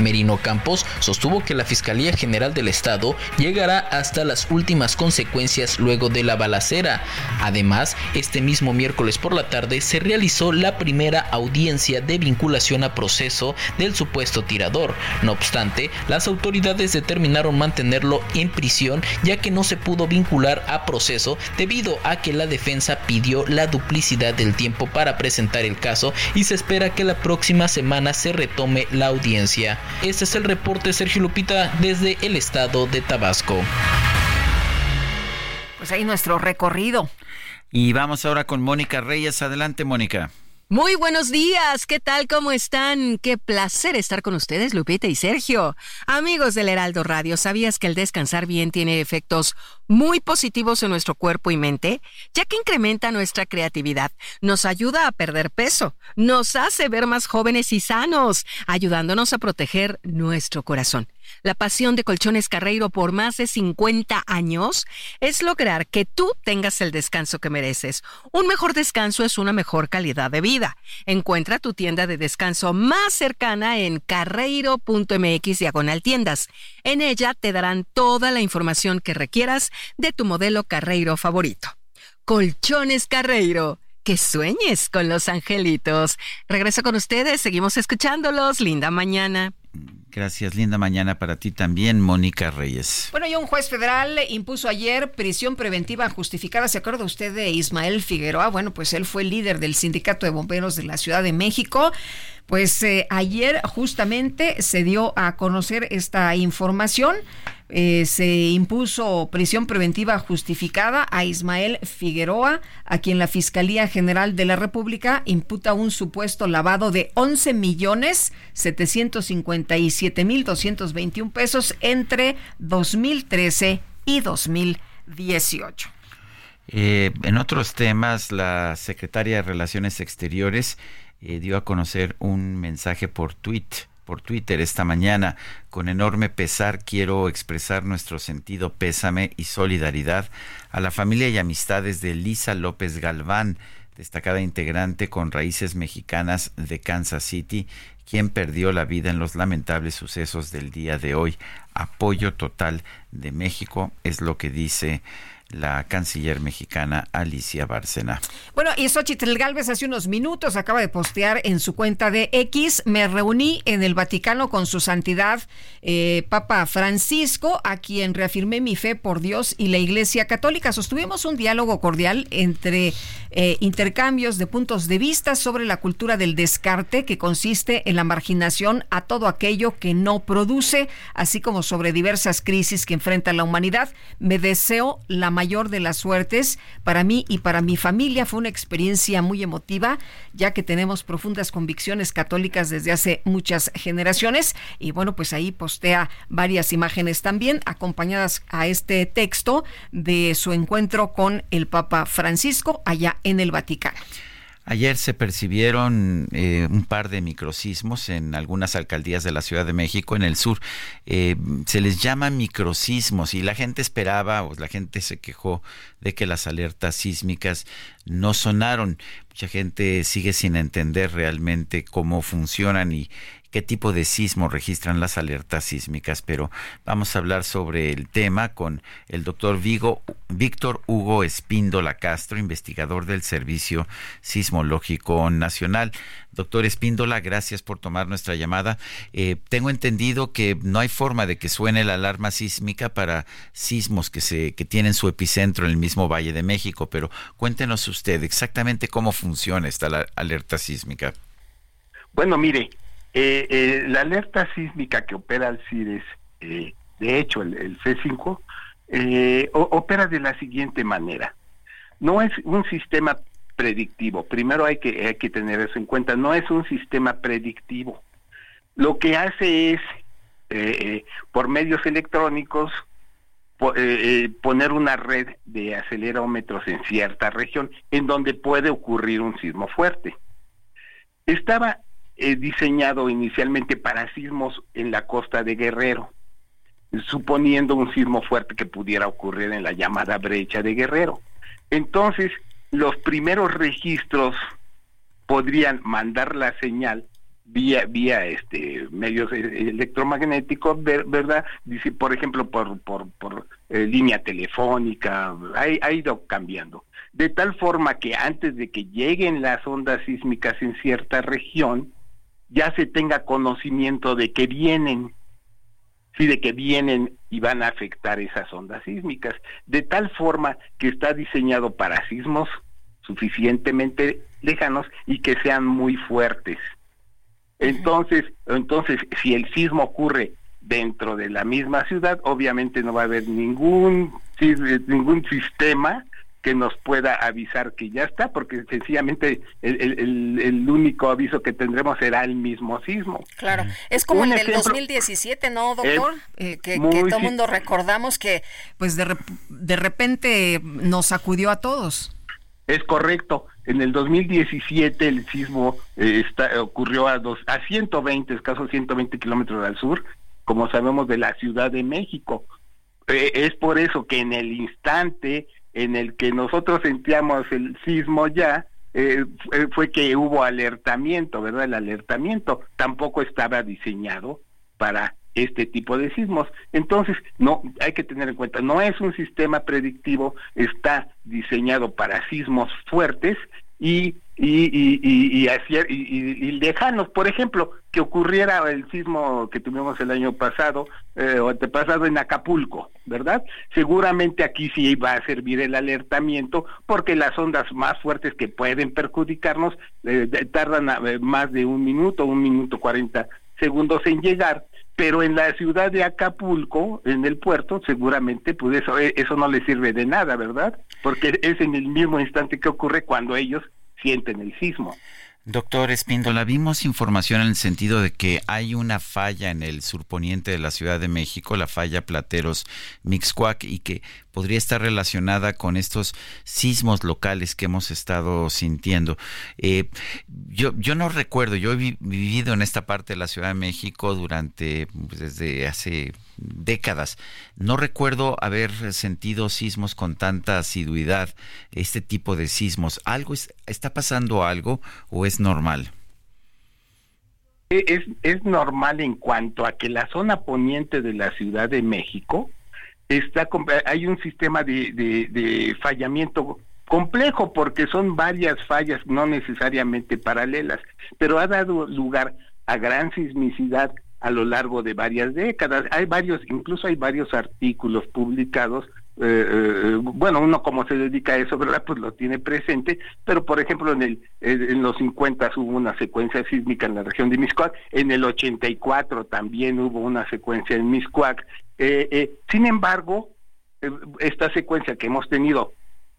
Merino Campos sostuvo que la Fiscalía General del Estado llegará hasta las últimas consecuencias luego de la balacera. Además, este mismo miércoles por la tarde se realizó la primera audiencia de vinculación a proceso del supuesto tirador. No obstante, las autoridades determinaron mantenerlo en prisión ya que no se pudo vincular a proceso debido a que la defensa pidió la duplicidad del tiempo para presentar el caso y se espera que la próxima semana se retome la audiencia. Este es el reporte Sergio Lupita desde el estado de Tabasco. Pues ahí nuestro recorrido. Y vamos ahora con Mónica Reyes. Adelante, Mónica. Muy buenos días, ¿qué tal? ¿Cómo están? Qué placer estar con ustedes, Lupita y Sergio. Amigos del Heraldo Radio, ¿sabías que el descansar bien tiene efectos muy positivos en nuestro cuerpo y mente? Ya que incrementa nuestra creatividad, nos ayuda a perder peso, nos hace ver más jóvenes y sanos, ayudándonos a proteger nuestro corazón. La pasión de Colchones Carreiro por más de 50 años es lograr que tú tengas el descanso que mereces. Un mejor descanso es una mejor calidad de vida. Encuentra tu tienda de descanso más cercana en carreiro.mx diagonal tiendas. En ella te darán toda la información que requieras de tu modelo Carreiro favorito. Colchones Carreiro. Que sueñes con los angelitos. Regreso con ustedes, seguimos escuchándolos. Linda mañana. Gracias, linda mañana para ti también, Mónica Reyes. Bueno, y un juez federal impuso ayer prisión preventiva justificada. ¿Se acuerda usted de Ismael Figueroa? Bueno, pues él fue líder del Sindicato de Bomberos de la Ciudad de México. Pues eh, ayer justamente se dio a conocer esta información. Eh, se impuso prisión preventiva justificada a Ismael Figueroa, a quien la Fiscalía General de la República imputa un supuesto lavado de 11 millones 757 mil 221 pesos entre 2013 y 2018. Eh, en otros temas, la secretaria de Relaciones Exteriores eh, dio a conocer un mensaje por tweet por Twitter esta mañana. Con enorme pesar quiero expresar nuestro sentido pésame y solidaridad a la familia y amistades de Lisa López Galván, destacada integrante con raíces mexicanas de Kansas City, quien perdió la vida en los lamentables sucesos del día de hoy. Apoyo total de México es lo que dice la canciller mexicana Alicia Bárcena. Bueno, y Xochitl Galvez hace unos minutos acaba de postear en su cuenta de X, me reuní en el Vaticano con su santidad eh, Papa Francisco, a quien reafirmé mi fe por Dios y la Iglesia Católica. Sostuvimos un diálogo cordial entre eh, intercambios de puntos de vista sobre la cultura del descarte, que consiste en la marginación a todo aquello que no produce, así como sobre diversas crisis que enfrenta la humanidad. Me deseo la mayor de las suertes para mí y para mi familia. Fue una experiencia muy emotiva, ya que tenemos profundas convicciones católicas desde hace muchas generaciones. Y bueno, pues ahí postea varias imágenes también acompañadas a este texto de su encuentro con el Papa Francisco allá en el Vaticano. Ayer se percibieron eh, un par de microsismos en algunas alcaldías de la Ciudad de México, en el sur. Eh, se les llama microsismos y la gente esperaba, o la gente se quejó de que las alertas sísmicas no sonaron. Mucha gente sigue sin entender realmente cómo funcionan y, qué tipo de sismo registran las alertas sísmicas, pero vamos a hablar sobre el tema con el doctor Vigo, Víctor Hugo Espíndola Castro, investigador del Servicio Sismológico Nacional. Doctor Espíndola, gracias por tomar nuestra llamada. Eh, tengo entendido que no hay forma de que suene la alarma sísmica para sismos que, se, que tienen su epicentro en el mismo Valle de México, pero cuéntenos usted exactamente cómo funciona esta alerta sísmica. Bueno, mire, eh, eh, la alerta sísmica que opera el CIRES, eh, de hecho el, C5, opera de la siguiente manera. No es un sistema predictivo, primero hay que tener eso en cuenta, no es un sistema predictivo. Lo que hace es, por medios electrónicos, poner una red de acelerómetros en cierta región en donde puede ocurrir un sismo fuerte. Estaba eh, diseñado inicialmente para sismos en la costa de Guerrero, suponiendo un sismo fuerte que pudiera ocurrir en la llamada brecha de Guerrero. Entonces, los primeros registros podrían mandar la señal vía vía este medios e-, electromagnéticos verdad dice por ejemplo por por, por eh, línea telefónica ha, ido cambiando de tal forma que antes de que lleguen las ondas sísmicas en cierta región ya se tenga conocimiento de que vienen, sí, de que vienen y van a afectar esas ondas sísmicas, de tal forma que está diseñado para sismos suficientemente lejanos y que sean muy fuertes. Entonces, entonces si el sismo ocurre dentro de la misma ciudad, obviamente no va a haber ningún ningún sistema que nos pueda avisar que ya está, porque sencillamente el, único aviso que tendremos será el mismo sismo. Claro, es como el del 2017, ¿no, doctor? Eh, que, todo el mundo recordamos que pues de, de repente nos sacudió a todos. Es correcto. En el 2017 el sismo eh, está, ocurrió a, dos, a 120, escasos 120 kilómetros al sur, como sabemos, de la Ciudad de México. Eh, es por eso que en el instante en el que nosotros sentíamos el sismo ya, eh, fue que hubo alertamiento, ¿verdad? El alertamiento tampoco estaba diseñado para este tipo de sismos. Entonces, no, hay que tener en cuenta, no es un sistema predictivo, está diseñado para sismos fuertes y y, y, y, y, lejanos. Por ejemplo, que ocurriera el sismo que tuvimos el año pasado eh, o antepasado en Acapulco, ¿verdad? Seguramente aquí sí va a servir el alertamiento porque las ondas más fuertes que pueden perjudicarnos eh, tardan eh, más de un minuto, un minuto cuarenta segundos en llegar pero en la ciudad de Acapulco, en el puerto, seguramente pues eso, eh, eso no le sirve de nada, ¿verdad? Porque es en el mismo instante que ocurre cuando ellos sienten el sismo. Doctor Espíndola, vimos información en el sentido de que hay una falla en el surponiente de la Ciudad de México, la falla Plateros Mixcuac, y que podría estar relacionada con estos sismos locales que hemos estado sintiendo. Eh, yo, yo no recuerdo, yo he vivido en esta parte de la Ciudad de México durante, pues, desde hace décadas. No recuerdo haber sentido sismos con tanta asiduidad, este tipo de sismos. ¿Algo está pasando algo o es normal? E, es, es normal en cuanto a que la zona poniente de la Ciudad de México está hay un sistema de, de fallamiento complejo porque son varias fallas no necesariamente paralelas, pero ha dado lugar a gran sismicidad a lo largo de varias décadas. Hay varios, incluso hay varios artículos publicados eh, eh, bueno, uno como se dedica a eso, ¿verdad? Pues lo tiene presente, pero por ejemplo en el en los 50 hubo una secuencia sísmica en la región de Miscuac, en el 84 también hubo una secuencia en Miscuac. Eh, sin embargo, esta secuencia que hemos tenido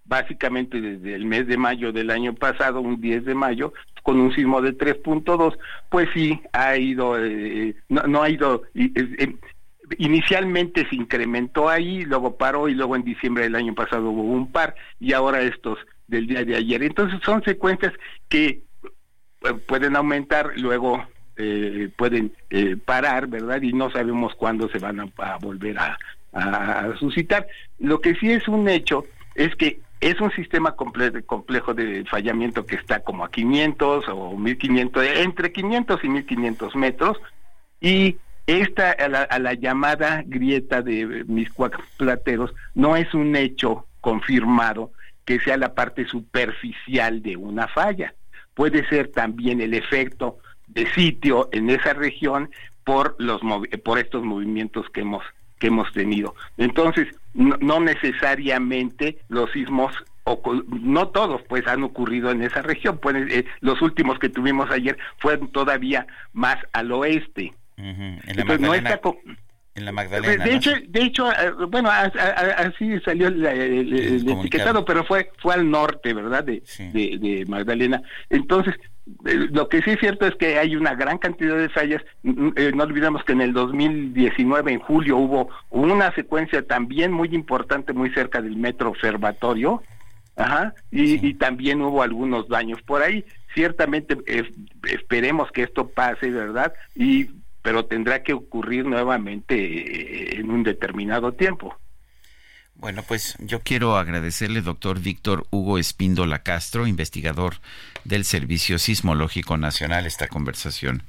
básicamente desde el mes de mayo del año pasado, un 10 de mayo, con un sismo de 3.2, pues sí ha ido, no, no, ha ido, inicialmente se incrementó ahí, luego paró y luego en diciembre del año pasado hubo un par y ahora estos del día de ayer. Entonces son secuencias que eh, pueden aumentar, luego eh, pueden eh, parar, ¿verdad? Y no sabemos cuándo se van a, volver a, suscitar. Lo que sí es un hecho es que es un sistema complejo de fallamiento que está como a 500 o 1500, entre 500 y 1500 metros, y esta, a la, llamada grieta de Miscuac Plateros, no es un hecho confirmado que sea la parte superficial de una falla. Puede ser también el efecto de sitio en esa región por los por estos movimientos que hemos que hemos tenido. Entonces, no, necesariamente los sismos no todos pues han ocurrido en esa región, eh, los últimos que tuvimos ayer fueron todavía más al oeste. En la Magdalena. En la Magdalena. De, hecho, de hecho, eh, bueno, así salió el, etiquetado, pero fue fue al norte, ¿verdad? De, de, Magdalena. Entonces, eh, lo que sí es cierto es que hay una gran cantidad de fallas. Eh, no olvidemos que en el 2019, en julio, hubo una secuencia también muy importante, muy cerca del metro observatorio. Ajá, y, y también hubo algunos daños por ahí. Ciertamente esperemos que esto pase, ¿verdad? Y pero tendrá que ocurrir nuevamente eh, en un determinado tiempo. Bueno, pues yo quiero agradecerle, doctor Víctor Hugo Espíndola Castro, investigador del Servicio Sismológico Nacional, esta conversación.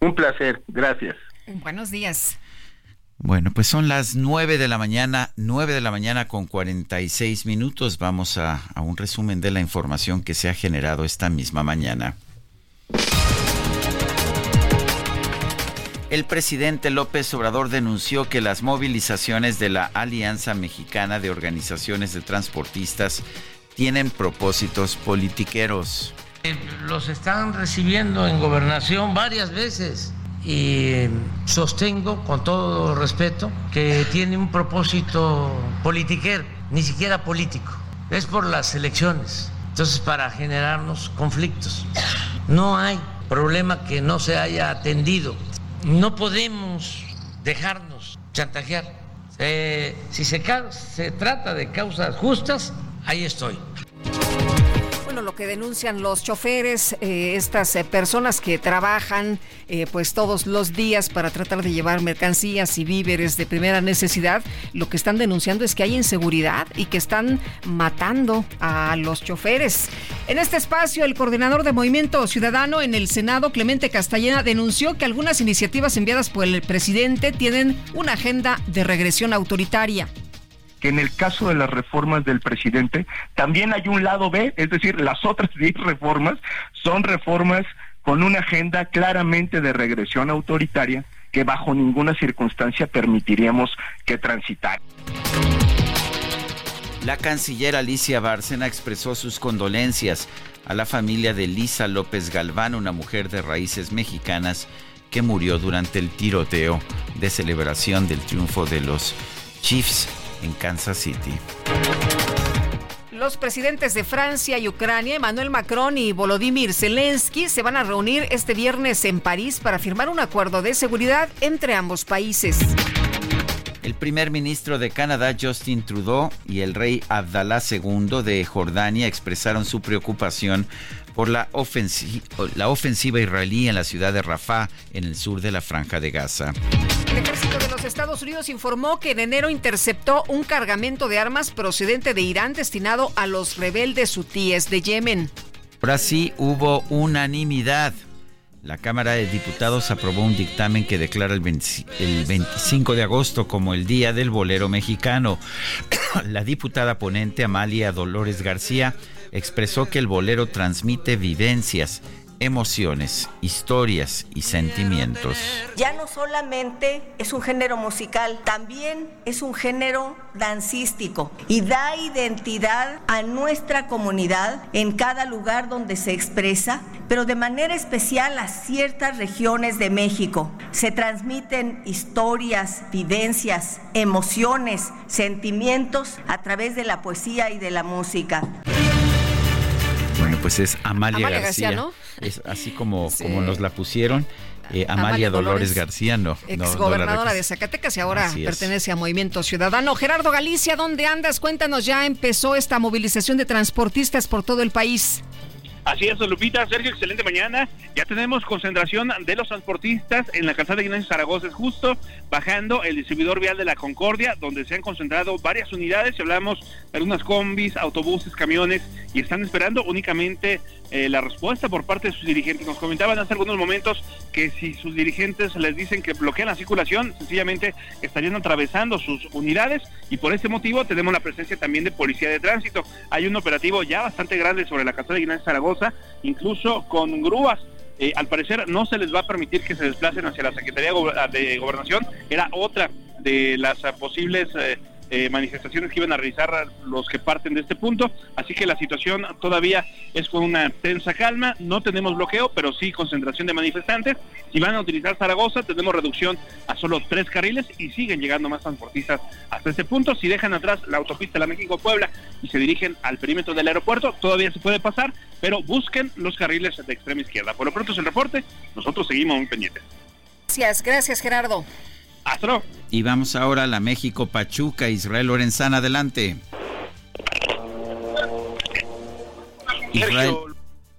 Un placer, gracias. Buenos días. Bueno, pues son las nueve de la mañana, nueve de la mañana con cuarenta y seis minutos. Vamos a, a un resumen de la información que se ha generado esta misma mañana. El presidente López Obrador denunció que las movilizaciones de la Alianza Mexicana de Organizaciones de Transportistas tienen propósitos politiqueros. Eh, los están recibiendo en gobernación varias veces y sostengo con todo respeto que tiene un propósito politiquero, ni siquiera político. Es por las elecciones. Entonces, para generarnos conflictos. No hay problema que no se haya atendido no podemos dejarnos chantajear. Eh, si se, se trata de causas justas, ahí estoy lo que denuncian los choferes, eh, estas eh, personas que trabajan eh, pues todos los días para tratar de llevar mercancías y víveres de primera necesidad, lo que están denunciando es que hay inseguridad y que están matando a los choferes. En este espacio, el coordinador de Movimiento Ciudadano en el Senado, Clemente Castellana, denunció que algunas iniciativas enviadas por el presidente tienen una agenda de regresión autoritaria que en el caso de las reformas del presidente también hay un lado B, es decir, las otras 10 reformas son reformas con una agenda claramente de regresión autoritaria que bajo ninguna circunstancia permitiríamos que transitar. La canciller Alicia Bárcena expresó sus condolencias a la familia de Lisa López Galván, una mujer de raíces mexicanas que murió durante el tiroteo de celebración del triunfo de los Chiefs en Kansas City. Los presidentes de Francia y Ucrania, Emmanuel Macron y Volodymyr Zelensky, se van a reunir este viernes en París para firmar un acuerdo de seguridad entre ambos países. El primer ministro de Canadá, Justin Trudeau, y el rey Abdalá II de Jordania expresaron su preocupación por la ofensiva, la ofensiva israelí en la ciudad de Rafah, en el sur de la franja de Gaza. El ejército de los Estados Unidos informó que en enero interceptó un cargamento de armas procedente de Irán destinado a los rebeldes hutíes de Yemen. Ahora sí hubo unanimidad La Cámara de Diputados aprobó un dictamen que declara el, 25 de agosto como el Día del Bolero Mexicano. La diputada ponente Amalia Dolores García expresó que el bolero transmite vivencias emociones, historias y sentimientos. Ya no solamente es un género musical, también es un género dancístico y da identidad a nuestra comunidad en cada lugar donde se expresa, pero de manera especial a ciertas regiones de México. Se transmiten historias, vivencias, emociones, sentimientos a través de la poesía y de la música. Pues es Amalia, García, ¿no? Es así como, como nos la pusieron. Eh, Amalia, Dolores, García, no. Exgobernadora de Zacatecas y ahora pertenece a Movimiento Ciudadano. Gerardo Galicia, ¿dónde andas? Cuéntanos, ya empezó esta movilización de transportistas por todo el país. Así es, Lupita, Sergio, excelente mañana. Ya tenemos concentración de los transportistas en la calzada de Ignacio Zaragoza, es justo bajando el distribuidor vial de la Concordia, donde se han concentrado varias unidades. Hablamos de algunas combis, autobuses, camiones, y están esperando únicamente eh, la respuesta por parte de sus dirigentes. Nos comentaban hace algunos momentos que si sus dirigentes les dicen que bloquean la circulación, sencillamente estarían atravesando sus unidades y por ese motivo tenemos la presencia también de policía de tránsito. Hay un operativo ya bastante grande sobre la calzada de Ignacio Zaragoza, incluso con grúas. Eh, al parecer no se les va a permitir que se desplacen hacia la Secretaría de Gobernación. Era otra de las posibles... Eh, eh, manifestaciones que iban a realizar los que parten de este punto. Así que la situación todavía es con una tensa calma. No tenemos bloqueo, pero sí concentración de manifestantes. Si van a utilizar Zaragoza, tenemos reducción a solo tres carriles y siguen llegando más transportistas hasta este punto. Si dejan atrás la autopista La México-Puebla y se dirigen al perímetro del aeropuerto, todavía se puede pasar, pero busquen los carriles de extrema izquierda. Por lo pronto es el reporte. Nosotros seguimos muy pendientes. Gracias, gracias Gerardo. Y vamos ahora a la México Pachuca, Israel Lorenzana, adelante. Israel,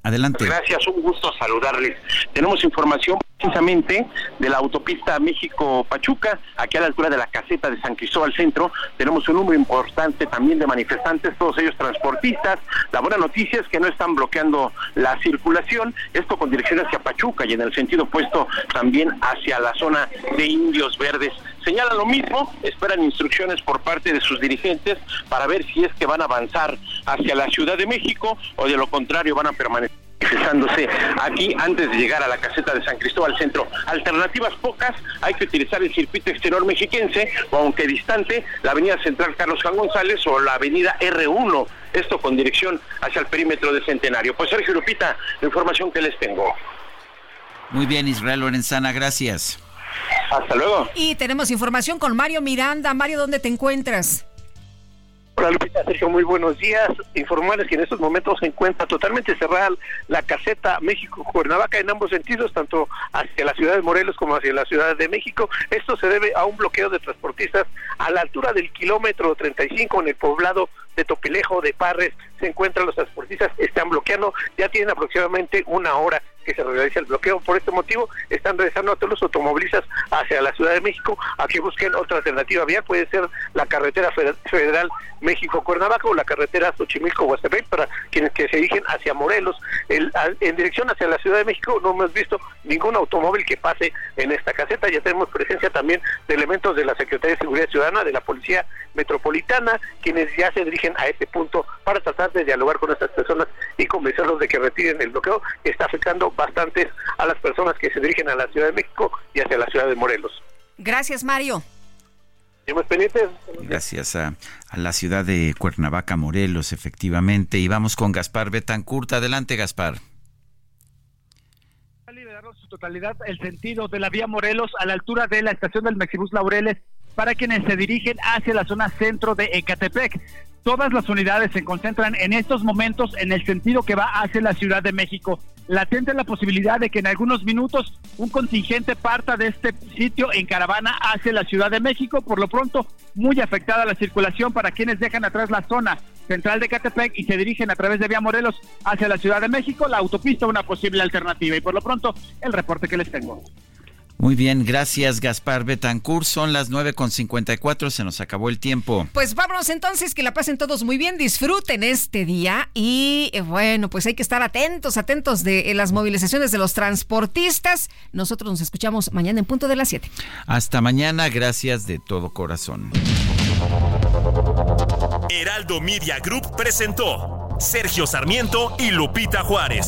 adelante. Gracias, un gusto saludarles. Tenemos información precisamente de la autopista México-Pachuca, aquí a la altura de la caseta de San Cristóbal Centro, tenemos un número importante también de manifestantes, todos ellos transportistas. La buena noticia es que no están bloqueando la circulación, esto con dirección hacia Pachuca y en el sentido opuesto también hacia la zona de Indios Verdes. Señalan lo mismo, esperan instrucciones por parte de sus dirigentes para ver si es que van a avanzar hacia la Ciudad de México o de lo contrario van a permanecer aquí antes de llegar a la caseta de San Cristóbal Centro. Alternativas pocas, hay que utilizar el circuito exterior mexiquense, o aunque distante, la avenida central Carlos Juan González o la avenida R1, esto con dirección hacia el perímetro de Centenario. Pues Sergio Lupita, la información que les tengo. Muy bien, Israel Lorenzana, gracias. Hasta luego. Y tenemos información con Mario Miranda. Mario, ¿dónde te encuentras? Hola Lupita, Sergio, muy buenos días. Informarles que en estos momentos se encuentra totalmente cerrada la caseta México-Cuernavaca en ambos sentidos, tanto hacia la ciudad de Morelos como hacia la ciudad de México. Esto se debe a un bloqueo de transportistas a la altura del kilómetro 35 en el poblado de Topilejo de Parres. Se encuentran los transportistas, están bloqueando, ya tienen aproximadamente una hora que se realiza el bloqueo. Por este motivo, están regresando a todos los automovilistas hacia la Ciudad de México a que busquen otra alternativa vial. Puede ser la carretera federal México-Cuernavaca o la carretera Xochimilco-Huastepec para quienes que se dirigen hacia Morelos. en dirección hacia la Ciudad de México no hemos visto ningún automóvil que pase en esta caseta. Ya tenemos presencia también de elementos de la Secretaría de Seguridad Ciudadana, de la Policía Metropolitana, quienes ya se dirigen a este punto para tratar de dialogar con estas personas y convencerlos de que retiren el bloqueo que está afectando bastantes a las personas que se dirigen a la Ciudad de México y hacia la Ciudad de Morelos. Gracias, Mario. Gracias a, la ciudad de Cuernavaca, Morelos, efectivamente. Y vamos con Gaspar Betancourt. Adelante, Gaspar. A liberar su totalidad el sentido de la vía Morelos a la altura de la estación del Mexibus Laureles para quienes se dirigen hacia la zona centro de Ecatepec. Todas las unidades se concentran en estos momentos en el sentido que va hacia la Ciudad de México. Latente la posibilidad de que en algunos minutos un contingente parta de este sitio en caravana hacia la Ciudad de México. Por lo pronto, muy afectada la circulación para quienes dejan atrás la zona central de Catepec y se dirigen a través de Vía Morelos hacia la Ciudad de México. La autopista una posible alternativa. Y por lo pronto, el reporte que les tengo. Muy bien, gracias Gaspar Betancourt. Son las 9.54, se nos acabó el tiempo. Pues vámonos entonces, que la pasen todos muy bien, disfruten este día y eh, bueno, pues hay que estar atentos, atentos de eh, las movilizaciones de los transportistas. Nosotros nos escuchamos mañana en punto de las 7. Hasta mañana, gracias de todo corazón. Heraldo Media Group presentó Sergio Sarmiento y Lupita Juárez.